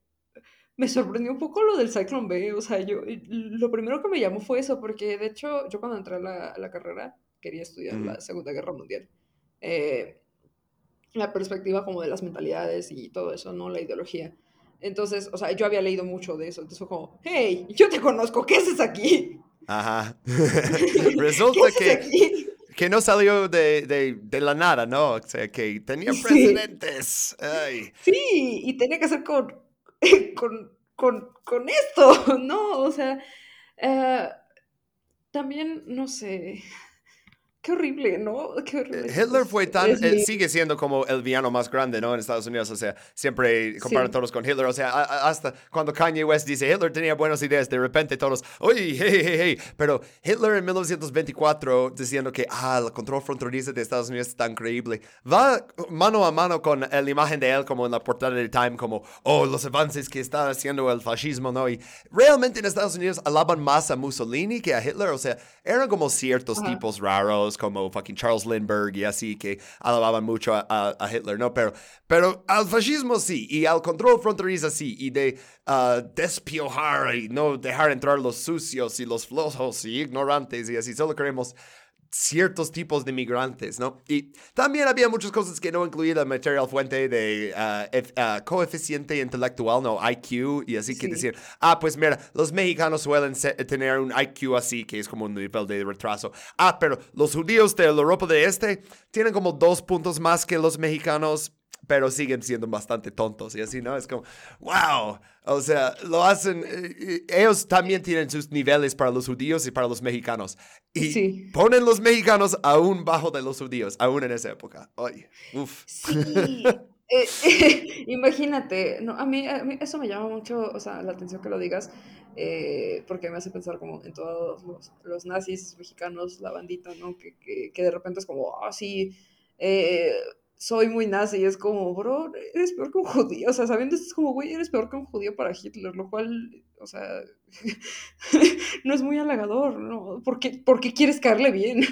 me sorprendió un poco lo del Cyclone B. O sea, yo, lo primero que me llamó fue eso, porque de hecho, yo cuando entré a la, carrera quería estudiar la Segunda Guerra Mundial. la perspectiva como de las mentalidades y todo eso, ¿no? La ideología. Entonces, o sea, yo había leído mucho de eso. Entonces fue como, hey, yo te conozco, ¿qué haces aquí? Ajá. Resulta que, que no salió de, de, de, la nada, ¿no? O sea, que tenía presidentes. Sí, y tenía que hacer con, con, con, con esto, ¿no? O sea, uh, también, no sé, Qué horrible, ¿no? Qué horrible. Hitler fue tan, él sigue siendo como el villano más grande, ¿no? En Estados Unidos, o sea, siempre comparan todos con Hitler, o sea, hasta cuando Kanye West dice Hitler tenía buenas ideas, de repente todos, oye, hey, hey, hey, pero Hitler en 1924 diciendo que, ah, el control fronterizo de Estados Unidos es tan increíble, va mano a mano con la imagen de él como en la portada de Time, como, oh, los avances que está haciendo el fascismo, ¿no? Y realmente en Estados Unidos alaban más a Mussolini que a Hitler, o sea, eran como ciertos tipos raros como fucking Charles Lindbergh y así que alababan mucho a, Hitler, ¿no? Pero, pero al fascismo sí, y al control fronterizo sí, y de uh, despiojar y no dejar entrar los sucios y los flojos y ignorantes y así, solo queremos ciertos tipos de migrantes, ¿no? Y también había muchas cosas que no incluía la material fuente de uh, uh, coeficiente intelectual, ¿no? IQ, y así que decir, ah, pues mira, los mexicanos suelen tener un IQ así, que es como un nivel de retraso. Ah, pero los judíos de la Europa de Este tienen como dos puntos más que los mexicanos pero siguen siendo bastante tontos y así, ¿no? Es como, wow, o sea, lo hacen, eh, ellos también tienen sus niveles para los judíos y para los mexicanos. Y ponen los mexicanos aún bajo de los judíos, aún en esa época. Ay, uf. Sí. Eh, imagínate, no, a, mí, eso me llama mucho, o sea, la atención que lo digas, eh, porque me hace pensar como en todos los, nazis mexicanos, la bandita, ¿no? Que, que, de repente es como, ah, sí, soy muy nazi y es como, bro, eres peor que un judío. O sea, sabiendo esto es como, güey, eres peor que un judío para Hitler, lo cual, o sea, no es muy halagador, ¿no? ¿Por qué, porque quieres caerle bien?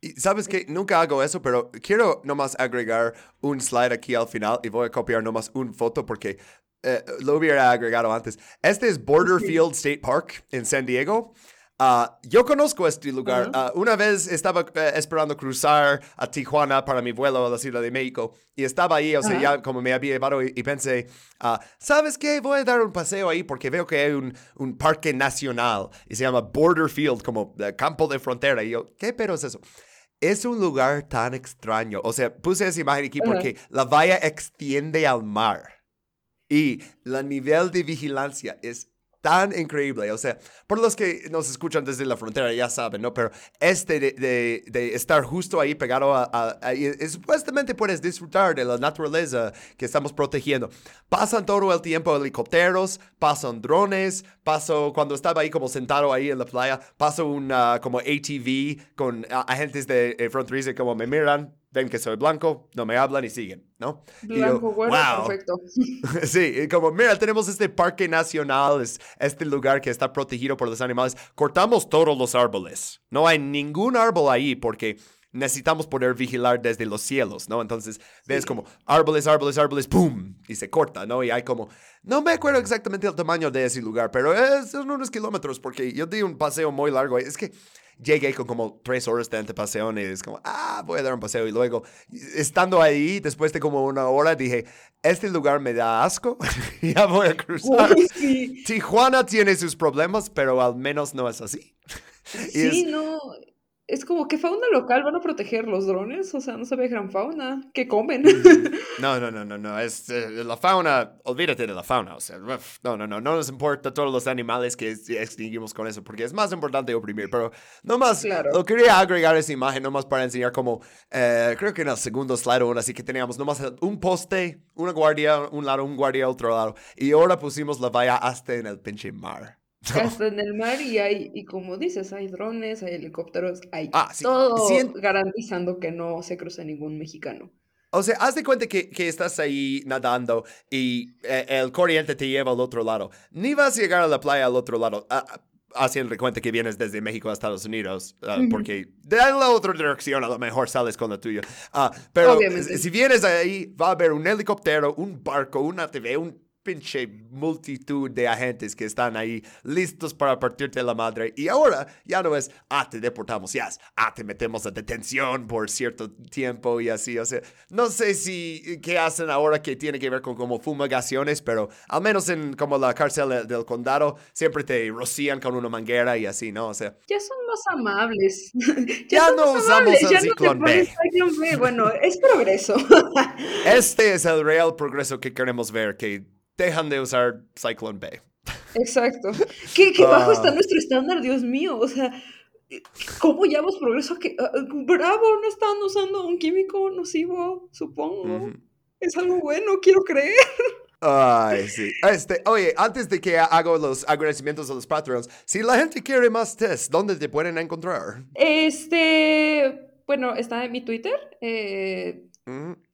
Y sabes que nunca hago eso, pero quiero nomás agregar un slide aquí al final y voy a copiar nomás una foto porque eh, lo hubiera agregado antes. Este es Borderfield State Park en San Diego. Ah, yo conozco este lugar. Ah, una vez estaba eh, esperando cruzar a Tijuana para mi vuelo a la Ciudad de México y estaba ahí, o sea, ya como me había llevado y, pensé, uh, ¿sabes qué? Voy a dar un paseo ahí porque veo que hay un, un parque nacional y se llama Border Field, como campo de frontera. Y yo, ¿qué pero es eso? Es un lugar tan extraño. O sea, puse esa imagen aquí porque la valla extiende al mar y el nivel de vigilancia es tan increíble. O sea, por los que nos escuchan desde la frontera ya saben, ¿no? Pero este de, estar justo ahí pegado a, a, supuestamente puedes disfrutar de la naturaleza que estamos protegiendo. Pasan todo el tiempo helicópteros, pasan drones, paso cuando estaba ahí como sentado ahí en la playa, paso una como ATV con agentes de eh, como me miran, ven que soy blanco, no me hablan y siguen, ¿no? Blanco, bueno, perfecto. sí, como, mira, tenemos este parque nacional, es este lugar que está protegido por los animales. Cortamos todos los árboles. No hay ningún árbol ahí porque necesitamos poder vigilar desde los cielos, ¿no? Entonces, ves como árboles, árboles, árboles, ¡pum! Y se corta, ¿no? Y hay como, no me acuerdo exactamente el tamaño de ese lugar, pero es unos kilómetros porque yo di un paseo muy largo. Es que llegué con como tres horas de antepaseo y es como, ah, voy a dar un paseo. Y luego, estando ahí, después de como una hora, dije, este lugar me da asco, ya voy a cruzar. Tijuana tiene sus problemas, pero al menos no es así. Sí, no, es como que fauna local van a proteger los drones, o sea, no se ve gran fauna, ¿qué comen? No, no, no, no, no, es eh, la fauna, olvídate de la fauna, o sea, no, no, no, no nos importa todos los animales que extinguimos con eso, porque es más importante oprimir, pero nomás, claro. lo quería agregar esa imagen nomás para enseñar como, eh, creo que en el segundo slide o así que teníamos nomás un poste, una guardia, un lado, un guardia, otro lado, y ahora pusimos la valla hasta en el pinche mar. Hasta en el mar y hay, y como dices, hay drones, hay helicópteros, hay ah, todo garantizando que no se cruce ningún mexicano. O sea, haz de cuenta que, que estás ahí nadando y eh, el corriente te lleva al otro lado. Ni vas a llegar a la playa al otro lado. Uh, haciendo cuenta que vienes desde México a Estados Unidos, ah, porque de la otra dirección a lo mejor sales con la tuya. pero si vienes ahí, va a haber un helicóptero, un barco, una TV, un pinche multitud de agentes que están ahí listos para partirte la madre. Y ahora ya no es, ah, te deportamos, ya es, ah, te metemos a detención por cierto tiempo y así. O sea, no sé si qué hacen ahora que tiene que ver con como fumigaciones, pero al menos en como la cárcel del condado siempre te rocían con una manguera y así, ¿no? O sea. Ya son más amables. ya, no usamos el ciclón B. Bueno, es progreso. este es el real progreso que queremos ver, que dejan de usar Cyclone B. Exacto. ¿Qué, bajo está ah. nuestro estándar, Dios mío? O sea, ¿cómo llevamos progreso? Que, bravo, no están usando un químico nocivo, supongo. Es algo bueno, quiero creer. Ay, sí. Este, oye, antes de que hago los agradecimientos a los Patreons, si la gente quiere más test, ¿dónde te pueden encontrar? Este, bueno, está en mi Twitter. Eh,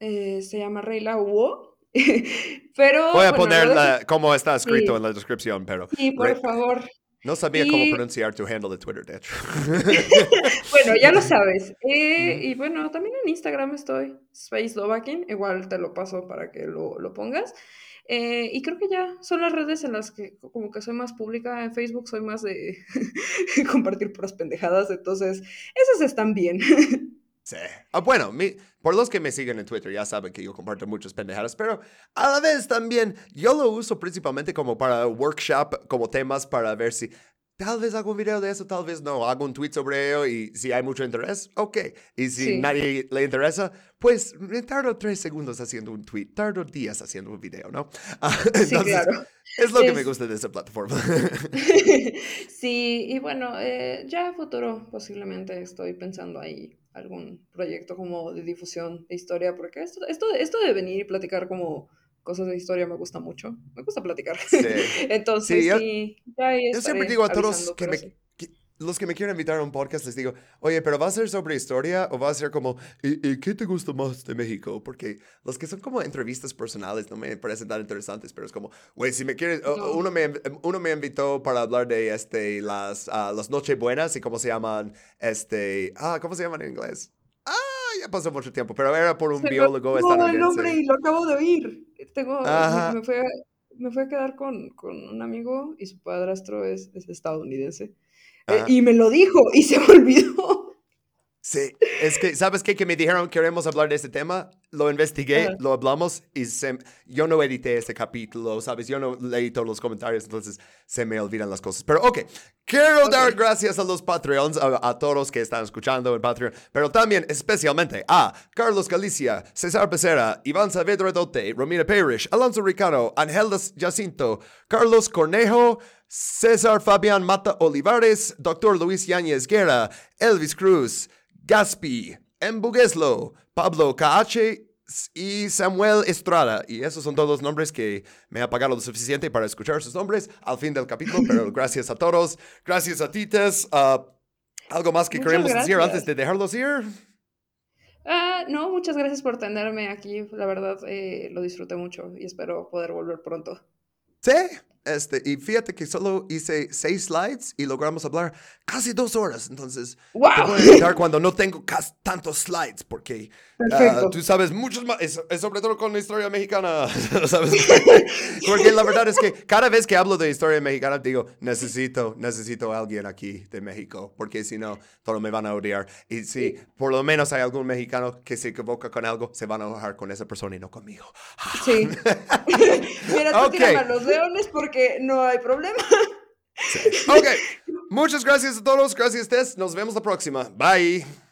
eh, se llama Reyla Hugo. pero. Voy a poner cómo está escrito en la descripción, pero. Sí, por favor. No sabía cómo pronunciar tu handle de Twitter, de hecho. bueno, ya lo sabes. Eh, y bueno, también en Instagram estoy, Space Lovakin. Igual te lo paso para que lo, lo pongas. Eh, y creo que ya son las redes en las que como que soy más pública. En Facebook soy más de compartir puras pendejadas. Entonces, esas están bien. Sí. Ah, bueno, por los que me siguen en Twitter ya saben que yo comparto muchas pendejadas, pero a la vez también yo lo uso principalmente como para workshop, como temas para ver si tal vez hago un video de eso, tal vez no, hago un tweet sobre ello y si hay mucho interés, ok. Y si nadie le interesa, pues tardo tres segundos haciendo un tweet, tardo días haciendo un video, ¿no? sí, claro. Es lo que me gusta de esa plataforma. sí, y bueno, eh, ya a futuro posiblemente estoy pensando ahí algún proyecto como de difusión de historia, porque esto, esto, esto de venir y platicar como cosas de historia me gusta mucho. Me gusta platicar. Entonces, sí, yo, siempre digo a todos que me, los que me quieren invitar a un podcast les digo, oye, pero ¿va a ser sobre historia o va a ser como, ¿y, qué te gusta más de México? Porque los que son como entrevistas personales no me parecen tan interesantes, pero es como, güey, si me quieres, uno, me, uno me invitó para hablar de este, las, uh, las Nochebuenas y cómo se llaman, este, ah, ¿cómo se llaman en inglés? Ah, ya pasó mucho tiempo, pero era por un biólogo no, el nombre y lo acabo de oír. Tengo, me, fue, me fue a quedar con, con un amigo y su padrastro es, es estadounidense. Eh, y me lo dijo y se me olvidó. Sí, es que, ¿sabes qué? Que me dijeron queremos hablar de este tema, lo investigué, lo hablamos y se, yo no edité este capítulo, ¿sabes? Yo no leí todos los comentarios, entonces se me olvidan las cosas. Pero ok, quiero dar gracias a los Patreons, a, todos los que están escuchando en Patreon, pero también especialmente a Carlos Galicia, César Becerra, Iván Saavedra Dote, Romina Parrish, Alonso Ricardo, Ángel Jacinto, Carlos Cornejo, César Fabián Mata Olivares, Dr. Luis Yáñez Guerra, Elvis Cruz, Gaspi, Embugueslo, Pablo KH y Samuel Estrada. Y esos son todos los nombres que me ha pagado lo suficiente para escuchar sus nombres al fin del capítulo, pero gracias a todos. Gracias a Tites. Ah, ¿Algo más que queremos decir antes de dejarlos ir? Ah, no, muchas gracias por tenerme aquí. La verdad, eh, lo disfruté mucho y espero poder volver pronto. Sí, este, y fíjate que solo hice seis slides y logramos hablar casi dos horas. Entonces, te voy a cuando no tengo tantos slides, porque uh, tú sabes muchos más, es, sobre todo con la historia mexicana, ¿sabes? porque la verdad es que cada vez que hablo de historia mexicana, digo, necesito, necesito a alguien aquí de México, porque si no, todos me van a odiar. Y si por lo menos hay algún mexicano que se equivoca con algo, se van a enojar con esa persona y no conmigo. sí. Mira, tú okay. los leones porque no hay problema. Ok, muchas gracias a todos, gracias Tess, nos vemos la próxima, bye.